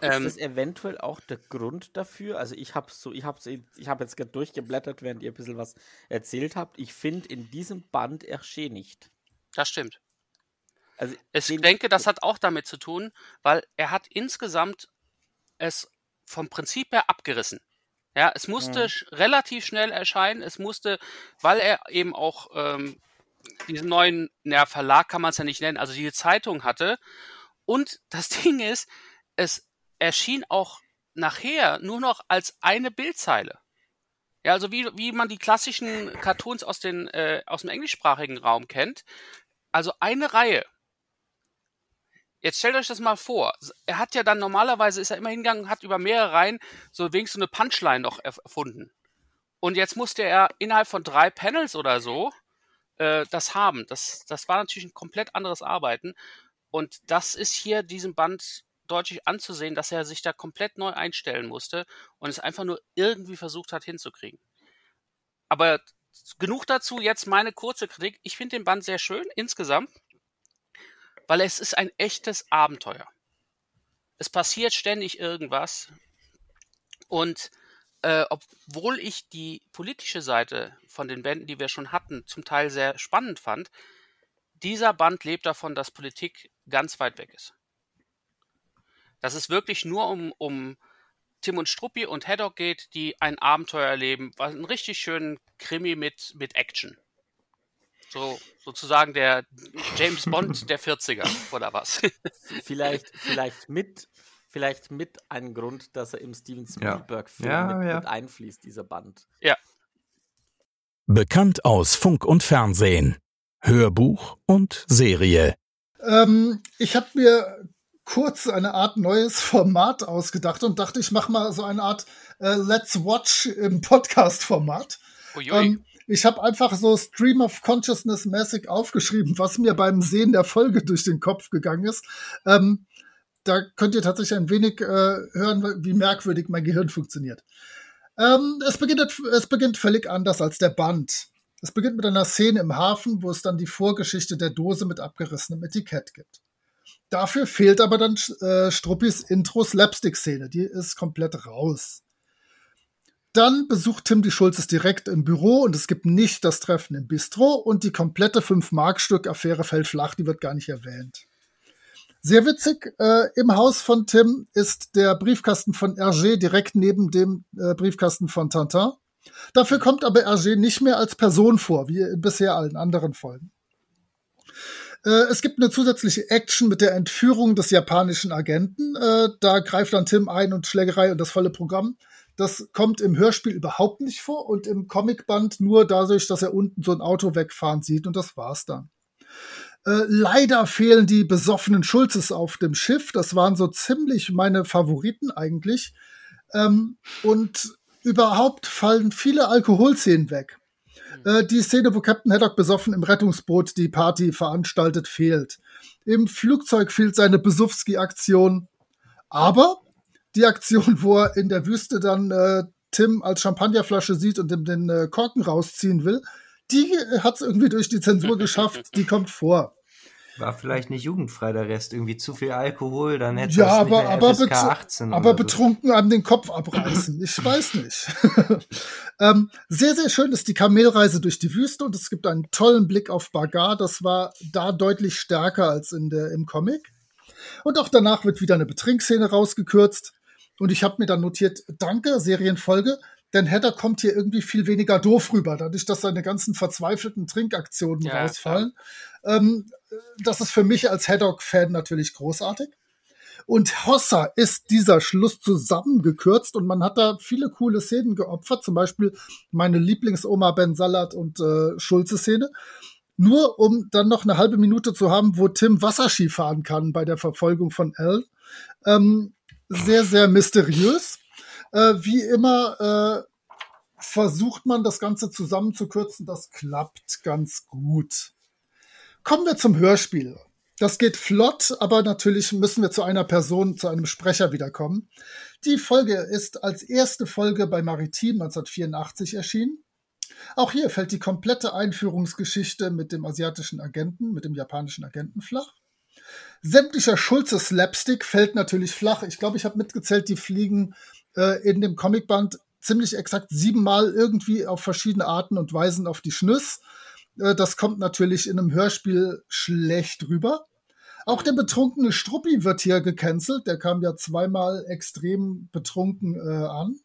Ist ähm, das eventuell auch der Grund dafür? Also ich habe so, ich habe ich habe jetzt durchgeblättert, während ihr ein bisschen was erzählt habt. Ich finde in diesem Band Hergé nicht. Das stimmt. Also ich denke, das hat auch damit zu tun, weil er hat insgesamt es vom Prinzip her abgerissen. Ja, es musste mhm. sch relativ schnell erscheinen. Es musste, weil er eben auch ähm, diesen neuen, naja, Verlag kann man es ja nicht nennen, also diese Zeitung hatte. Und das Ding ist, es erschien auch nachher nur noch als eine Bildzeile. Ja, also wie, wie man die klassischen Cartoons aus, den, äh, aus dem englischsprachigen Raum kennt. Also eine Reihe. Jetzt stellt euch das mal vor. Er hat ja dann normalerweise ist er immer hingegangen, hat über mehrere Reihen so wenigstens eine Punchline noch erfunden. Und jetzt musste er innerhalb von drei Panels oder so äh, das haben. Das, das war natürlich ein komplett anderes Arbeiten. Und das ist hier diesem Band deutlich anzusehen, dass er sich da komplett neu einstellen musste und es einfach nur irgendwie versucht hat hinzukriegen. Aber genug dazu, jetzt meine kurze Kritik. Ich finde den Band sehr schön insgesamt weil es ist ein echtes Abenteuer. Es passiert ständig irgendwas und äh, obwohl ich die politische Seite von den Bänden, die wir schon hatten, zum Teil sehr spannend fand, dieser Band lebt davon, dass Politik ganz weit weg ist. Dass es wirklich nur um, um Tim und Struppi und Haddock geht, die ein Abenteuer erleben, was einen richtig schönen Krimi mit, mit Action. So sozusagen der James Bond der 40er oder was? vielleicht, vielleicht mit, vielleicht mit einem Grund, dass er im Steven Spielberg-Film ja. ja, mit, ja. mit einfließt, dieser Band. Ja. Bekannt aus Funk und Fernsehen, Hörbuch und Serie. Ähm, ich habe mir kurz eine Art neues Format ausgedacht und dachte, ich mache mal so eine Art äh, Let's Watch im Podcast-Format. Ähm, ich habe einfach so Stream of Consciousness mäßig aufgeschrieben, was mir beim Sehen der Folge durch den Kopf gegangen ist. Ähm, da könnt ihr tatsächlich ein wenig äh, hören, wie merkwürdig mein Gehirn funktioniert. Ähm, es, beginnt, es beginnt völlig anders als der Band. Es beginnt mit einer Szene im Hafen, wo es dann die Vorgeschichte der Dose mit abgerissenem Etikett gibt. Dafür fehlt aber dann äh, Struppis Intro-Slapstick-Szene. Die ist komplett raus. Dann besucht Tim die Schulzes direkt im Büro und es gibt nicht das Treffen im Bistro und die komplette 5-Mark-Stück-Affäre fällt flach, die wird gar nicht erwähnt. Sehr witzig, äh, im Haus von Tim ist der Briefkasten von Hergé direkt neben dem äh, Briefkasten von Tintin. Dafür kommt aber Hergé nicht mehr als Person vor, wie in bisher allen anderen Folgen. Äh, es gibt eine zusätzliche Action mit der Entführung des japanischen Agenten. Äh, da greift dann Tim ein und Schlägerei und das volle Programm. Das kommt im Hörspiel überhaupt nicht vor und im Comicband nur dadurch, dass er unten so ein Auto wegfahren sieht und das war's dann. Äh, leider fehlen die besoffenen Schulzes auf dem Schiff. Das waren so ziemlich meine Favoriten eigentlich. Ähm, und überhaupt fallen viele Alkoholszenen weg. Äh, die Szene, wo Captain Haddock besoffen im Rettungsboot die Party veranstaltet, fehlt. Im Flugzeug fehlt seine Besowski-Aktion. Aber die Aktion, wo er in der Wüste dann äh, Tim als Champagnerflasche sieht und ihm den äh, Korken rausziehen will, die hat es irgendwie durch die Zensur geschafft, die kommt vor. War vielleicht nicht jugendfrei der Rest, irgendwie zu viel Alkohol, dann hätte ja, es aber, nicht aber, FSK 18 aber so. betrunken an den Kopf abreißen. Ich weiß nicht. ähm, sehr, sehr schön ist die Kamelreise durch die Wüste und es gibt einen tollen Blick auf Bagar. Das war da deutlich stärker als in der, im Comic. Und auch danach wird wieder eine Betrinkszene rausgekürzt. Und ich habe mir dann notiert, danke, Serienfolge, denn Hedda kommt hier irgendwie viel weniger doof rüber, dadurch, dass seine ganzen verzweifelten Trinkaktionen ja, rausfallen. Ähm, das ist für mich als Haddock-Fan natürlich großartig. Und Hossa ist dieser Schluss zusammengekürzt und man hat da viele coole Szenen geopfert, zum Beispiel meine Lieblingsoma Ben Salat und äh, Schulze-Szene. Nur um dann noch eine halbe Minute zu haben, wo Tim Wasserski fahren kann bei der Verfolgung von Al. Ähm, sehr, sehr mysteriös. Äh, wie immer äh, versucht man das Ganze zusammenzukürzen. Das klappt ganz gut. Kommen wir zum Hörspiel. Das geht flott, aber natürlich müssen wir zu einer Person, zu einem Sprecher wiederkommen. Die Folge ist als erste Folge bei Maritim 1984 erschienen. Auch hier fällt die komplette Einführungsgeschichte mit dem asiatischen Agenten, mit dem japanischen Agenten flach. Sämtlicher Schulze-Slapstick fällt natürlich flach. Ich glaube, ich habe mitgezählt, die fliegen äh, in dem Comicband ziemlich exakt siebenmal irgendwie auf verschiedene Arten und Weisen auf die Schnüss. Äh, das kommt natürlich in einem Hörspiel schlecht rüber. Auch der betrunkene Struppi wird hier gecancelt. Der kam ja zweimal extrem betrunken äh, an.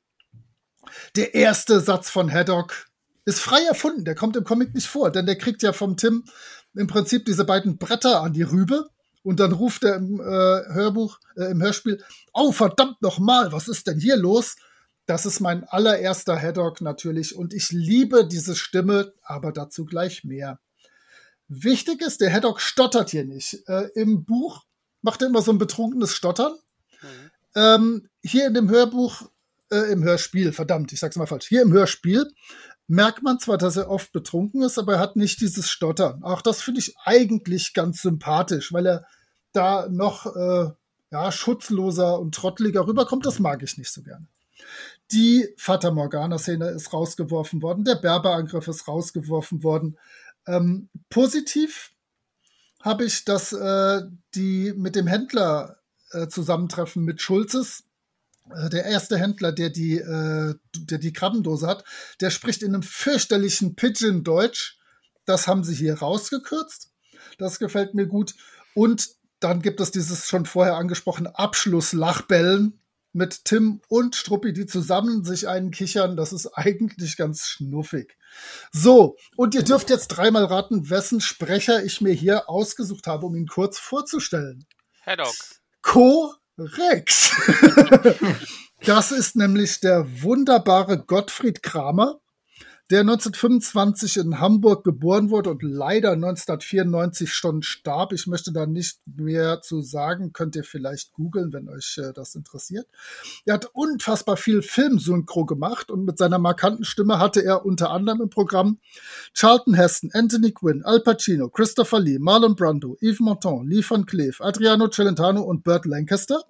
Der erste Satz von Haddock ist frei erfunden. Der kommt im Comic nicht vor, denn der kriegt ja vom Tim im Prinzip diese beiden Bretter an die Rübe. Und dann ruft er im äh, Hörbuch, äh, im Hörspiel, oh verdammt nochmal, was ist denn hier los? Das ist mein allererster Haddock natürlich und ich liebe diese Stimme, aber dazu gleich mehr. Wichtig ist, der Haddock stottert hier nicht. Äh, Im Buch macht er immer so ein betrunkenes Stottern. Mhm. Ähm, hier in dem Hörbuch, äh, im Hörspiel, verdammt, ich sag's mal falsch, hier im Hörspiel merkt man zwar, dass er oft betrunken ist, aber er hat nicht dieses Stottern. Auch das finde ich eigentlich ganz sympathisch, weil er da noch äh, ja, schutzloser und trotteliger rüberkommt. Das mag ich nicht so gerne. Die Fata Morgana-Szene ist rausgeworfen worden, der Berber-Angriff ist rausgeworfen worden. Ähm, positiv habe ich, dass äh, die mit dem Händler äh, zusammentreffen mit Schulzes äh, der erste Händler, der die, äh, der die Krabbendose hat, der spricht in einem fürchterlichen Pidgin-Deutsch. Das haben sie hier rausgekürzt. Das gefällt mir gut. Und dann gibt es dieses schon vorher angesprochene Abschlusslachbellen mit Tim und Struppi, die zusammen sich einen kichern. Das ist eigentlich ganz schnuffig. So, und ihr dürft jetzt dreimal raten, wessen Sprecher ich mir hier ausgesucht habe, um ihn kurz vorzustellen. Haddock. Rex. das ist nämlich der wunderbare Gottfried Kramer, der 1925 in Hamburg geboren wurde und leider 1994 schon starb. Ich möchte da nicht mehr zu sagen, könnt ihr vielleicht googeln, wenn euch äh, das interessiert. Er hat unfassbar viel Filmsynchro gemacht und mit seiner markanten Stimme hatte er unter anderem im Programm Charlton Heston, Anthony Quinn, Al Pacino, Christopher Lee, Marlon Brando, Yves Montand, Lee Van Cleef, Adriano Celentano und Burt Lancaster.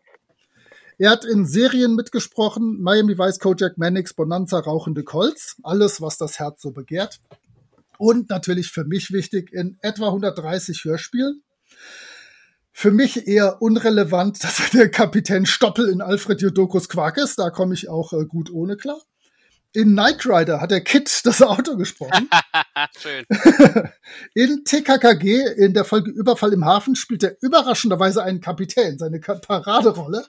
Er hat in Serien mitgesprochen, Miami Vice, Kojak, Mannix, Bonanza, Rauchende Colts, alles, was das Herz so begehrt. Und natürlich für mich wichtig, in etwa 130 Hörspielen. Für mich eher unrelevant, dass er der Kapitän Stoppel in Alfred Jodokus Quark ist. Da komme ich auch äh, gut ohne klar. In Knight Rider hat der Kid das Auto gesprochen. Schön. In TKKG, in der Folge Überfall im Hafen, spielt er überraschenderweise einen Kapitän, seine Paraderolle.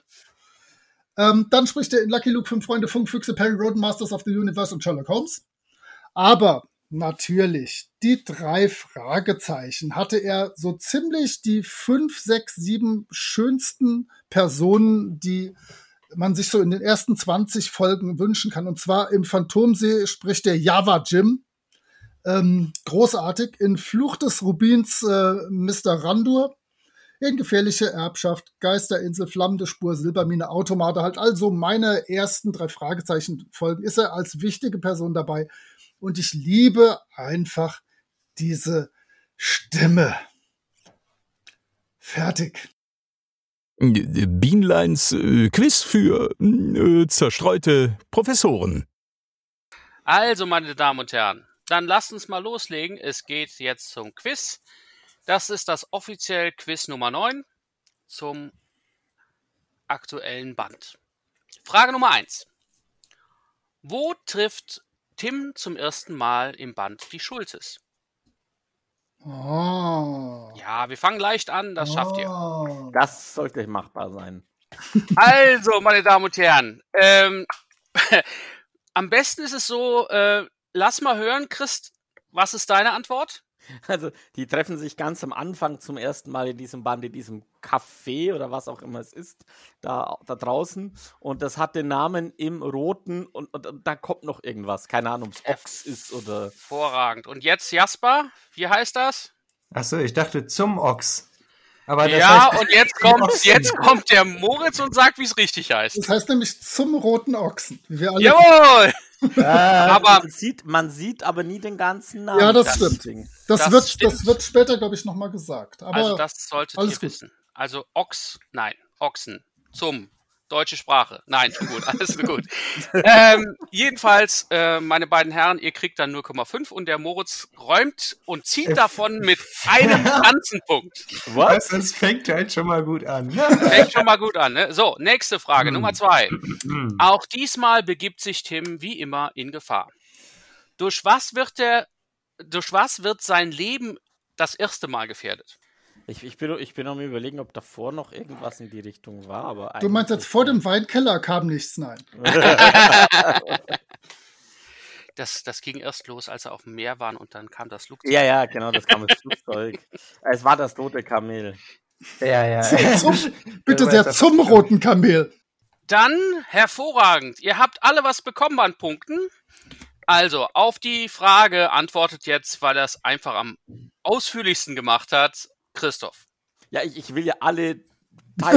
Ähm, dann spricht er in Lucky Luke Fünf Freunde, Funkfüchse, Perry Roden, Masters of the Universe und Sherlock Holmes. Aber natürlich, die drei Fragezeichen hatte er so ziemlich die fünf, sechs, sieben schönsten Personen, die man sich so in den ersten 20 Folgen wünschen kann. Und zwar im Phantomsee spricht der Java Jim. Ähm, großartig. In Fluch des Rubins äh, Mr. Randur in gefährliche Erbschaft, Geisterinsel, flammende Spur, Silbermine, Automate, halt also meine ersten drei Fragezeichen folgen, ist er als wichtige Person dabei. Und ich liebe einfach diese Stimme. Fertig. Bienleins äh, Quiz für äh, zerstreute Professoren. Also, meine Damen und Herren, dann lasst uns mal loslegen. Es geht jetzt zum Quiz. Das ist das offiziell Quiz Nummer 9 zum aktuellen Band. Frage Nummer 1. Wo trifft Tim zum ersten Mal im Band die Schulzes? Oh. Ja, wir fangen leicht an, das schafft ihr. Oh. Das sollte machbar sein. Also, meine Damen und Herren, ähm, am besten ist es so, äh, lass mal hören, Christ, was ist deine Antwort? Also, die treffen sich ganz am Anfang zum ersten Mal in diesem Band, in diesem Café oder was auch immer es ist, da, da draußen. Und das hat den Namen im Roten und, und, und da kommt noch irgendwas. Keine Ahnung, ob es Ochs ist oder. Hervorragend. Und jetzt Jasper, wie heißt das? Ach so, ich dachte zum Ochs. Aber das ja, heißt, und jetzt kommt, jetzt kommt der Moritz und sagt, wie es richtig heißt. Das heißt nämlich zum roten Ochsen. Wie wir alle Jawohl! aber man sieht, man sieht aber nie den ganzen Namen. Ja, das, Das stimmt. Ding. Das, das wird, stimmt. das wird später, glaube ich, nochmal gesagt. Aber Also das solltet alles ihr gut. wissen. Also Ochs, nein, Ochsen, zum, deutsche Sprache. Nein, schon gut, alles gut. ähm, jedenfalls, äh, meine beiden Herren, ihr kriegt dann 0,5 und der Moritz räumt und zieht davon mit einem ganzen Punkt. Was? Das fängt halt schon mal gut an. Fängt schon mal gut an. Ne? So, nächste Frage, Hm. Nummer zwei. Hm. Auch diesmal begibt sich Tim wie immer in Gefahr. Durch was wird er, durch was wird sein Leben das erste Mal gefährdet? Ich, ich, bin, ich bin am überlegen, ob davor noch irgendwas in die Richtung war, aber Du meinst jetzt vor dem Weinkeller kam nichts, nein. Das, das ging erst los, als er auf dem Meer waren und dann kam das Flugzeug. Ja, ja, genau, das kam das Flugzeug. es war das rote Kamel. Ja, ja. Zum, bitte sehr zum roten Kamel. Dann hervorragend. Ihr habt alle was bekommen an Punkten. Also, auf die Frage antwortet jetzt, weil er es einfach am ausführlichsten gemacht hat, Christoph. Ja, ich, ich will ja alle.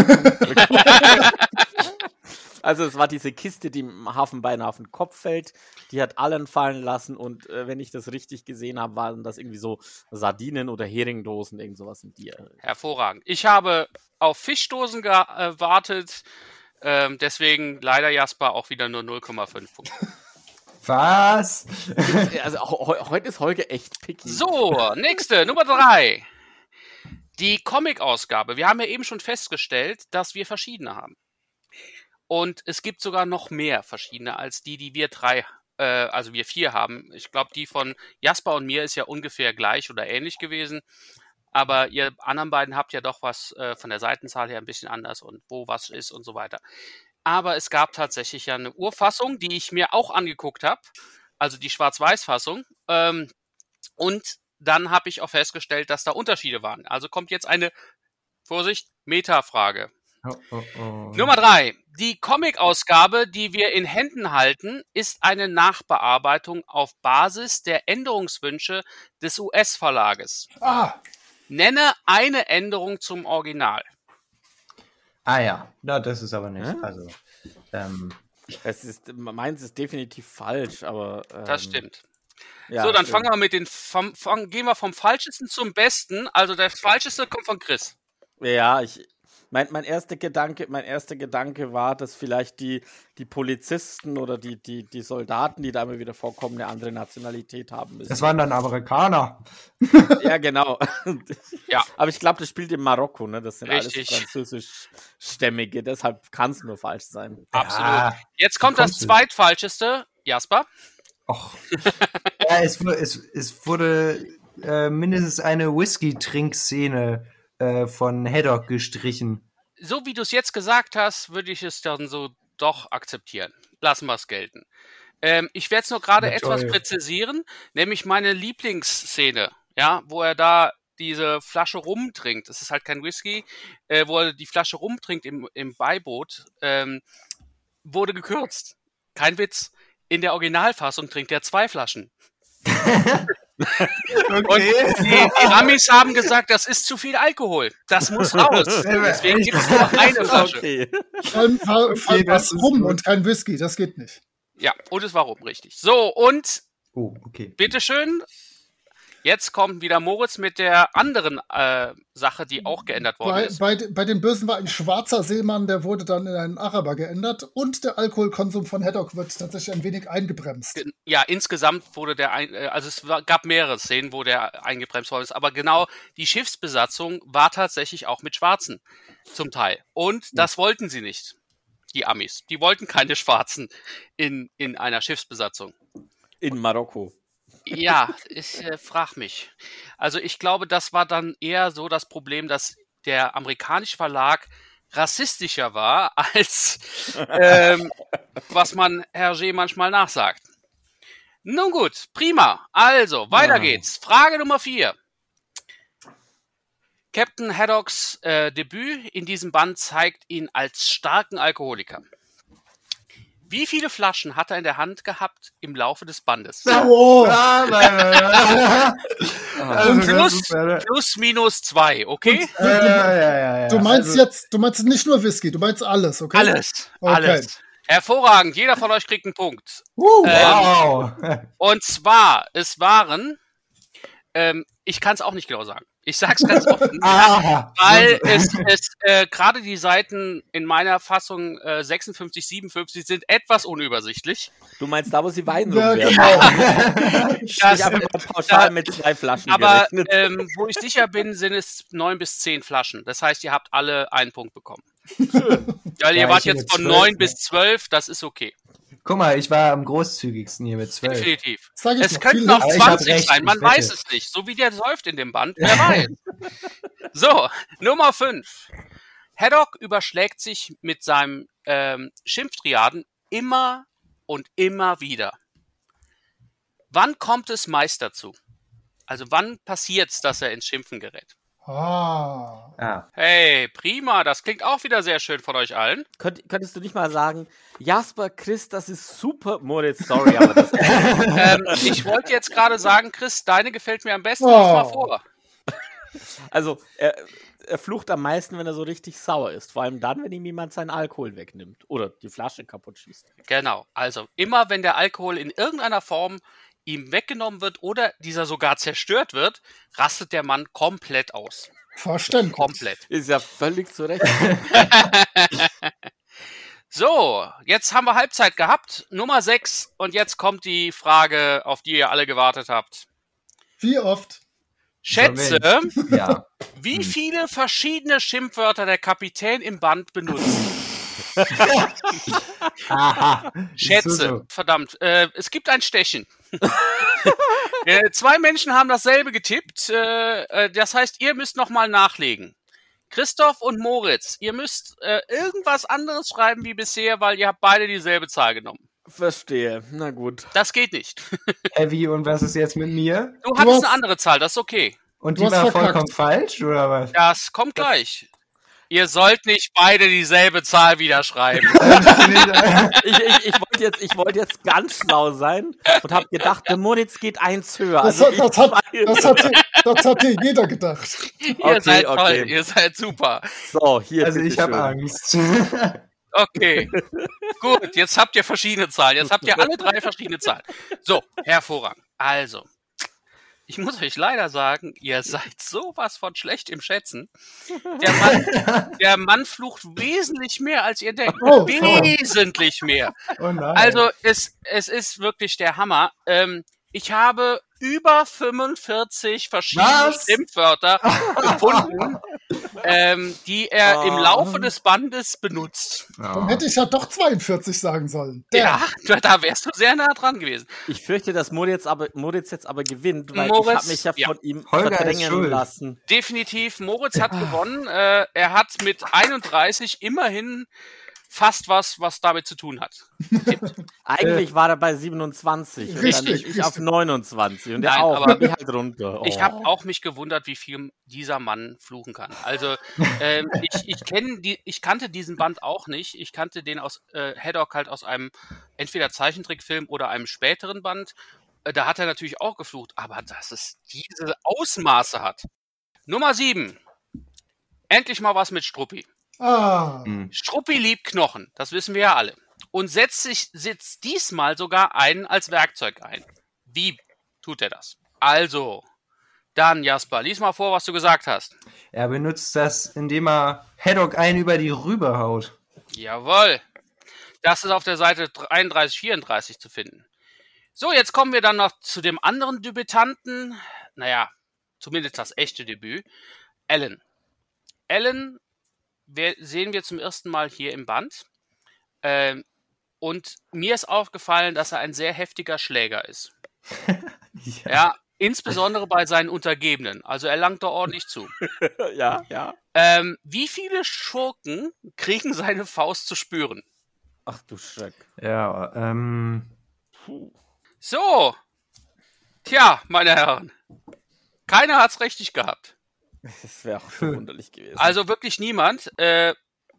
Also es war diese Kiste, die im Hafen beinahe auf den Kopf fällt. Die hat allen fallen lassen und äh, wenn ich das richtig gesehen habe, waren das irgendwie so Sardinen oder Heringdosen, irgend sowas in dir. Hervorragend. Ich habe auf Fischdosen gewartet. Ähm, deswegen leider Jasper auch wieder nur 0,5 Punkte. Was? Also heu- heute ist Holger echt picky. So, nächste, Nummer drei. Die Comic-Ausgabe. Wir haben ja eben schon festgestellt, dass wir verschiedene haben. Und es gibt sogar noch mehr verschiedene als die, die wir drei, äh, also wir vier haben. Ich glaube, die von Jasper und mir ist ja ungefähr gleich oder ähnlich gewesen. Aber ihr anderen beiden habt ja doch was äh, von der Seitenzahl her ein bisschen anders und wo was ist und so weiter. Aber es gab tatsächlich ja eine Urfassung, die ich mir auch angeguckt habe. Also die Schwarz-Weiß-Fassung. Ähm, und dann habe ich auch festgestellt, dass da Unterschiede waren. Also kommt jetzt eine, Vorsicht, Meta-Frage. Oh, oh, oh. Nummer drei. Die Comic-Ausgabe, die wir in Händen halten, ist eine Nachbearbeitung auf Basis der Änderungswünsche des US-Verlages. Ah, Nenne eine Änderung zum Original. Ah ja, na, das ist aber nicht. Hä? Also, ähm, Es ist, meins ist definitiv falsch, aber. Ähm, Das stimmt. Ja, so, dann stimmt. fangen wir mit den, vom, fang, gehen wir vom Falschesten zum Besten. Also der Falscheste kommt von Chris. Ja, ich. Mein, mein, erster Gedanke, mein erster Gedanke war, dass vielleicht die, die Polizisten oder die, die, die Soldaten, die da immer wieder vorkommen, eine andere Nationalität haben müssen. das waren dann Amerikaner. ja, genau. Ja. Aber ich glaube, das spielt in Marokko, ne? Das sind Richtig. alles französischstämmige, deshalb kann es nur falsch sein. Absolut. Ja, Jetzt kommt das zweitfalscheste. Jasper. och. ja, es, es, es wurde äh, mindestens eine Whisky-Trinkszene äh, von Haddock gestrichen. so wie du es jetzt gesagt hast, würde ich es dann so doch akzeptieren. Lassen wir es gelten. Ähm, ich werde es nur gerade etwas toll. präzisieren, nämlich meine Lieblingsszene, ja, wo er da diese Flasche rumtrinkt. Das ist halt kein Whisky, äh, wo er die Flasche rumtrinkt im, im Beiboot, ähm, wurde gekürzt. Kein Witz. In der Originalfassung trinkt er zwei Flaschen. Und die, die Amis haben gesagt, das ist zu viel Alkohol. Das muss raus. Deswegen gibt es nur eine Flasche. Okay. allem Okay, das rum und kein Whisky, das geht nicht. Ja, und es war rum, richtig. So, und Oh, okay. bitteschön, jetzt kommt wieder Moritz mit der anderen äh, Sache, die auch geändert worden Bei, ist. bei, bei den Bösen war ein schwarzer Seemann, der wurde dann in einen Araber geändert und der Alkoholkonsum von Haddock wird tatsächlich ein wenig eingebremst. Ja, insgesamt wurde der, ein, äh, also es gab mehrere Szenen, wo der eingebremst worden ist, aber genau die Schiffsbesatzung war tatsächlich auch mit Schwarzen zum Teil. Und das wollten sie nicht, die Amis. Die wollten keine Schwarzen in, in einer Schiffsbesatzung. In Marokko. Ja, ich äh, frag mich. Also ich glaube, das war dann eher so das Problem, dass der amerikanische Verlag rassistischer war, als ähm, was man Hergé manchmal nachsagt. Nun gut, prima. Also, weiter Ja. geht's. Frage Nummer vier. Captain Haddocks äh, Debüt in diesem Band zeigt ihn als starken Alkoholiker. Wie viele Flaschen hat er in der Hand gehabt im Laufe des Bandes? Oh. Also, Und plus, minus zwei, okay? Ja, ja. du meinst Also, jetzt, du meinst nicht nur Whisky, du meinst alles, okay? Alles, Okay. alles. Hervorragend, jeder von euch kriegt einen Punkt. Uh, Ähm, Wow. Und zwar, es waren Ähm, ich kann es auch nicht genau sagen. Ich sag's ganz offen. Ah, weil es, es äh, gerade die Seiten in meiner Fassung äh, 56, 57 sind etwas unübersichtlich. Du meinst da, wo sie Wein Ja, rumwerfen? genau. Ich habe pauschal da- mit zwei Flaschen aber gerechnet. ähm, wo ich sicher bin, sind es neun bis zehn Flaschen. Das heißt, ihr habt alle einen Punkt bekommen. Weil ihr Ja, wart jetzt von neun ne? bis zwölf, das ist okay. Guck mal, ich war am großzügigsten hier mit zwölf. Definitiv. Sag ich Es könnten auch Aber ich hab 20 recht, sein, man weiß es nicht. So wie der säuft in dem Band, wer weiß. so, Nummer 5. Haddock überschlägt sich mit seinem ähm, Schimpftriaden immer und immer wieder. Wann kommt es meist dazu? Also wann passiert's, dass er ins Schimpfen gerät? Ah. Ah, Hey, prima, das klingt auch wieder sehr schön von euch allen. Könnt, könntest du nicht mal sagen, Jasper, Chris, das ist super. Moritz, sorry, aber das ähm, ich wollte jetzt gerade sagen, Chris, deine gefällt mir am besten. Oh. Lies mal vor. Also, er, er flucht am meisten, wenn er so richtig sauer ist. Vor allem dann, wenn ihm jemand seinen Alkohol wegnimmt. Oder die Flasche kaputt schießt. Genau. Also immer wenn der Alkohol in irgendeiner Form ihm weggenommen wird oder dieser sogar zerstört wird, rastet der Mann komplett aus. Verständlich. Komplett. Ist ja völlig zu Recht. So, jetzt haben wir Halbzeit gehabt. Nummer 6. Und jetzt kommt die Frage, auf die ihr alle gewartet habt. Wie oft? Schätze, ja. wie viele verschiedene Schimpfwörter der Kapitän im Band benutzt. Schätze, verdammt. Äh, es gibt ein Stechen. äh, zwei Menschen haben dasselbe getippt. Äh, äh, das heißt, ihr müsst nochmal nachlegen. Christoph und Moritz, ihr müsst äh, irgendwas anderes schreiben wie bisher, weil ihr habt beide dieselbe Zahl genommen. Verstehe. Na gut. Das geht nicht. Heavy, und was ist jetzt mit mir? Du hattest hast- eine andere Zahl, das ist okay. Und Du die war verkackt. vollkommen falsch, oder was? Das kommt gleich. Ihr sollt nicht beide dieselbe Zahl wieder schreiben. Ich, ich, ich wollte jetzt, ich wollte jetzt ganz schlau sein und habe gedacht, der Moritz geht eins höher. Das, Also hat, das, hat, das, hat, hier- das jeder gedacht. ihr Okay, seid toll, okay. ihr seid super. so, hier. Also ich habe Angst. Okay. Gut, jetzt habt ihr verschiedene Zahlen. Jetzt habt ihr alle drei verschiedene Zahlen. So, hervorragend. Also, ich muss euch leider sagen, ihr seid sowas von schlecht im Schätzen. Der Mann, der Mann flucht wesentlich mehr, als ihr denkt. Oh. Wesentlich mehr. Oh. Also, es, es ist wirklich der Hammer. Ähm, ich habe über 45 verschiedene Was? Schimpfwörter gefunden, ähm, die er im Oh. Laufe des Bandes benutzt. Dann hätte ich ja doch 42 sagen sollen. Ja, da, da wärst du sehr nah dran gewesen. Ich fürchte, dass Moritz, aber, Moritz jetzt aber gewinnt, weil ich Moritz, habe mich ja, ja. von ihm Holger verdrängen lassen. Definitiv, Moritz hat gewonnen. Äh, er hat mit 31 immerhin fast was, was damit zu tun hat. Eigentlich war er bei 27 und dann Richtig, ich auf richtig. 29 und Nein, er auch. aber- ich halt runter. Ich Oh. habe auch mich gewundert, wie viel dieser Mann fluchen kann. Also ähm, ich, ich kenne die, ich kannte diesen Band auch nicht. Ich kannte den aus äh, Haddock halt aus einem entweder Zeichentrickfilm oder einem späteren Band. Äh, da hat er natürlich auch geflucht, aber dass es diese Ausmaße hat. Nummer 7. Endlich mal was mit Struppi. Ah, Struppi liebt Knochen, das wissen wir ja alle. Und setzt sich setzt diesmal sogar einen als Werkzeug ein. Wie tut er das? Also, dann Jasper, lies mal vor, was du gesagt hast. Er benutzt das, indem er Haddock einen über die Rübe haut. Jawohl. Das ist auf der Seite 33, 34 zu finden. So, jetzt kommen wir dann noch zu dem anderen Debütanten. Naja, zumindest das echte Debüt. Alan. Alan wer- sehen wir zum ersten Mal hier im Band. Ähm, und mir ist aufgefallen, dass er ein sehr heftiger Schläger ist. Ja, insbesondere bei seinen Untergebenen. Also er langt da ordentlich zu. ja, ja. Ähm, wie viele Schurken kriegen seine Faust zu spüren? Ach du Schreck. Ja, ähm. So. Tja, meine Herren. Keiner hat's richtig gehabt. Das wäre auch verwunderlich gewesen. Also wirklich niemand. Äh,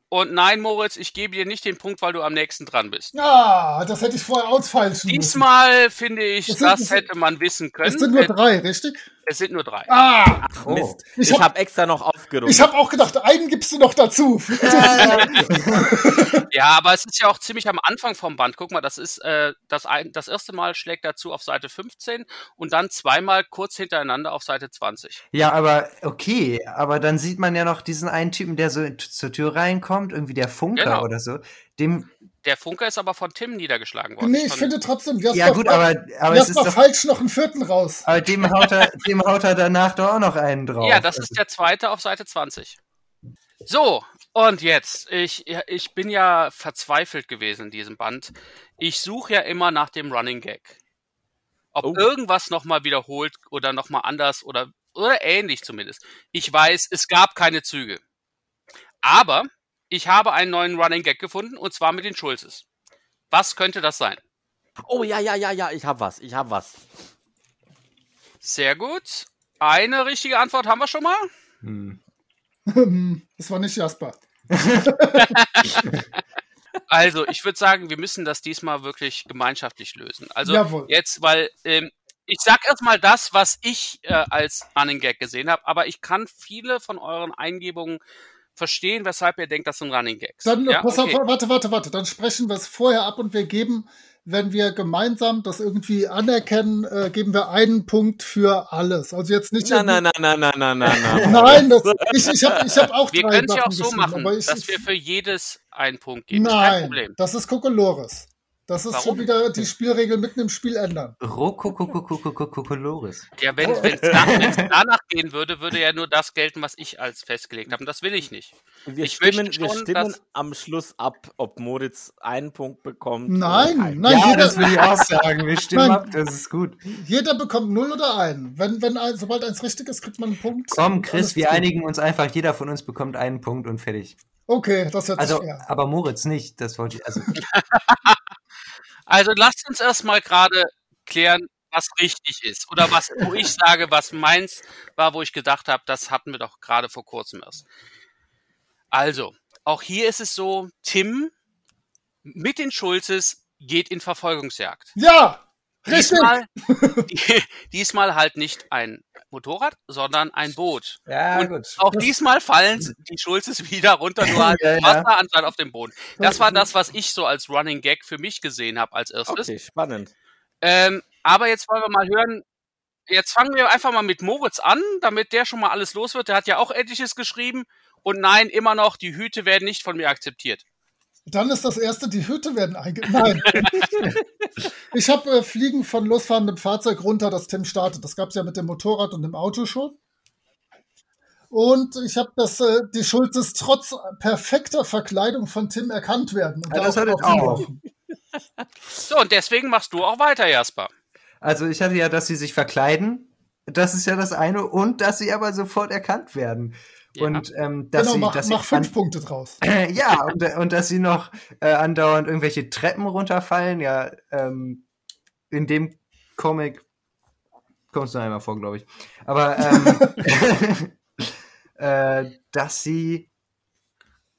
und nein, Moritz, ich gebe dir nicht den Punkt, weil du am nächsten dran bist. ah, das hätte ich vorher ausfeilschen müssen. Diesmal finde ich, sind- das hätte man wissen Es sind können. nur drei, richtig? Es sind nur drei. Ah! Ach, Oh. Mist. Ich Ich, hab- habe extra noch aufgerundet. Ich habe auch gedacht, einen gibst du noch dazu. Ja, aber es ist ja auch ziemlich am Anfang vom Band. Guck mal, das ist äh, das, ein, das erste Mal schlägt dazu auf Seite 15 und dann zweimal kurz hintereinander auf Seite 20. Ja, aber okay, aber dann sieht man ja noch diesen einen Typen, der so zur Tür reinkommt, irgendwie der Funker Genau. oder so. Dem, Der Funker ist aber von Tim niedergeschlagen worden. nee, ich Von- finde trotzdem, Jasper, ja gut, aber, aber es ist doch, falsch noch einen vierten raus. aber dem haut er, dem haut er danach doch auch noch einen drauf. Ja, das ist der zweite auf Seite 20. So, und jetzt, ich, ich bin ja verzweifelt gewesen in diesem Band. Ich suche ja immer nach dem Running Gag. Ob Oh. irgendwas nochmal wiederholt oder nochmal anders oder, oder ähnlich zumindest. Ich weiß, es gab keine Züge. Aber ich habe einen neuen Running Gag gefunden und zwar mit den Schulzes. Was könnte das sein? oh ja, ja, ja, ja, ich habe was. Ich habe was. Sehr gut. Eine richtige Antwort haben wir schon mal. hm. Das war nicht Jasper. Also, ich würde sagen, wir müssen das diesmal wirklich gemeinschaftlich lösen. Also Jawohl. jetzt, weil ähm, ich sag erstmal das, was ich äh, als Running Gag gesehen habe, aber ich kann viele von euren Eingebungen verstehen, weshalb ihr denkt, das sind Running Gags. Dann, ja, pass okay. auf, warte, warte, warte. Dann sprechen wir es vorher ab und wir geben, wenn wir gemeinsam das irgendwie anerkennen, äh, geben wir einen Punkt für alles. Also jetzt nicht. Na, na, na, na, na, na, na, na. Nein, das, ich, ich habe ich hab auch Wir drei können es ja auch so machen, aber ich, dass wir für jedes einen Punkt geben. Nein, Problem. das ist Kokolores. Das ist Warum? schon wieder die Spielregel mitten im Spiel ändern. Rokokokokokokolores. Ja, wenn es danach, danach gehen würde, würde ja nur das gelten, was ich als festgelegt habe. Und das will ich nicht. Wir ich stimmen, schon, wir stimmen am Schluss ab, ob Moritz einen Punkt bekommt. Nein, nein, ja, jeder, das will ich auch sagen. Wir stimmen nein, ab, das ist gut. Jeder bekommt null oder einen. Wenn, wenn sobald eins richtig ist, kriegt man einen Punkt. Komm, Chris, wir einigen uns einfach. Jeder von uns bekommt einen Punkt und fertig. Okay, das hört also, sich fair. Aber Moritz nicht, das wollte ich. Also. Also lasst uns erstmal gerade klären, was richtig ist. Oder was, wo ich sage, was meins war, wo ich gedacht habe, das hatten wir doch gerade vor kurzem erst. Also, auch hier ist es so, Tim mit den Schulzes geht in Verfolgungsjagd. Ja. Diesmal, die, diesmal halt nicht ein Motorrad, sondern ein Boot. ja, Und gut. Auch diesmal fallen die Schulzes wieder runter, nur halt Ja, ja. Wasser anstatt auf dem Boden. Das war das, was ich so als Running Gag für mich gesehen habe als erstes. Okay, spannend. Ähm, aber jetzt wollen wir mal hören. Jetzt fangen wir einfach mal mit Moritz an, damit der schon mal alles los wird. Der hat ja auch etliches geschrieben. Und nein, immer noch, die Hüte werden nicht von mir akzeptiert. Dann ist das erste, die Hüte werden einge... Nein. ich habe äh, Fliegen von losfahrendem Fahrzeug runter, das Tim startet. Das gab es ja mit dem Motorrad und dem Auto schon. Und ich habe das, äh, die Schulzes trotz perfekter Verkleidung von Tim erkannt werden. Und Ja, das darauf hat er auch. So, und deswegen machst du auch weiter, Jasper. Also, ich hatte ja, dass sie sich verkleiden. Das ist ja das eine. Und dass sie aber sofort erkannt werden. Ja. Und ähm, dass Genau, sie, mach, dass mach sie fünf Punkte draus. ja, und, und dass sie noch äh, andauernd irgendwelche Treppen runterfallen. Ja, ähm, in dem Comic kommst du einmal vor, glaube ich. Aber ähm, äh, dass sie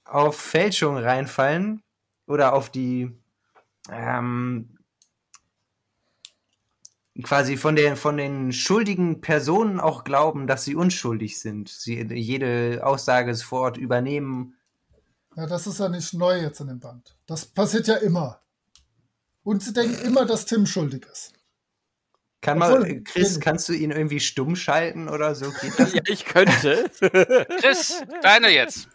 auf Fälschung reinfallen oder auf die ähm, quasi von den, von den schuldigen Personen auch glauben, dass sie unschuldig sind. Sie jede Aussage sofort übernehmen. Ja, das ist ja nicht neu jetzt in dem Band. Das passiert ja immer. Und sie denken immer, dass Tim schuldig ist. Kann man, Obwohl, Chris, kannst du ihn irgendwie stumm schalten oder so? Geht das? Ja, ich könnte. Chris, deine jetzt.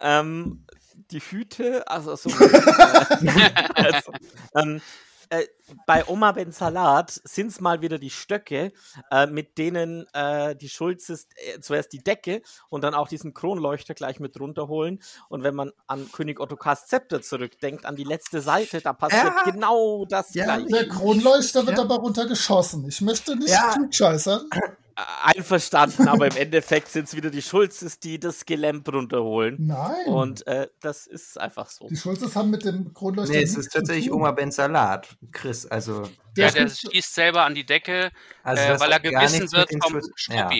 ähm, die Hüte, also so. also, ähm, äh, bei Oma Ben Salat sind es mal wieder die Stöcke, äh, mit denen äh, die Schulzes äh, zuerst die Decke und dann auch diesen Kronleuchter gleich mit runterholen. Und wenn man an König Ottokars Zepter zurückdenkt, an die letzte Seite, da passiert Ja. genau das Ja, gleiche. Der Kronleuchter wird Ja. aber runtergeschossen. Ich möchte nicht Ja. klugscheißern. Einverstanden, aber im Endeffekt sind es wieder die Schulzes, die das Gelämp runterholen. Nein. Und äh, das ist einfach so. die Schulzes haben mit dem Kronleuchter. Nee, es ist tatsächlich. Oma Ben Salat. Chris, also. Der ja, der schießt selber an die Decke, also äh, das weil er gebissen wird vom Schulz- Ja.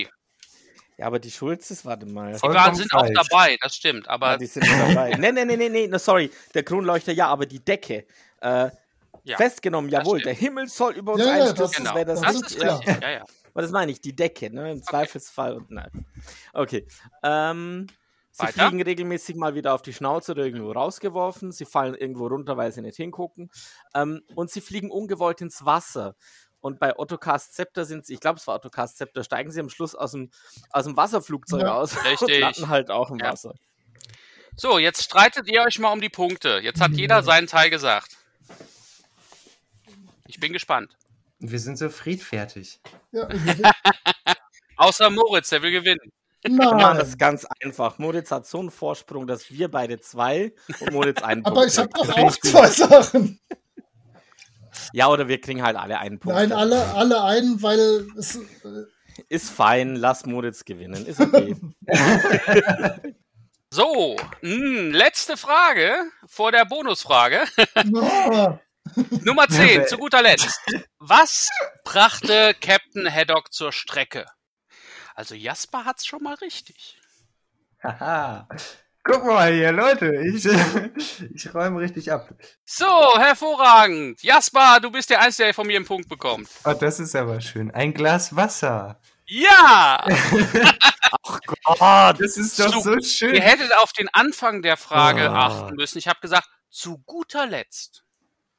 Ja, aber die Schulzes, warte mal. Die waren, sind auch falsch. dabei, das stimmt. Ja, Aber die sind dabei. nee, nee, nee, nee, nee, no, sorry. Der Kronleuchter, ja, aber die Decke. Äh, Ja. Festgenommen, jawohl, der Himmel soll über uns Ja, ja, einstürzen. das- Genau, wäre das, das nicht. ist klar. Ja, ja. Aber das meine ich, die Decke, ne? Im Zweifelsfall und nein. Okay. Ähm, sie Weiter? fliegen regelmäßig mal wieder auf die Schnauze oder irgendwo rausgeworfen. Sie fallen irgendwo runter, weil sie nicht hingucken. Ähm, und sie fliegen ungewollt ins Wasser. Und bei Ottokar Scepter sind sie, ich glaube, es war Ottokar Scepter, steigen sie am Schluss aus dem, aus dem Wasserflugzeug Ja. aus und Richtig. landen halt auch im Ja. Wasser. So, jetzt streitet ihr euch mal um die Punkte. Jetzt hat jeder seinen Teil gesagt. Ich bin gespannt. Wir sind so friedfertig. Ja, Außer Moritz, der will gewinnen. Wir machen das nein. ganz einfach. Moritz hat so einen Vorsprung, dass wir beide zwei und Moritz einen Aber Punkt ich habe doch auch zwei Sachen. Ja, oder wir kriegen halt alle einen Punkt. Nein, alle, alle einen, weil es, äh, Ist fein, lass Moritz gewinnen. Ist okay. So, mh, letzte Frage vor der Bonusfrage. ah, Nummer 10, zu guter Letzt. Was brachte Captain Haddock zur Strecke? Also Jasper hat's schon mal richtig. Haha. Guck mal hier, Leute. Ich, ich räume richtig ab. So, hervorragend. Jasper, du bist der Einzige, der von mir einen Punkt bekommt. Oh, das ist aber schön. Ein Glas Wasser. Ja! Gott, Das ist doch Zu- so schön. Ihr hättet auf den Anfang der Frage Ah. achten müssen. Ich habe gesagt, zu guter Letzt.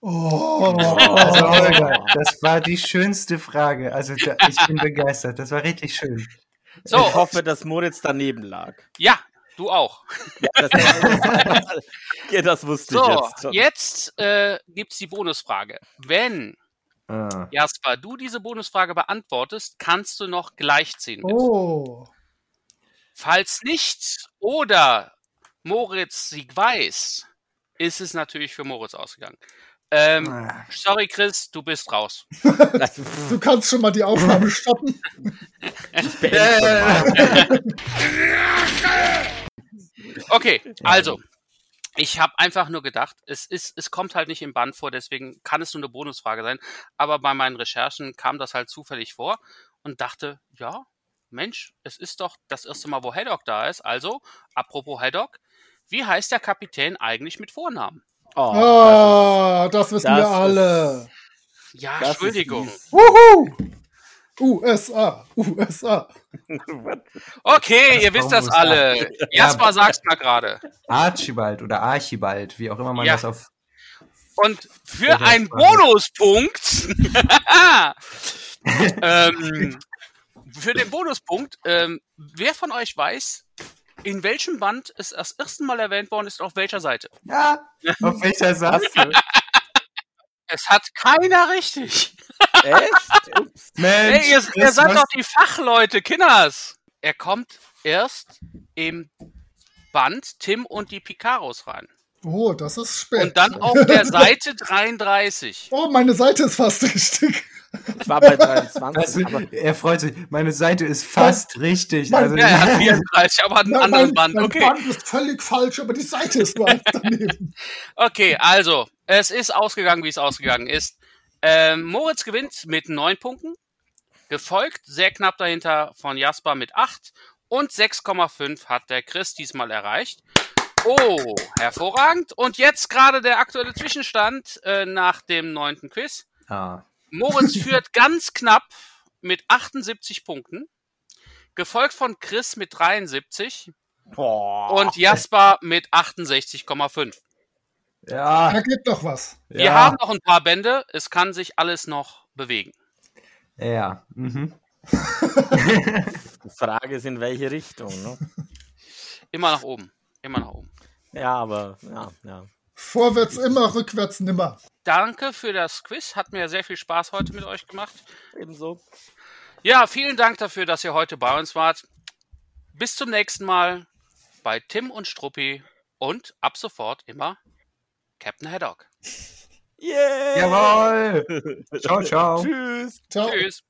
Oh, Also, Holger, das war die schönste Frage. Also, da, ich bin begeistert. Das war richtig schön. ich So, hoffe, dass Moritz daneben lag. ja, du auch. Ja, das, das, ja, das wusste ich So, jetzt schon. jetzt äh, gibt's die Bonusfrage. Wenn, Ah. Jasper, du diese Bonusfrage beantwortest, kannst du noch gleichziehen. mit. oh. Falls nicht oder Moritz Sieg weiß, ist es natürlich für Moritz ausgegangen. Ähm, Ah. sorry, Chris, du bist raus. Du kannst schon mal die Aufnahme stoppen. ich. Okay, also. Ich habe einfach nur gedacht, es ist, es kommt halt nicht im Band vor, deswegen kann es nur eine Bonusfrage sein. Aber bei meinen Recherchen kam das halt zufällig vor und dachte, ja, Mensch, es ist doch das erste Mal, wo Haddock da ist. Also, apropos Haddock, wie heißt der Kapitän eigentlich mit Vornamen? Oh, Ah, das wissen das wir ist- alle. Ja, das ist Entschuldigung. Wuhu! USA, USA. Okay, ihr Das wisst das alle. Jasper sagt's mal gerade. Archibald oder Archibald, wie auch immer man Ja. das auf. Und für das einen. Bonuspunkt, ähm, für den Bonuspunkt, ähm, wer von euch weiß, in welchem Band es das erste Mal erwähnt worden ist, auf welcher Seite? Ja, auf welcher Seite? Es hat keiner richtig. Echt? Ups. Mensch, Hey, ihr, ihr das seid doch die Fachleute, Kinders. Er kommt erst im Band Tim und die Picaros rein. Oh, das ist spät. Und dann auf der Seite 33. Oh, meine Seite ist fast richtig. Ich war bei 23. Weißt aber du, er freut sich. Meine Seite ist fast richtig. Mein- Also, Ja, er hat 34, aber einen Nein, anderen mein, Band. mein Okay. Band ist völlig falsch, aber die Seite ist nur eins daneben. Okay, also, es ist ausgegangen, wie es ausgegangen ist. Ähm, Moritz gewinnt mit neun Punkten, gefolgt sehr knapp dahinter von Jasper mit acht und 6,5 hat der Chris diesmal erreicht. Oh, hervorragend. Und jetzt gerade der aktuelle Zwischenstand äh, nach dem neunten Quiz. ah, Moritz führt ganz knapp mit 78 Punkten, gefolgt von Chris mit 73 boah. und Jasper mit 68,5. ja, Da geht doch was. Wir ja, haben noch ein paar Bände. Es kann sich alles noch bewegen. Ja, mhm. Die Frage ist, in welche Richtung. Ne? Immer nach oben. Immer nach oben. Ja, aber ja, ja. Vorwärts immer, rückwärts nimmer. Danke für das Quiz. Hat mir sehr viel Spaß heute mit euch gemacht. Ebenso. Ja, vielen Dank dafür, dass ihr heute bei uns wart. Bis zum nächsten Mal bei Tim und Struppi und ab sofort immer Captain Haddock. Yeah! Jawohl! Ciao, ciao. Tschüss! Ciao. Tschüss.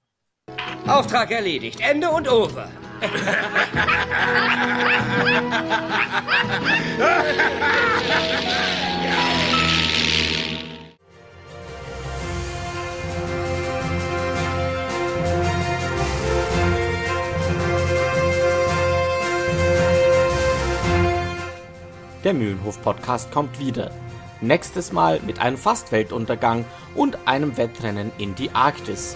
Auftrag erledigt. Ende und over. Der Mühlenhof-Podcast kommt wieder. Nächstes Mal mit einem Fast-Weltuntergang und einem Wettrennen in die Arktis.